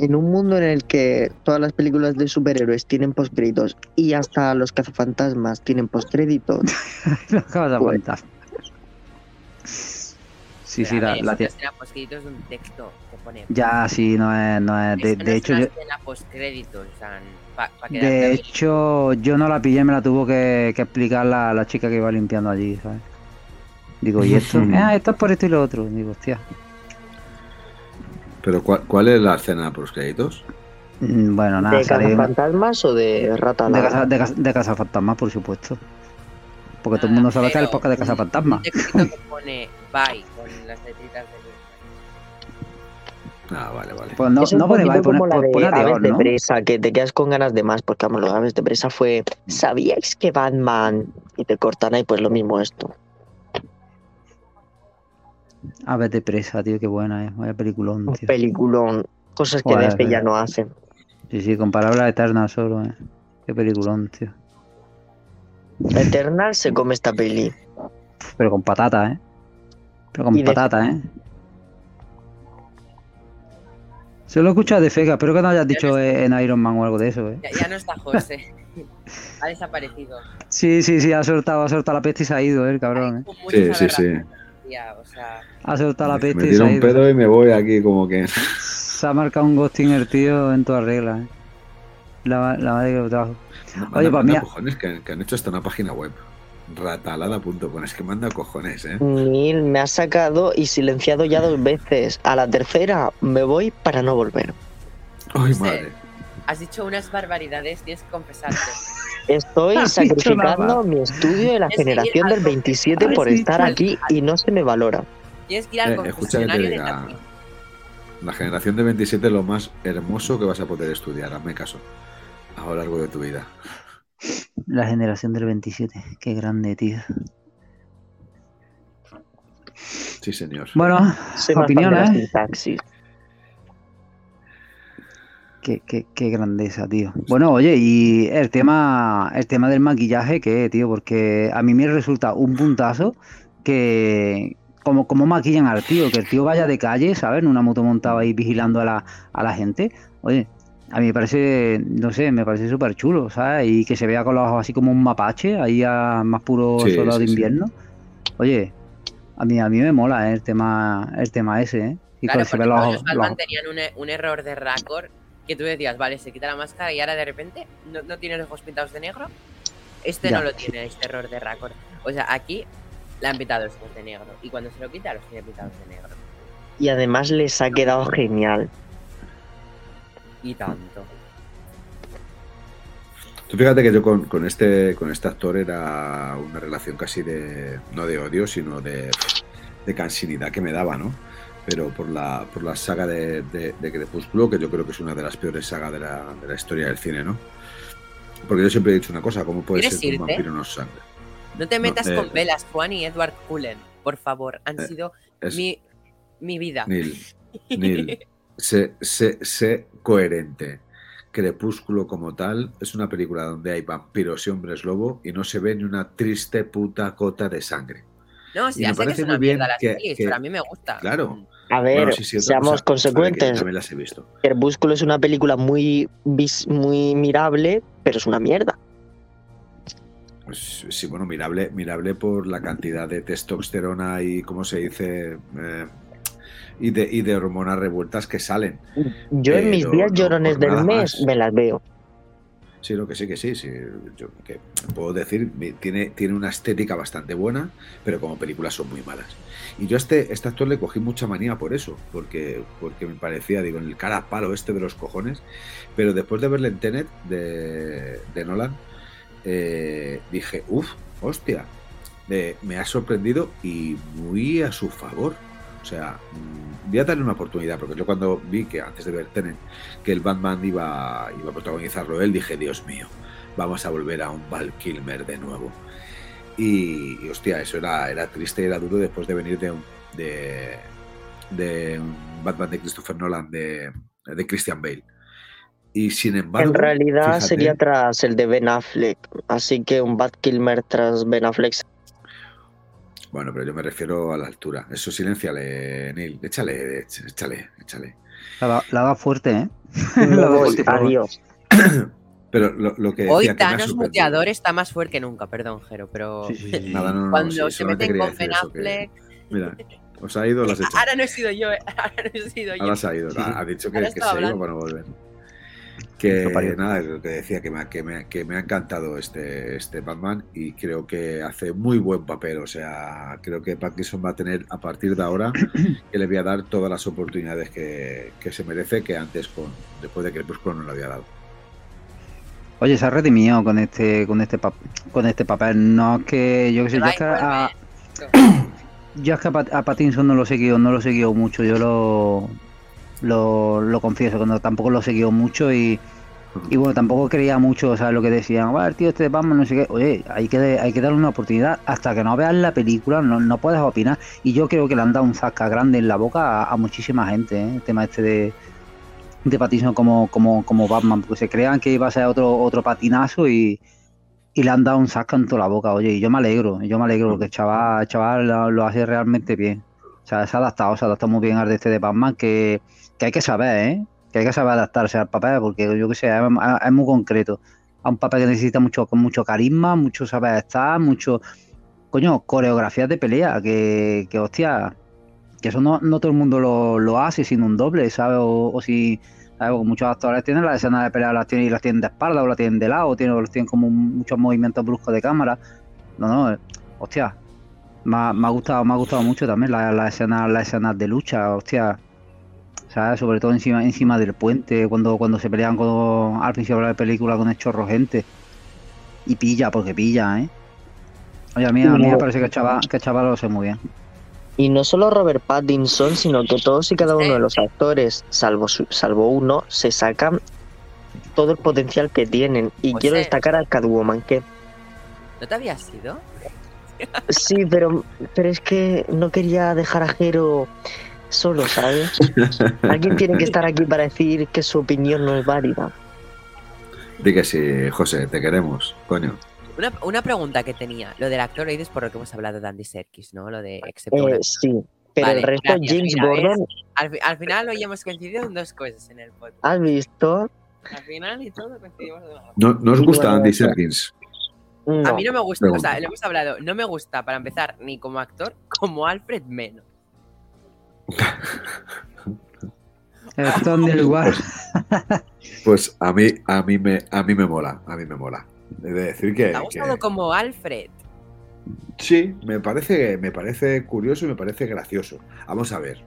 Speaker 3: En un mundo en el que todas las películas de superhéroes tienen postcréditos y hasta los cazafantasmas tienen postcréditos,
Speaker 2: Lo acabas de
Speaker 3: Pues-
Speaker 2: aguantar. Sí, sí,
Speaker 1: Pero,
Speaker 2: la,
Speaker 1: ver,
Speaker 2: la
Speaker 1: escena postcréditos de un texto que pone.
Speaker 2: Ya, sí, no es, no es. De,
Speaker 1: no
Speaker 2: hecho, yo,
Speaker 1: escena postcréditos, o sea, para
Speaker 2: de hecho, yo no la pillé, me la tuvo que, que explicar la, la chica que iba limpiando allí, ¿sabes? Digo, ¿y esto? ah, esto es por esto y lo otro. Digo, hostia.
Speaker 4: Pero ¿cuál, cuál es la escena post créditos?
Speaker 2: Mm, Bueno, nada,
Speaker 3: ¿de cazafantasmas o de rata
Speaker 2: de, casa, de, casa- de Cazafantasmas, por supuesto. Porque todo el mundo sabe que es el podcast de Cazafantasmas.
Speaker 1: Un que pone bye con las letritas de
Speaker 4: Ah, vale, vale.
Speaker 2: Pues no,
Speaker 3: es
Speaker 2: no pone,
Speaker 3: poquito
Speaker 2: pone,
Speaker 3: la
Speaker 2: pone,
Speaker 3: de
Speaker 2: pone
Speaker 3: Aves
Speaker 2: adiós,
Speaker 3: de
Speaker 2: ¿no?
Speaker 3: Presa, que te quedas con ganas de más, porque vamos, lo de Aves de Presa fue, ¿sabíais que Batman? Y te cortan ahí, pues lo mismo esto.
Speaker 2: Aves de presa, tío, qué buena es. Vaya peliculón,
Speaker 3: Un
Speaker 2: tío.
Speaker 3: peliculón, cosas que
Speaker 2: Joder,
Speaker 3: desde ya no hacen.
Speaker 2: Sí, sí, con palabras eternas solo, eh. Qué peliculón, tío.
Speaker 3: Eternal se come esta peli.
Speaker 2: Pero con patata, ¿eh? Pero con
Speaker 3: de-
Speaker 2: patata, ¿eh? Se lo he escuchado de Fega, espero que no hayas dicho eh, en Iron Man o algo de eso, ¿eh?
Speaker 1: Ya, ya no está José. ha desaparecido.
Speaker 2: Sí, sí, sí, ha soltado, ha soltado la peste y se ha ido, eh, el cabrón, ¿eh?
Speaker 4: Sí, sí, sí.
Speaker 1: Aberraciones, tía, o sea,
Speaker 2: Ha soltado la
Speaker 4: Me
Speaker 2: peste y se
Speaker 4: tiro
Speaker 2: ha
Speaker 4: un pedo y me voy aquí como que...
Speaker 2: Se ha marcado un ghosting el tío en toda regla, ¿eh? La, la madre que lo trajo. Oye,
Speaker 4: cojones que, que han hecho hasta una página web. Ratalada.com. Es que manda cojones, ¿eh?
Speaker 3: Neil me ha sacado y silenciado ya dos veces. A la tercera me voy para no volver.
Speaker 4: Ay,
Speaker 1: Sí.
Speaker 4: madre.
Speaker 1: Has dicho unas barbaridades, tienes que confesarte.
Speaker 3: Estoy sacrificando mi estudio de la generación del 27
Speaker 2: Has
Speaker 3: por estar aquí y no se me valora.
Speaker 1: Tienes que ir al
Speaker 4: Eh, escucha que te
Speaker 1: confesionario de
Speaker 4: diga. La generación de 27 es lo más hermoso que vas a poder estudiar. Hazme caso. A lo largo de tu vida.
Speaker 2: La generación del 27. Qué grande, tío.
Speaker 4: Sí, señor.
Speaker 2: Bueno,
Speaker 3: Soy más fan de
Speaker 2: opiniones, ¿eh? Qué, qué, qué grandeza, tío. Bueno, oye, y el tema, el tema del maquillaje, ¿qué, tío? Porque a mí me resulta un puntazo que como, como maquillan al tío, que el tío vaya de calle, ¿sabes? En una moto montada ahí vigilando a la, a la gente. Oye, a mí me parece, no sé, me parece súper chulo, ¿sabes? Y que se vea con los ojos así como un mapache, ahí a más puro
Speaker 4: Sí,
Speaker 2: soldado
Speaker 4: sí,
Speaker 2: de
Speaker 4: sí.
Speaker 2: invierno. Oye, a mí, a mí me mola ¿eh? el tema, el tema ese, ¿eh? Y
Speaker 1: Claro, porque
Speaker 2: los
Speaker 1: los tenían un, un error de raccord que tú decías, vale, se quita la máscara y ahora de repente no, no tiene los ojos pintados de negro. Este
Speaker 2: Ya.
Speaker 1: no lo tiene, este error de raccord. O sea, aquí le han pintado los ojos de negro y cuando se lo quita los tiene pintados de negro.
Speaker 3: Y además les ha quedado genial.
Speaker 1: Y tanto.
Speaker 4: Tú fíjate que yo con, con este con este actor era una relación casi de no de odio, sino de, de cansinidad que me daba, ¿no? Pero por la, por la saga de, de, de Crepúsculo, que yo creo que es una de las peores sagas de la, de la historia del cine, ¿no? Porque yo siempre he dicho una cosa, ¿cómo puede
Speaker 1: ¿Quieres
Speaker 4: ser que un vampiro no sangre?
Speaker 1: No te metas
Speaker 4: eh,
Speaker 1: con velas, Juan y Edward Cullen, por favor. Han
Speaker 4: Eh,
Speaker 1: sido
Speaker 4: Es,
Speaker 1: mi, mi vida.
Speaker 4: Neil, Neil, sé, sé, sé coherente. Crepúsculo como tal es una película donde hay vampiros y hombres lobo y no se ve ni una triste puta cota de sangre.
Speaker 1: No, sí, ya
Speaker 4: me
Speaker 1: sé que es
Speaker 4: parece
Speaker 1: una
Speaker 4: muy bien
Speaker 1: mierda
Speaker 4: que-
Speaker 1: pero a mí me gusta.
Speaker 4: Claro.
Speaker 3: A ver,
Speaker 4: Bueno, sí, sí, otra
Speaker 3: seamos
Speaker 4: que
Speaker 3: consecuentes.
Speaker 4: también las he visto.
Speaker 3: Crepúsculo es una película muy, muy mirable, pero es una mierda.
Speaker 4: Pues sí, bueno, mirable, mirable por la cantidad de testosterona y, ¿cómo se dice? Eh, y, de, y de hormonas revueltas que salen.
Speaker 3: Yo en mis días llorones
Speaker 4: por
Speaker 3: del mes
Speaker 4: más.
Speaker 3: me las veo.
Speaker 4: Sí, lo que sí, que sí, sí. Yo que puedo decir, tiene, tiene una estética bastante buena, pero como películas son muy malas. Y yo a este, este actor le cogí mucha manía por eso, porque, porque me parecía, digo, en el cara a palo este de los cojones. Pero después de verle en Tenet de, de Nolan, eh, dije, uff, hostia, me ha sorprendido y muy a su favor. O sea, mm, voy a darle una oportunidad, porque yo cuando vi que antes de ver Tenet, que el Batman iba, iba a protagonizarlo él, dije, Dios mío, vamos a volver a un Val Kilmer de nuevo. Y, y, hostia, eso era, era triste y era duro después de venir de un, de, de un Batman de Christopher Nolan, de, de Christian Bale. Y sin embargo.
Speaker 3: En realidad
Speaker 4: fíjate,
Speaker 3: sería tras el de Ben Affleck, así que un Bad Kilmer tras Ben Affleck.
Speaker 4: Bueno, pero yo me refiero a la altura. Eso silenciale, Neil. Échale, échale, échale.
Speaker 2: La, la da fuerte, ¿eh? La fuerte,
Speaker 3: adiós.
Speaker 4: Pero lo, lo que decía
Speaker 1: Hoy Thanos muteador está más fuerte que nunca, perdón, Jero, pero
Speaker 2: Sí, sí, sí.
Speaker 4: Nada, no, no, no,
Speaker 1: cuando
Speaker 4: sí,
Speaker 1: se meten con Ben Affleck...
Speaker 4: Mira, os ha ido, las hecho.
Speaker 1: Ahora no he sido yo, eh, ahora no he sido yo.
Speaker 4: Ahora se ha ido. Ha ha dicho que, que se iba para no volver. Que nada, lo que decía, que me, ha- que, me, ha- que me ha encantado este, este Batman y creo que hace muy buen papel. O sea, creo que Pattinson va a tener a partir de ahora que le voy a dar todas las oportunidades que, que se merece, que antes, con después de que Crepúsculo no le había dado.
Speaker 2: Oye, se ha redimido con este, con este pap- con este papel. No es que yo que sé, yo es que a, yo es que a, Pat- a Pattinson no lo he seguido, no lo he seguido mucho, yo lo, lo, lo confieso, que no, tampoco lo he seguido mucho y, y bueno, tampoco creía mucho, o sea, lo que decían, "Buah, el tío este Batman, no sé qué, oye, hay que, hay que darle una oportunidad, hasta que no veas la película no, no puedes opinar, y yo creo que le han dado un zasca grande en la boca a, muchísima gente, ¿eh? el tema este de, de como, como, como Batman, porque se crean que iba a ser otro, otro patinazo y, y le han dado un zasca en toda la boca, oye, y yo me alegro, yo me alegro, porque el chaval, chaval lo, lo hace realmente bien. O sea, se ha adaptado, se ha adaptado muy bien al de este de Batman, que, que hay que saber, ¿eh? Que hay que saber adaptarse al papel, porque yo que sé, es, muy concreto. A un papel que necesita mucho, mucho carisma, mucho saber estar, mucho, coño, coreografías de pelea, que, que hostia, que eso no, no todo el mundo lo, lo hace sin un doble, ¿sabes? O, si, ¿sabes? Muchos actores tienen las escenas de pelea, las tienen y las tienen de espalda, o las tienen de lado, o tienen, tienen como muchos movimientos bruscos de cámara. No, no, eh, hostia, me ha, gustado, me ha gustado mucho también las las escenas, las escenas de lucha, hostia. ¿Sabes? Sobre todo encima, encima del puente, cuando, cuando se pelean con, al principio de la película con el chorro gente. Y pilla, porque pilla, ¿eh? Oye, a mí, a mí me parece que el chaval, que el chaval lo hace muy bien.
Speaker 3: Y no solo Robert Pattinson, sino que todos y cada uno de los actores, salvo, su- salvo uno, se sacan todo el potencial que tienen. Y
Speaker 1: Pues
Speaker 3: quiero destacar a Catwoman, que
Speaker 1: ¿No te habías ido?
Speaker 3: sí, pero, pero es que no quería dejar a Jero solo, ¿sabes? Alguien tiene que estar aquí para decir que su opinión no es válida.
Speaker 4: Di que sí, José, te queremos, coño.
Speaker 1: Una, una pregunta que tenía. Lo del actor, lo dices por lo que hemos hablado de Andy Serkis, ¿no? Lo de excepto
Speaker 3: Eh,
Speaker 1: una-
Speaker 3: sí, pero
Speaker 1: Vale,
Speaker 3: el resto,
Speaker 1: gracias,
Speaker 3: James
Speaker 1: mira,
Speaker 3: Gordon,
Speaker 1: al, fi- al final hoy hemos coincidido en dos cosas en el podcast.
Speaker 3: ¿has visto?
Speaker 1: Al final y todo coincidimos en.
Speaker 4: ¿No, ¿no os gusta Andy?
Speaker 3: No.
Speaker 1: A mí no me gusta, o sea, lo hemos hablado, no me gusta para empezar ni como actor, como Alfred menos.
Speaker 2: Esto en el lugar.
Speaker 4: Pues a mí, a mí me, a mí me mola, a mí me mola. He de decir que,
Speaker 1: ¿Te ha gustado
Speaker 4: que-
Speaker 1: como Alfred?
Speaker 4: sí, me parece, me parece curioso y me parece gracioso. Vamos a ver,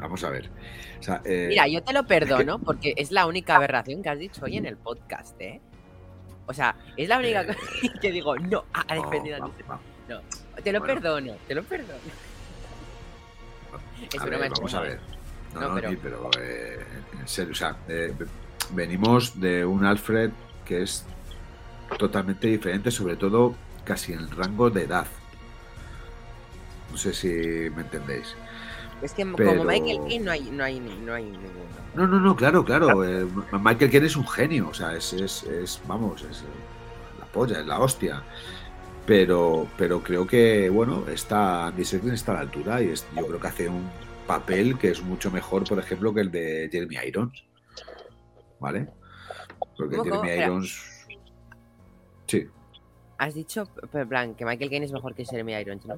Speaker 4: vamos a ver. O sea, eh,
Speaker 1: Mira, yo te lo perdono porque es la única aberración que has dicho hoy en el podcast, ¿eh? O sea, es la única
Speaker 4: Eh,
Speaker 1: cosa que digo, no, ha
Speaker 4: no,
Speaker 1: defendido a Serkis. Te lo
Speaker 4: bueno.
Speaker 1: perdono, te lo perdono.
Speaker 4: A ver, vamos a ver. No,
Speaker 1: No,
Speaker 4: no,
Speaker 1: pero-
Speaker 4: eh, en serio, o sea, eh, venimos de un Alfred que es totalmente diferente, sobre todo casi en el rango de edad. No sé si me entendéis.
Speaker 1: Es que
Speaker 4: Pero-
Speaker 1: como Michael Caine no hay, no hay, no hay ninguno.
Speaker 4: No, no, no, claro, claro. eh, Michael Caine es un genio, o sea, es, es, es, vamos, es la polla, es la hostia. Pero, pero creo que, bueno, está Andy Serkis está a la altura y es- yo creo que hace un papel que es mucho mejor, por ejemplo, que el de Jeremy Irons. ¿Vale? Porque
Speaker 1: Ojo,
Speaker 4: Jeremy
Speaker 1: espera.
Speaker 4: Irons. Sí,
Speaker 1: Has dicho, en plan, que Michael Caine es mejor que Jeremy Irons, ¿no?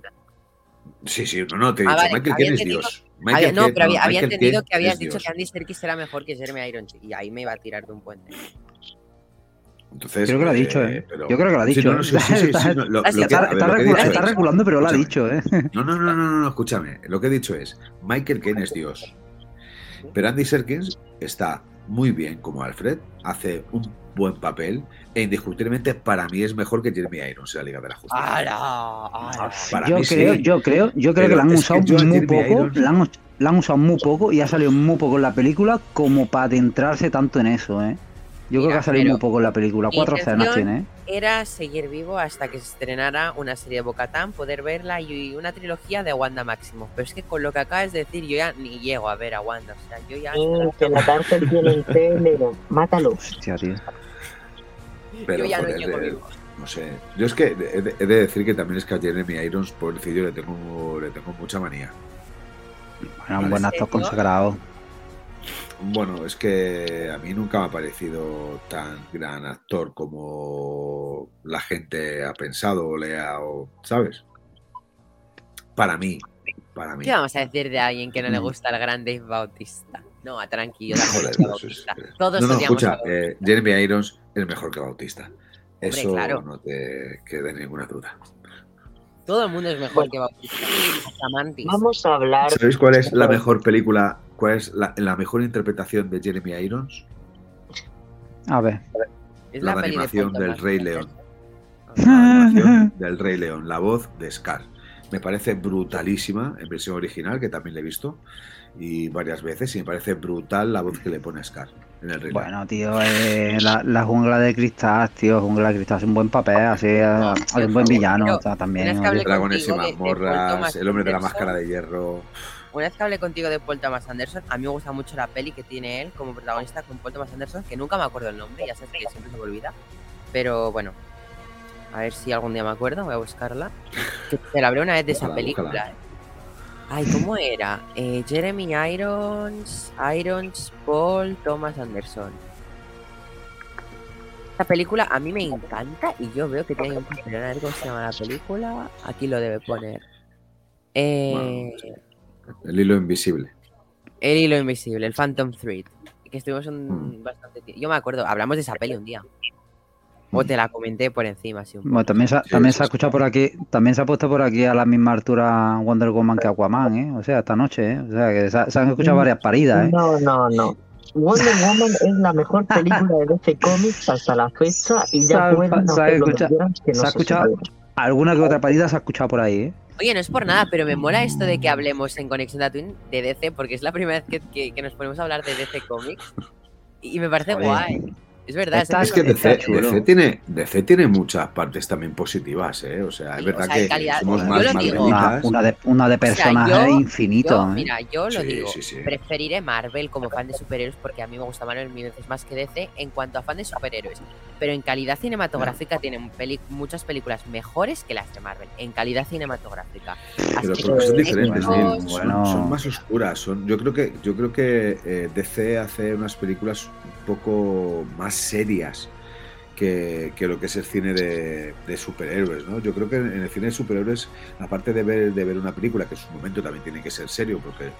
Speaker 4: Sí, sí, no, no, te he
Speaker 1: Ah,
Speaker 4: dicho,
Speaker 1: vale,
Speaker 4: Michael Caine es
Speaker 1: entendido-
Speaker 4: Dios.
Speaker 1: Había- no, pero había, entendido que habías dicho
Speaker 4: Dios.
Speaker 1: que Andy Serkis era mejor que Jeremy Irons y ahí me iba a tirar de un puente.
Speaker 4: Entonces,
Speaker 2: Creo que lo ha
Speaker 4: eh,
Speaker 2: dicho, ¿eh?
Speaker 4: pero-
Speaker 2: Yo creo que lo ha dicho.
Speaker 1: Ah,
Speaker 2: Está, reculando, pero lo ha dicho, ¿eh?
Speaker 4: No, no, no, no, no, no, escúchame. Lo que he dicho es, Michael Caine es Dios. Pero Andy Serkins está muy bien como Alfred, hace un buen papel e indiscutiblemente para mí es mejor que Jeremy Irons en la Liga de la Justicia.
Speaker 1: ¡Hala!
Speaker 4: Para
Speaker 2: yo,
Speaker 4: mí sí.
Speaker 2: creo, yo creo, yo creo
Speaker 4: Pero
Speaker 2: que la han usado muy
Speaker 4: Jeremy
Speaker 2: poco,
Speaker 4: Irons-
Speaker 2: la han, la han usado muy poco y ha salido muy poco en la película como para adentrarse tanto en eso, ¿eh? Yo creo que ha salido muy poco en la película, cuatro escenas tiene, ¿eh?
Speaker 1: Era seguir vivo hasta que se estrenara una serie de Bocatán, poder verla y una trilogía de Wanda Máximo. Pero es que con lo que acabas de decir, yo ya ni llego a ver a Wanda. O sea, yo ya.
Speaker 3: Que la cárcel tiene el pelo, mátalo.
Speaker 2: Hostia, tío.
Speaker 4: Pero,
Speaker 1: yo ya no
Speaker 4: joder,
Speaker 1: llego
Speaker 4: eh,
Speaker 1: vivo.
Speaker 4: no sé. Yo es que he de, he de decir que también es que a Jeremy Irons, pobrecillo, le tengo, le tengo mucha manía.
Speaker 2: Era un buen
Speaker 1: ¿En
Speaker 2: actor consagrado.
Speaker 4: Bueno, es que a mí nunca me ha parecido tan gran actor como la gente ha pensado o lea o, ¿sabes? Para mí, para mí.
Speaker 1: ¿Qué vamos a decir de alguien que no le
Speaker 2: Mm.
Speaker 1: gusta el gran Dave Bautista? No, tranquilo, también
Speaker 4: Joder,
Speaker 1: a
Speaker 4: pues es-.
Speaker 1: Todos
Speaker 4: no, no,
Speaker 1: a
Speaker 4: escucha,
Speaker 1: Bautista.
Speaker 4: eh, Jeremy Irons es mejor que Bautista. Eso
Speaker 1: claro.
Speaker 4: no te quede ninguna duda.
Speaker 1: Todo el mundo es mejor que Bautista. Hasta Mantis.
Speaker 3: Vamos a hablar.
Speaker 4: ¿Sabéis cuál es la mejor película? ¿Cuál es la, la mejor interpretación de Jeremy Irons?
Speaker 2: A ver.
Speaker 1: Es
Speaker 4: la
Speaker 1: de
Speaker 4: animación del Rey
Speaker 1: Anderson.
Speaker 4: La animación del Rey León, la voz de Scar. Me parece brutalísima en versión original, que también la he visto y varias veces, y me parece brutal la voz que le pone Scar en el Rey León.
Speaker 2: Bueno, tío, eh, la, la jungla de cristal, tío, jungla de cristal es un buen papel, así, eh, es un buen villano
Speaker 1: Pero,
Speaker 2: o sea, también.
Speaker 4: Dragones y mazmorras, el hombre de la máscara de hierro.
Speaker 1: Una vez que hablé contigo de Paul Thomas Anderson, a mí me gusta mucho la peli que tiene él como protagonista con Paul Thomas Anderson, que nunca me acuerdo el nombre, ya sabes que siempre se me olvida. Pero bueno, a ver si algún día me acuerdo, voy a buscarla. Que te la hablé una vez de esa película. eh. Ay, ¿cómo era? Eh, Jeremy Irons, Irons, Paul Thomas Anderson. Esta película a mí me encanta y yo veo que tiene un papelón. A ver cómo se llama la película. Aquí lo debe poner. Eh,
Speaker 4: El hilo invisible.
Speaker 1: el hilo invisible, el Phantom Thread. Que estuvimos un
Speaker 4: Mm.
Speaker 1: bastante tiempo. Yo me acuerdo, hablamos de esa peli un día. O te la comenté por encima, así un poco.
Speaker 2: Bueno, también, se, también se ha escuchado por aquí, también se ha puesto por aquí a la misma altura Wonder Woman que Aquaman, ¿eh? O sea, esta noche, ¿eh? O sea, que se, ha- se han escuchado
Speaker 3: Mm,
Speaker 2: varias paridas, ¿eh?
Speaker 3: No, no, no. Wonder Woman es la mejor película de DC Comics hasta la fecha y ya pueden
Speaker 2: sabe
Speaker 3: hacer lo que
Speaker 2: escuchar-
Speaker 3: quieran que no
Speaker 2: se ha
Speaker 3: se
Speaker 2: escuchado-. Alguna que otra parida se ha escuchado por ahí, ¿eh?
Speaker 1: Oye, no es por nada, pero me mola esto de que hablemos en Conexión Tatooine de DC, porque es la primera vez que, que- que nos ponemos a hablar de DC Comics. Y me parece guay. Es verdad,
Speaker 2: Está-
Speaker 1: es
Speaker 4: Es que DC, tiene, DC tiene muchas partes también positivas, ¿eh? O sea, es
Speaker 1: Sí,
Speaker 4: verdad
Speaker 1: o sea,
Speaker 4: que
Speaker 1: calidad-
Speaker 4: somos
Speaker 1: yo
Speaker 4: más
Speaker 1: lo digo.
Speaker 2: Una,
Speaker 4: marvelitas.
Speaker 2: una de, una de
Speaker 1: O sea,
Speaker 2: personajes
Speaker 1: yo-
Speaker 2: infinito,
Speaker 1: Yo,
Speaker 2: ¿eh?
Speaker 1: mira, yo lo
Speaker 4: Sí,
Speaker 1: digo.
Speaker 4: sí, sí.
Speaker 1: Preferiré Marvel como fan de superhéroes porque a mí me gusta Marvel mil veces más que DC en cuanto a fan de superhéroes. Pero en calidad cinematográfica tienen peli- muchas películas mejores que las de Marvel. En calidad cinematográfica.
Speaker 4: Pero
Speaker 1: Así
Speaker 4: porque
Speaker 1: que,
Speaker 4: son diferentes, Neil. Son-
Speaker 2: bueno.
Speaker 4: Son, más oscuras. Son, yo creo que, yo creo que eh, DC hace unas películas poco más serias que, que lo que es el cine de, superhéroes, ¿no? Yo creo que en el cine de superhéroes, aparte de ver, de ver una película, que en su momento también tiene que ser serio, porque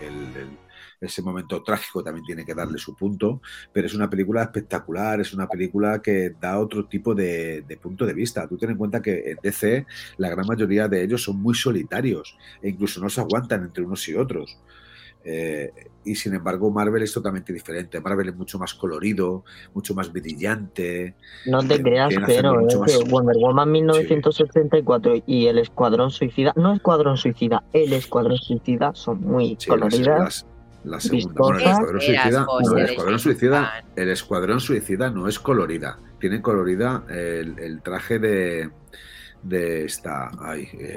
Speaker 4: ese momento trágico también tiene que darle su punto, pero es una película espectacular, es una película que da otro tipo de, de punto de vista. Tú ten en cuenta que en DC la gran mayoría de ellos son muy solitarios e incluso no se aguantan entre unos y otros. Eh, y sin embargo, Marvel es totalmente diferente. Marvel es mucho más colorido, mucho más brillante.
Speaker 3: No te
Speaker 4: que
Speaker 3: creas, pero es que
Speaker 4: más-
Speaker 3: Wonder Woman 1984 y el Escuadrón Suicida, no Escuadrón Suicida, el Escuadrón Suicida son muy
Speaker 4: Sí,
Speaker 3: coloridas.
Speaker 4: las- la segunda. Bueno, el. Escuadrón Suicida, no, el Escuadrón Suicida,
Speaker 1: Gunn.
Speaker 4: el Escuadrón Suicida no es colorida. Tiene colorida el, el traje de, de esta. Ay, eh,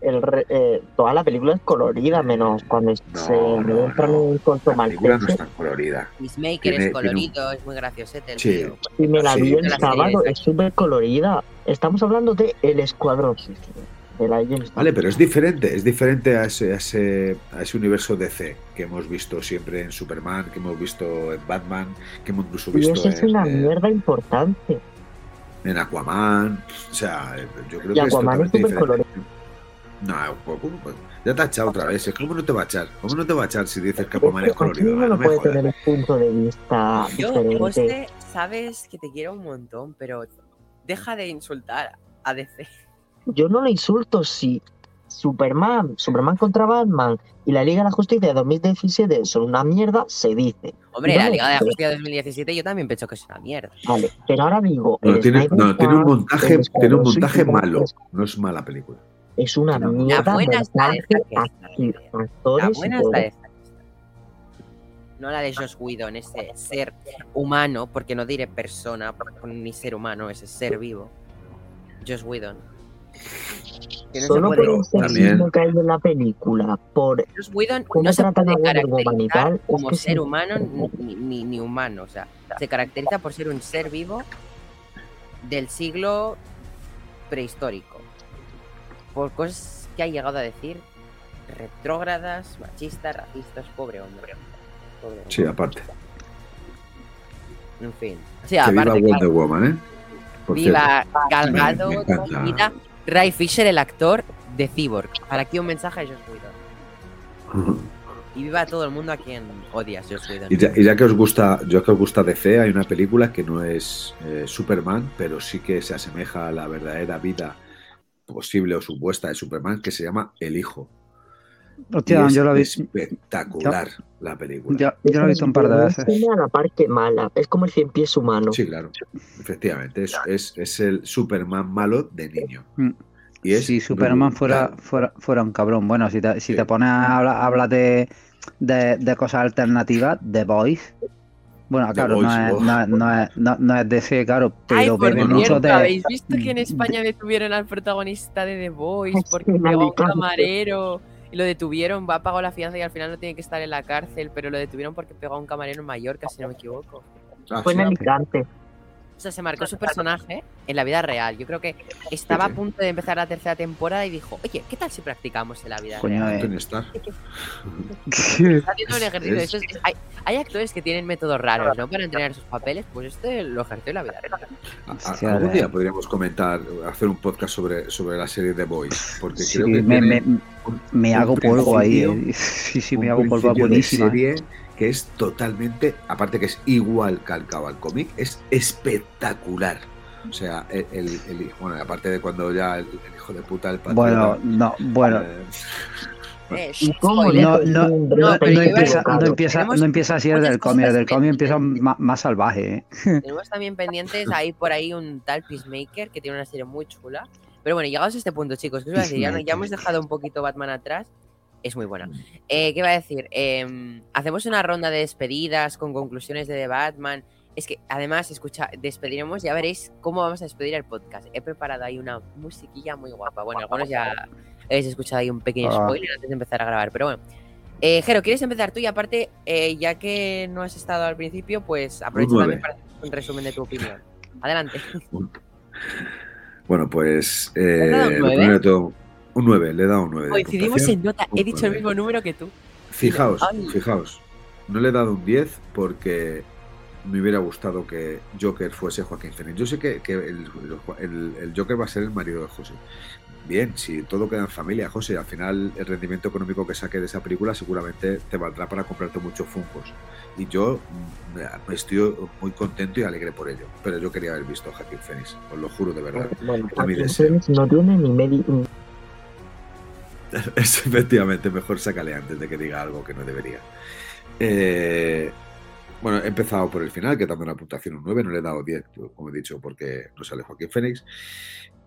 Speaker 3: el re- eh, toda la película es colorida, menos cuando
Speaker 4: No,
Speaker 3: se
Speaker 4: no,
Speaker 3: entran
Speaker 4: no.
Speaker 3: en el corto
Speaker 4: La película no es tan colorida.
Speaker 1: Peacemaker
Speaker 4: Tiene-
Speaker 1: es
Speaker 4: tiene un-
Speaker 1: colorido, es muy graciosete el
Speaker 4: Sí.
Speaker 1: tío.
Speaker 3: Y me la
Speaker 4: Sí,
Speaker 3: vi el sábado, es súper colorida. Estamos hablando de El Escuadrón de la.
Speaker 4: Vale, pero es diferente, es diferente a ese, a ese, a ese universo DC que hemos visto siempre en Superman, que hemos visto en Batman, que hemos incluso
Speaker 3: Y
Speaker 4: visto
Speaker 3: eso es
Speaker 4: en,
Speaker 3: una
Speaker 4: en-
Speaker 3: mierda importante.
Speaker 4: en Aquaman. O sea, yo creo
Speaker 3: Y
Speaker 4: que
Speaker 3: Aquaman es
Speaker 4: es
Speaker 3: súper colorido.
Speaker 4: No, ¿cómo? Pues, ya te ha echado otra vez. ¿Cómo no te va a echar? ¿Cómo no te va a echar si dices que Aquaman es
Speaker 3: Es que aquí
Speaker 4: colorido?
Speaker 3: uno
Speaker 4: No
Speaker 3: puede tener un punto de vista
Speaker 1: Yo,
Speaker 3: diferente.
Speaker 1: José, sabes que te quiero un montón, pero deja de insultar a DC.
Speaker 3: Yo no lo insulto si Superman, Superman contra Batman y la Liga de la Justicia de 2017 son una mierda, se dice.
Speaker 1: Hombre, la Liga de la. Justicia 2017 yo también pienso que es una mierda.
Speaker 3: Vale, pero ahora digo,
Speaker 4: No, tiene, no, tiene un montaje, tiene un montaje malo. No es mala película.
Speaker 3: Es una
Speaker 4: La
Speaker 3: mierda,
Speaker 1: buena está esta que está,
Speaker 3: acti-
Speaker 1: La buena está esta. No la de Josh Whedon, ese ser humano, porque no diré persona, ni ser humano, ese ser vivo. Josh Whedon. Que no
Speaker 3: Solo
Speaker 1: puede-
Speaker 3: por el sexismo que hay en la película, por
Speaker 1: Josh Whedon
Speaker 3: cómo
Speaker 1: no se puede caracterizar como
Speaker 3: que
Speaker 1: ser
Speaker 3: sí.
Speaker 1: humano ni, ni- ni humano. O sea, se caracteriza por ser un ser vivo del siglo prehistórico. Por cosas que ha llegado a decir retrógradas, machistas, racistas, pobre hombre. Pobre hombre.
Speaker 4: Sí, aparte.
Speaker 1: En fin. O
Speaker 4: Que
Speaker 1: sea,
Speaker 4: viva Wonder
Speaker 1: que
Speaker 4: Woman, ¿eh? Por
Speaker 1: viva Gal
Speaker 4: Me- me
Speaker 1: Gadot,
Speaker 4: encanta.
Speaker 1: mira Ray Fisher, el actor de Cyborg. Para aquí un mensaje a Josh Whedon. Y viva todo el mundo a quien odias, Josh Whedon.
Speaker 4: Y ya, y ya que os gusta, ya que os gusta DC, hay una película que no es eh, Superman, pero sí que se asemeja a la verdadera vida posible o supuesta de Superman, que se llama El Hijo.
Speaker 2: Hostia,
Speaker 4: es
Speaker 2: yo lo vi.
Speaker 4: espectacular la película.
Speaker 2: Yo, yo lo he visto un par de veces.
Speaker 3: La par que mala. Es como el cien pies humano.
Speaker 4: Sí, claro. Efectivamente, es, es, es el Superman malo de niño.
Speaker 2: Mm.
Speaker 4: Y es
Speaker 2: si Superman fuera,
Speaker 4: brutal.
Speaker 2: fuera, fuera un cabrón. Bueno, si te, si
Speaker 4: Sí.
Speaker 2: te pones a hablar, a hablar de, de, de cosas alternativas, The Voice. Bueno, claro, no, es, no, es, no, es, no, no es DC, claro,
Speaker 1: Ay,
Speaker 2: pero
Speaker 1: por
Speaker 2: bebe
Speaker 4: no,
Speaker 2: mucho de.
Speaker 1: ¿habéis visto que en
Speaker 2: de-
Speaker 1: España detuvieron al protagonista de The Voice porque pegó a un camarero y lo detuvieron, va a pagar la fianza y al final no tiene que estar en la cárcel, pero lo detuvieron porque pegó a un camarero en Mallorca, si no me equivoco.
Speaker 4: Ah,
Speaker 3: Fue en Alicante.
Speaker 1: O sea, se marcó su personaje en la vida real. Yo creo que estaba a punto de empezar la tercera temporada y dijo, oye, ¿qué tal si practicamos en la vida
Speaker 2: Coño,
Speaker 1: real?
Speaker 4: Anthony Starr.
Speaker 1: Está haciendo el ejercicio.
Speaker 4: Es-
Speaker 1: hay, hay actores que tienen métodos raros, ¿no? Para entrenar sus papeles, pues este lo ejerció en la vida real.
Speaker 4: A- algún día podríamos comentar, hacer un podcast sobre, sobre la serie The Boys, porque
Speaker 2: Sí,
Speaker 4: creo que
Speaker 2: me, me, me
Speaker 4: un
Speaker 2: hago polvo ahí. eh. Sí, sí,
Speaker 4: un
Speaker 2: me hago polvo
Speaker 4: serie que es totalmente, aparte que es igual calcado al cómic, es espectacular. O sea, el, el- el- bueno, aparte de cuando ya el, el hijo de puta, el patriota,
Speaker 2: Bueno, no, bueno.
Speaker 4: eh,
Speaker 1: Eh,
Speaker 3: ¿Y cómo.
Speaker 2: No, no, no, empieza, no, empieza, no empieza así el del cómic, el del cómic empieza más, más salvaje. ¿eh?
Speaker 1: Tenemos también pendientes ahí por ahí un tal Peacemaker que tiene una serie muy chula. Pero bueno, llegados a este punto, chicos, ¿qué os a decir? Ya, ya hemos dejado un poquito Batman atrás. Es muy buena. Eh, ¿Qué iba a decir? Eh, hacemos una ronda de despedidas con conclusiones de The Batman. Es que además, escucha, despediremos, ya veréis cómo vamos a despedir el podcast. He preparado ahí una musiquilla muy guapa. Bueno, algunos ya habéis escuchado ahí un pequeño
Speaker 2: Ah.
Speaker 1: spoiler antes de empezar a grabar, pero bueno. Eh, Jero, ¿quieres empezar tú? Y aparte, eh, ya que no has estado al principio, pues aprovecha también para hacer un resumen de tu opinión. Adelante.
Speaker 4: bueno, pues
Speaker 1: ¿Le has dado un
Speaker 4: eh, lo primero de todo, un 9, le he dado un 9. de
Speaker 1: Coincidimos en nota. He dicho el mismo número que tú.
Speaker 4: Fijaos,
Speaker 1: Ay.
Speaker 4: fijaos. No le he dado un 10 porque me hubiera gustado que Joker fuese Joaquín Phoenix. Yo sé que, que el, el- el Joker va a ser el marido de José. Bien, si todo queda en familia, José, al final el rendimiento económico que saque de esa película seguramente te valdrá para comprarte muchos Funkos. Y yo mm, me estoy muy contento y alegre por ello. Pero yo quería haber visto a Joaquín Phoenix, os lo juro de verdad.
Speaker 3: Bueno. Phoenix no tiene ni medio.
Speaker 4: Es efectivamente mejor sácale antes de que diga algo que no debería. Eh, bueno, he empezado por el final, que dando una puntuación un 9, no le he dado 10, como he dicho, porque no sale Joaquín Phoenix.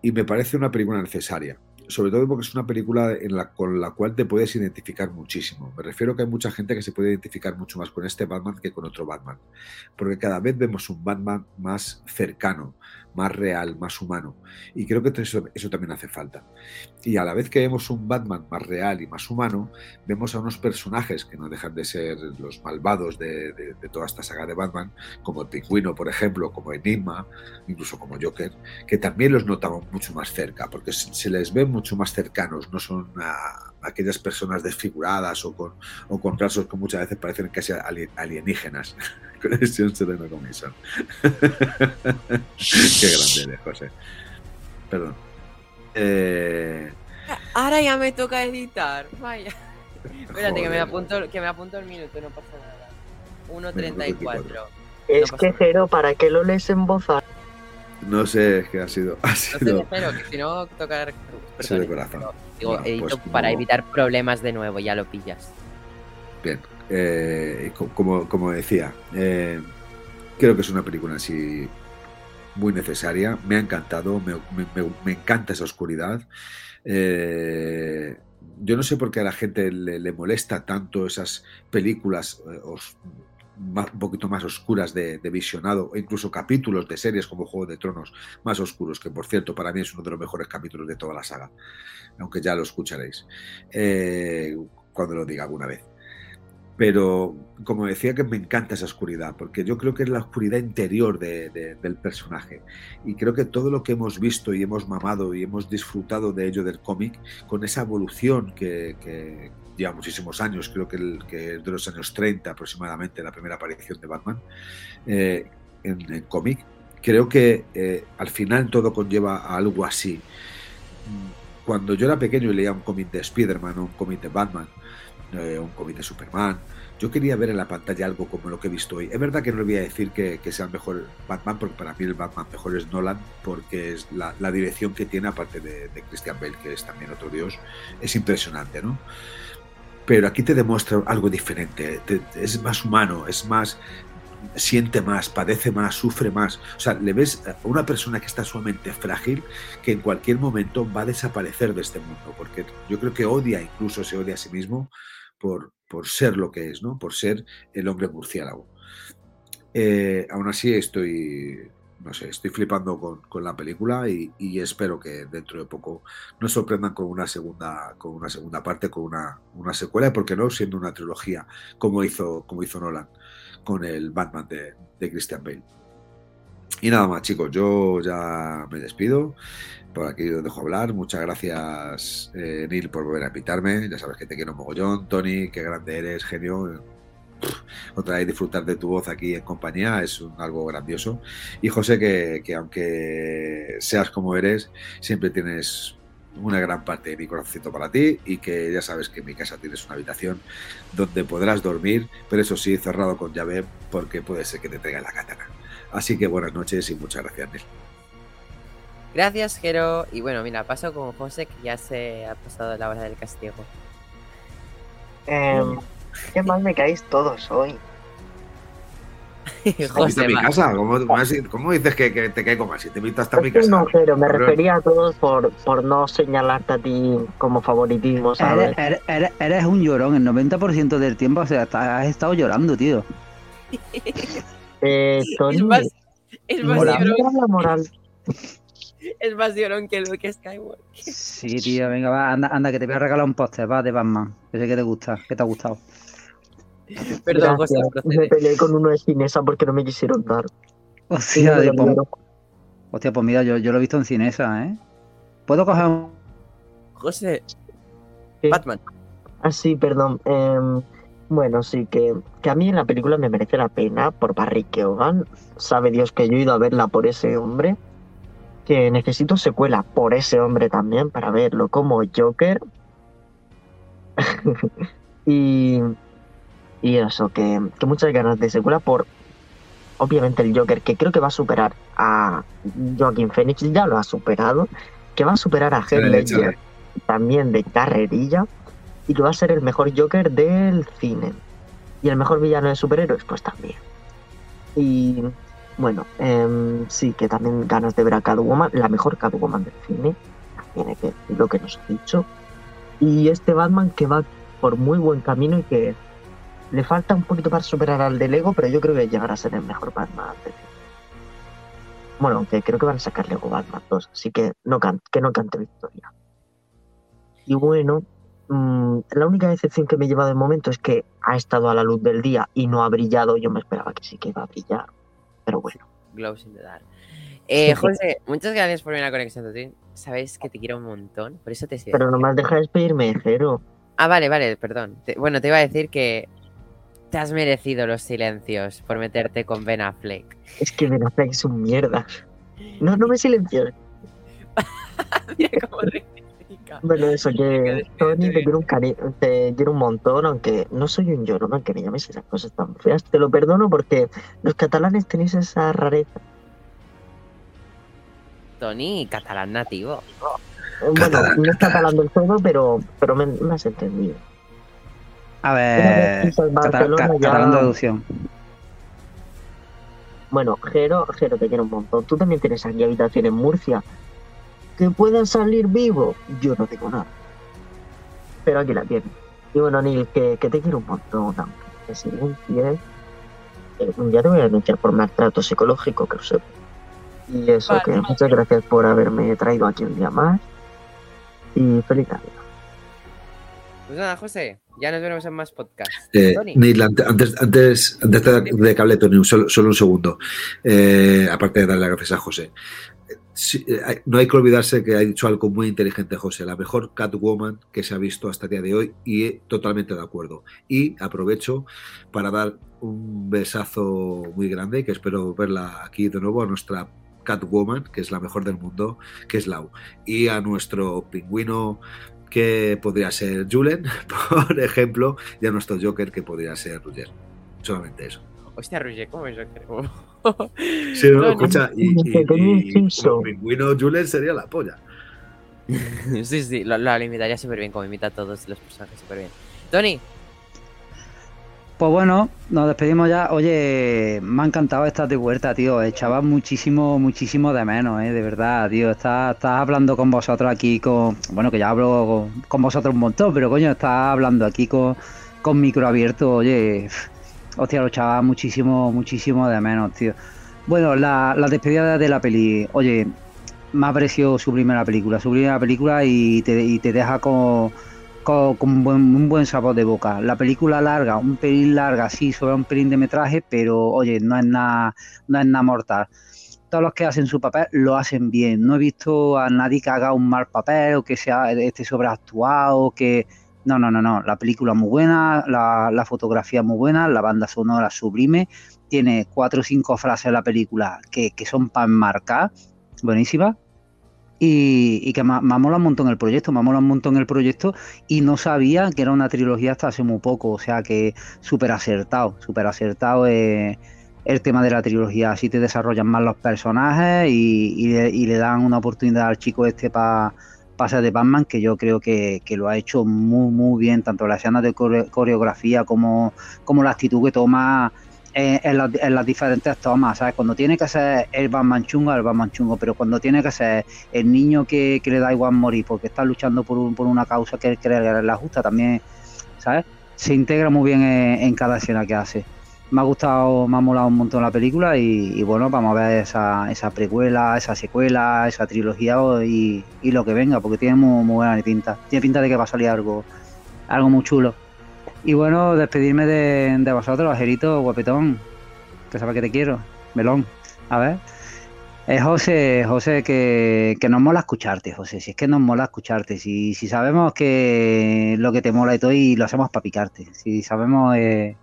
Speaker 4: Y me parece una película necesaria, sobre todo porque es una película con la cual te puedes identificar muchísimo. Me refiero que hay mucha gente que se puede identificar mucho más con este Batman que con otro Batman, porque cada vez vemos un Batman más cercano, más real, más humano. Y creo que eso, eso también hace falta. Y a la vez que vemos un Batman más real y más humano, vemos a unos personajes que no dejan de ser los malvados de, toda esta saga de Batman, como el Pingüino, por ejemplo, como Enigma, incluso como Joker, que también los notamos mucho más cerca, porque se les ve mucho más cercanos, no son aquellas personas desfiguradas o con, o con rasgos que muchas veces parecen casi alien- alienígenas, Conexión Serena Commission. Qué grande eres, José. Perdón. Eh,
Speaker 1: Ahora ya me toca editar. Vaya. Espérate, que me, apunto, que me apunto el minuto, no pasa nada. 1.34.
Speaker 3: Es que, Jero, ¿para qué lo lees en voz alta?
Speaker 4: No sé, es que ha sido. Ha sido...
Speaker 1: No sé, que si no tocar.
Speaker 4: Ha sido de corazón.
Speaker 1: Digo,
Speaker 4: Bueno,
Speaker 1: edito
Speaker 4: pues
Speaker 1: para evitar problemas de nuevo, ya lo pillas.
Speaker 4: Bien, eh, co- como, decía, eh, creo que es una película así muy necesaria. Me ha encantado, me, me- encanta esa oscuridad. Eh, yo no sé por qué a la gente le, le molesta tanto esas películas eh, más- un poquito más oscuras de, de visionado, o incluso capítulos de series como Juego de Tronos más oscuros, que por cierto para mí es uno de los mejores capítulos de toda la saga, aunque ya lo escucharéis eh, cuando lo diga alguna vez. Pero, como decía, que me encanta esa oscuridad, porque yo creo que es la oscuridad interior de- de- del personaje. Y creo que todo lo que hemos visto y hemos mamado y hemos disfrutado de ello del cómic, con esa evolución que, que lleva muchísimos años, creo que, el, es de los años 30 aproximadamente, la primera aparición de Batman eh, en, en cómic, creo que eh, al final todo conlleva a algo así. Cuando yo era pequeño y leía un cómic de Spider-Man o un cómic de Batman, eh, un cómic de Superman. Yo quería ver en la pantalla algo como lo que he visto hoy. Es verdad que no le voy a decir que, sea el mejor Batman, porque para mí el Batman mejor es Nolan, porque es la, dirección que tiene, aparte de, de Christian Bale, que es también otro dios, es impresionante, ¿no? Pero aquí te demuestra algo diferente, te- es más humano, es más siente más, padece más, sufre más. O sea, le ves a una persona que está sumamente frágil, que en cualquier momento va a desaparecer de este mundo, porque yo creo que odia, incluso se odia a sí mismo por, por ser lo que es, ¿no? Por ser el hombre murciélago. Eh, aún así estoy, no sé, estoy flipando con, con la película y, y espero que dentro de poco nos sorprendan con una segunda, con una segunda parte, con una, una secuela, porque no siendo una trilogía como hizo, como hizo Nolan con el Batman de, de Christian Bale. Y nada más, chicos, yo ya me despido. Por aquí os dejo hablar. Muchas gracias, eh, Neil, por volver a invitarme. Ya sabes que te quiero mogollón. Tony, qué grande eres, genio. Otra vez disfrutar de tu voz aquí en compañía es algo grandioso. Y José, que, que aunque seas como eres, siempre tienes una gran parte de mi corazoncito para ti y que ya sabes que en mi casa tienes una habitación donde podrás dormir, pero eso sí, cerrado con llave porque puede ser que te traiga la katana. Así que buenas noches y muchas gracias, Neil.
Speaker 1: Gracias, Jero. Y bueno, mira, paso con José, que ya se ha pasado la hora del castigo.
Speaker 3: Em, qué mal me caéis todos hoy.
Speaker 4: ¿Has visto
Speaker 1: José,
Speaker 4: mi
Speaker 1: va.
Speaker 4: casa? ¿Cómo, dices que, que te caigo mal? Si te invito hasta mi casa.
Speaker 3: no, pero me refería a todos por, por no señalarte a ti como favoritismo, ¿sabes?
Speaker 2: Eres, eres- un llorón, el 90% del tiempo, o sea, has estado llorando, tío.
Speaker 3: Eh, Tony,
Speaker 1: Es más, es más
Speaker 3: moral,
Speaker 1: llorón,
Speaker 3: la moral.
Speaker 1: es más llorón que Luke Skywalker.
Speaker 2: Sí, tío, venga, va, anda, anda, que te voy a regalar un póster, va, de Batman. Que sé que te gusta, que te ha gustado.
Speaker 1: Perdón, José,
Speaker 3: Gracias. Me
Speaker 1: procede.
Speaker 3: peleé con uno de Cinesa porque no me quisieron dar.
Speaker 2: Hostia, de- pues, hostia, pues mira, yo, yo lo he visto en Cinesa, ¿eh? ¿Puedo coger un...
Speaker 1: José,
Speaker 3: ¿Qué?
Speaker 1: Batman.
Speaker 3: Ah, sí, perdón. Em, bueno, sí, que, que a mí en la película me merece la pena por Barry Keoghan. Sabe Dios que yo he ido a verla por ese hombre. Que necesito secuela por ese hombre también para verlo como Joker. y, y eso, que, que muchas ganas de secuela por, obviamente, el Joker, que creo que va a superar a Joaquin Phoenix, ya lo ha superado. Que va a superar a Heath Ledger
Speaker 4: échale.
Speaker 3: también de carrerilla y que va a ser el mejor Joker del cine. Y el mejor villano de superhéroes, pues también. Y bueno, em, sí, que también ganas de ver a Catwoman, la mejor Catwoman del cine, tiene que decir lo que nos ha dicho. Y este Batman que va por muy buen camino y que le falta un poquito para superar al de Lego, pero yo creo que llegará a ser el mejor Batman del cine. Bueno, aunque creo que van a sacar Lego Batman 2, así que no que no cante victoria. Y bueno, mm, la única decepción que me lleva de momento es que ha estado a la luz del día y no ha brillado. Yo me esperaba que sí que iba a brillar. Pero bueno,
Speaker 1: Glows in the Dark. Eh, José, muchas gracias por venir a Conexión. Sabes que te quiero un montón, por eso te sigo.
Speaker 3: pero no me has dejado despedirme de cero.
Speaker 1: Ah, vale, vale, perdón. Te- bueno, te iba a decir que te has merecido los silencios por meterte con Ben Affleck.
Speaker 3: Es que Ben Affleck es un mierda. No, no me silencio.
Speaker 1: Mira cómo.
Speaker 3: Bueno, eso, que Tony te quiero, un cari- te quiero un montón, aunque no soy un llorón, que me llames esas cosas tan feas. Te lo perdono porque los catalanes tenéis esa rareza.
Speaker 1: Tony, catalán nativo.
Speaker 3: Eh, Bueno,
Speaker 4: Catalán,
Speaker 3: no es
Speaker 4: catalán.
Speaker 3: del todo, pero, pero me, me has entendido.
Speaker 2: A ver,
Speaker 3: ya-
Speaker 2: catalán de.
Speaker 3: Bueno, Jero, Jero, te quiero un montón. Tú también tienes aquí habitación en Murcia. ¿Que puedas salir vivo? Yo no tengo nada. Pero aquí la tienes. Y bueno, Neil, que, que te quiero un montón. aunque te silencies. Eh, un día te voy a denunciar por maltrato psicológico, que lo sé. Y eso,
Speaker 1: Vale.
Speaker 3: que muchas gracias por haberme traído aquí un día más. Y feliz Navidad.
Speaker 1: Pues nada, José, ya nos veremos en más podcasts.
Speaker 4: Eh. Neil, ante- antes, antes, antes de, que hable Tony, un solo, solo un segundo. Eh, aparte de darle las gracias a José. Eh, no hay que olvidarse que ha dicho algo muy inteligente José, la mejor Catwoman que se ha visto hasta el día de hoy y totalmente de acuerdo. Y aprovecho para dar un besazo muy grande, que espero verla aquí de nuevo, a nuestra Catwoman, que es la mejor del mundo, que es Lau. Y a nuestro pingüino que podría ser Julen, por ejemplo, y a nuestro Joker que podría ser Ruger. Solamente eso.
Speaker 1: Hostia, Roger, ¿cómo es creo?
Speaker 4: Sí, no,
Speaker 1: Tony.
Speaker 4: escucha, y, y- y
Speaker 3: inciso.
Speaker 4: como pingüino Julen sería la polla.
Speaker 1: sí, sí, lo, lo imitaría súper bien, como imita a todos los personajes súper bien. Tony,
Speaker 2: Pues bueno, nos despedimos ya. Oye, me ha encantado estar de vuelta, tío. Echaba muchísimo, muchísimo de menos, eh, de verdad, tío. Estás, estás hablando con vosotros aquí con. Bueno, que ya hablo con, con vosotros un montón, pero coño, estás hablando aquí con, con micro abierto. Oye, hostia, lo echaba muchísimo, muchísimo de menos, tío. Bueno, la, la despedida de la peli. Oye, me ha parecido su primera película, su primera película y te, y te deja con, un, buen, un sabor de boca. La película larga, un pelín larga, sí, sobre un pelín de metraje, pero oye, no es nada, no es mortal. Todos los que hacen su papel lo hacen bien. No he visto a nadie que haga un mal papel o que sea esté sobreactuado, que no, no, no, no. La película muy buena, la, fotografía muy buena, la banda sonora sublime. Tiene cuatro o cinco frases de la película que, que son para enmarcar, buenísimas. Y, y que me, mola un montón el proyecto, me mola un montón el proyecto y no sabía que era una trilogía hasta hace muy poco, o sea que súper acertado, súper acertado eh, el tema de la trilogía, así te desarrollan más los personajes y, y le, y le dan una oportunidad al chico este para ser de Batman, que yo creo que, que, lo ha hecho muy, muy bien, tanto la escena de core, coreografía como, como la actitud que toma en, en, las, en, las, diferentes tomas, ¿sabes? Cuando tiene que ser el Batman chungo, el Batman chungo, pero cuando tiene que ser el niño que, le da igual morir porque está luchando por, un, por una causa que él cree que es la justa, también, ¿sabes? Se integra muy bien en, en, cada escena que hace. Me ha gustado, me ha molado un montón la película y, bueno, vamos a ver esa, esa precuela, esa secuela, esa trilogía y, y lo que venga, porque tiene muy, muy buena pinta. Tiene pinta de que va a salir algo, algo muy chulo. Y bueno, despedirme de, vosotros, ajerito, guapetón, que sabe que te quiero, melón. A ver. Eh, José, José, que, que nos mola escucharte, José. Si es que nos mola escucharte. Si, si sabemos que lo que te mola y todo y lo hacemos para picarte. Si sabemos eh,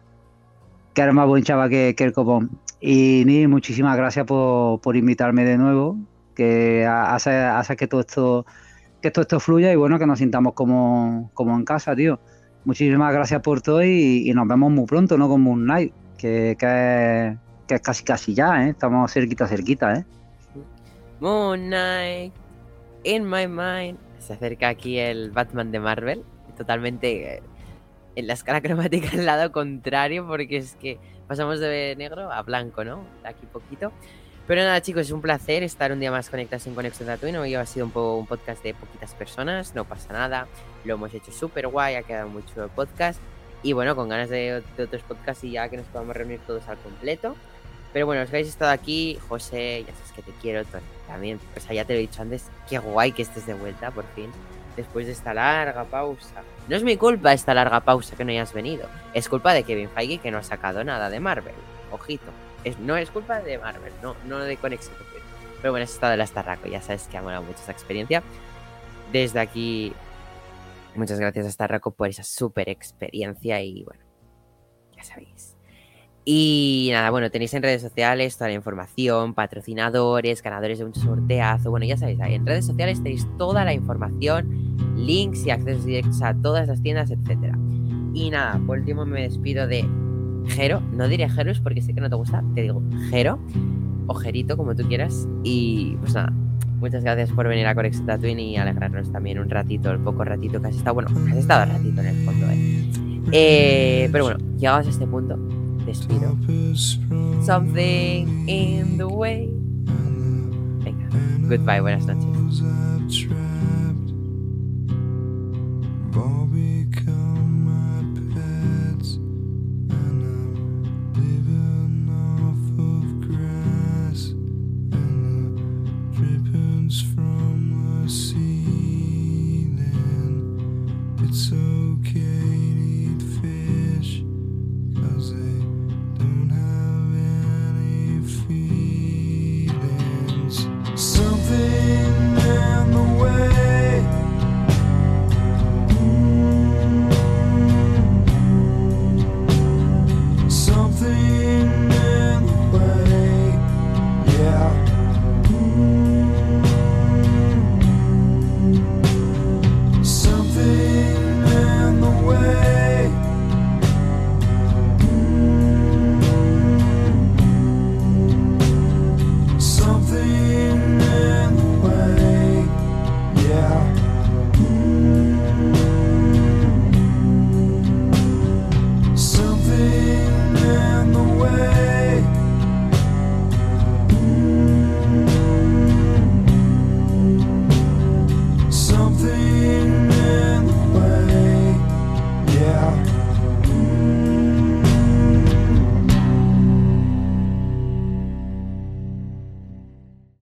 Speaker 2: que eres más buen chava que, que el copón. Y ni muchísimas gracias por, por invitarme de nuevo. Que hace, que todo esto que todo esto fluya y bueno, que nos sintamos como, como en casa, tío. Muchísimas gracias por todo y, nos vemos muy pronto, ¿no? Con Moon Knight, que, que, es, que es casi casi ya, ¿eh? Estamos cerquita, cerquita, ¿eh?
Speaker 1: Moon Knight, in my mind. Se acerca aquí el Batman de Marvel, totalmente en la escala cromática al lado contrario, porque es que pasamos de negro a blanco, ¿no? Aquí poquito. Pero nada, chicos, es un placer estar un día más conectados en Conexión Tatooine. Hoy ha sido un, poco, un podcast de poquitas personas, no pasa nada. Lo hemos hecho súper guay, ha quedado muy chulo el podcast. Y bueno, con ganas de, otros podcasts y ya que nos podamos reunir todos al completo. Pero bueno, los que habéis estado aquí, José, ya sabes que te quiero también. O sea, ya te lo he dicho antes, qué guay que estés de vuelta por fin. Después de esta larga pausa. No es mi culpa esta larga pausa que no hayas venido. Es culpa de Kevin Feige que no ha sacado nada de Marvel. Ojito. Es, no es culpa de Marvel, no, no de Conexión. Pero bueno, has estado el Astarraco, ya sabes que ha molado mucho esa experiencia. Desde aquí, muchas gracias a Astarraco por esa super experiencia y bueno, ya sabéis. Y nada, bueno, tenéis en redes sociales toda la información, patrocinadores, ganadores de un sorteazo. Bueno, ya sabéis, ahí en redes sociales tenéis toda la información, links y accesos directos a todas las tiendas, etcétera. Y nada, por último me despido de Jero. No diré Jerus porque sé que no te gusta, te digo Jero o como tú quieras. Y pues nada, muchas gracias por venir a Corex Tatooine y alegrarnos también un ratito, el poco ratito que has estado. Bueno, has estado ratito en el fondo, ¿eh? eh pero bueno, llegados a este punto Something in the way. Venga, goodbye, buenas noches.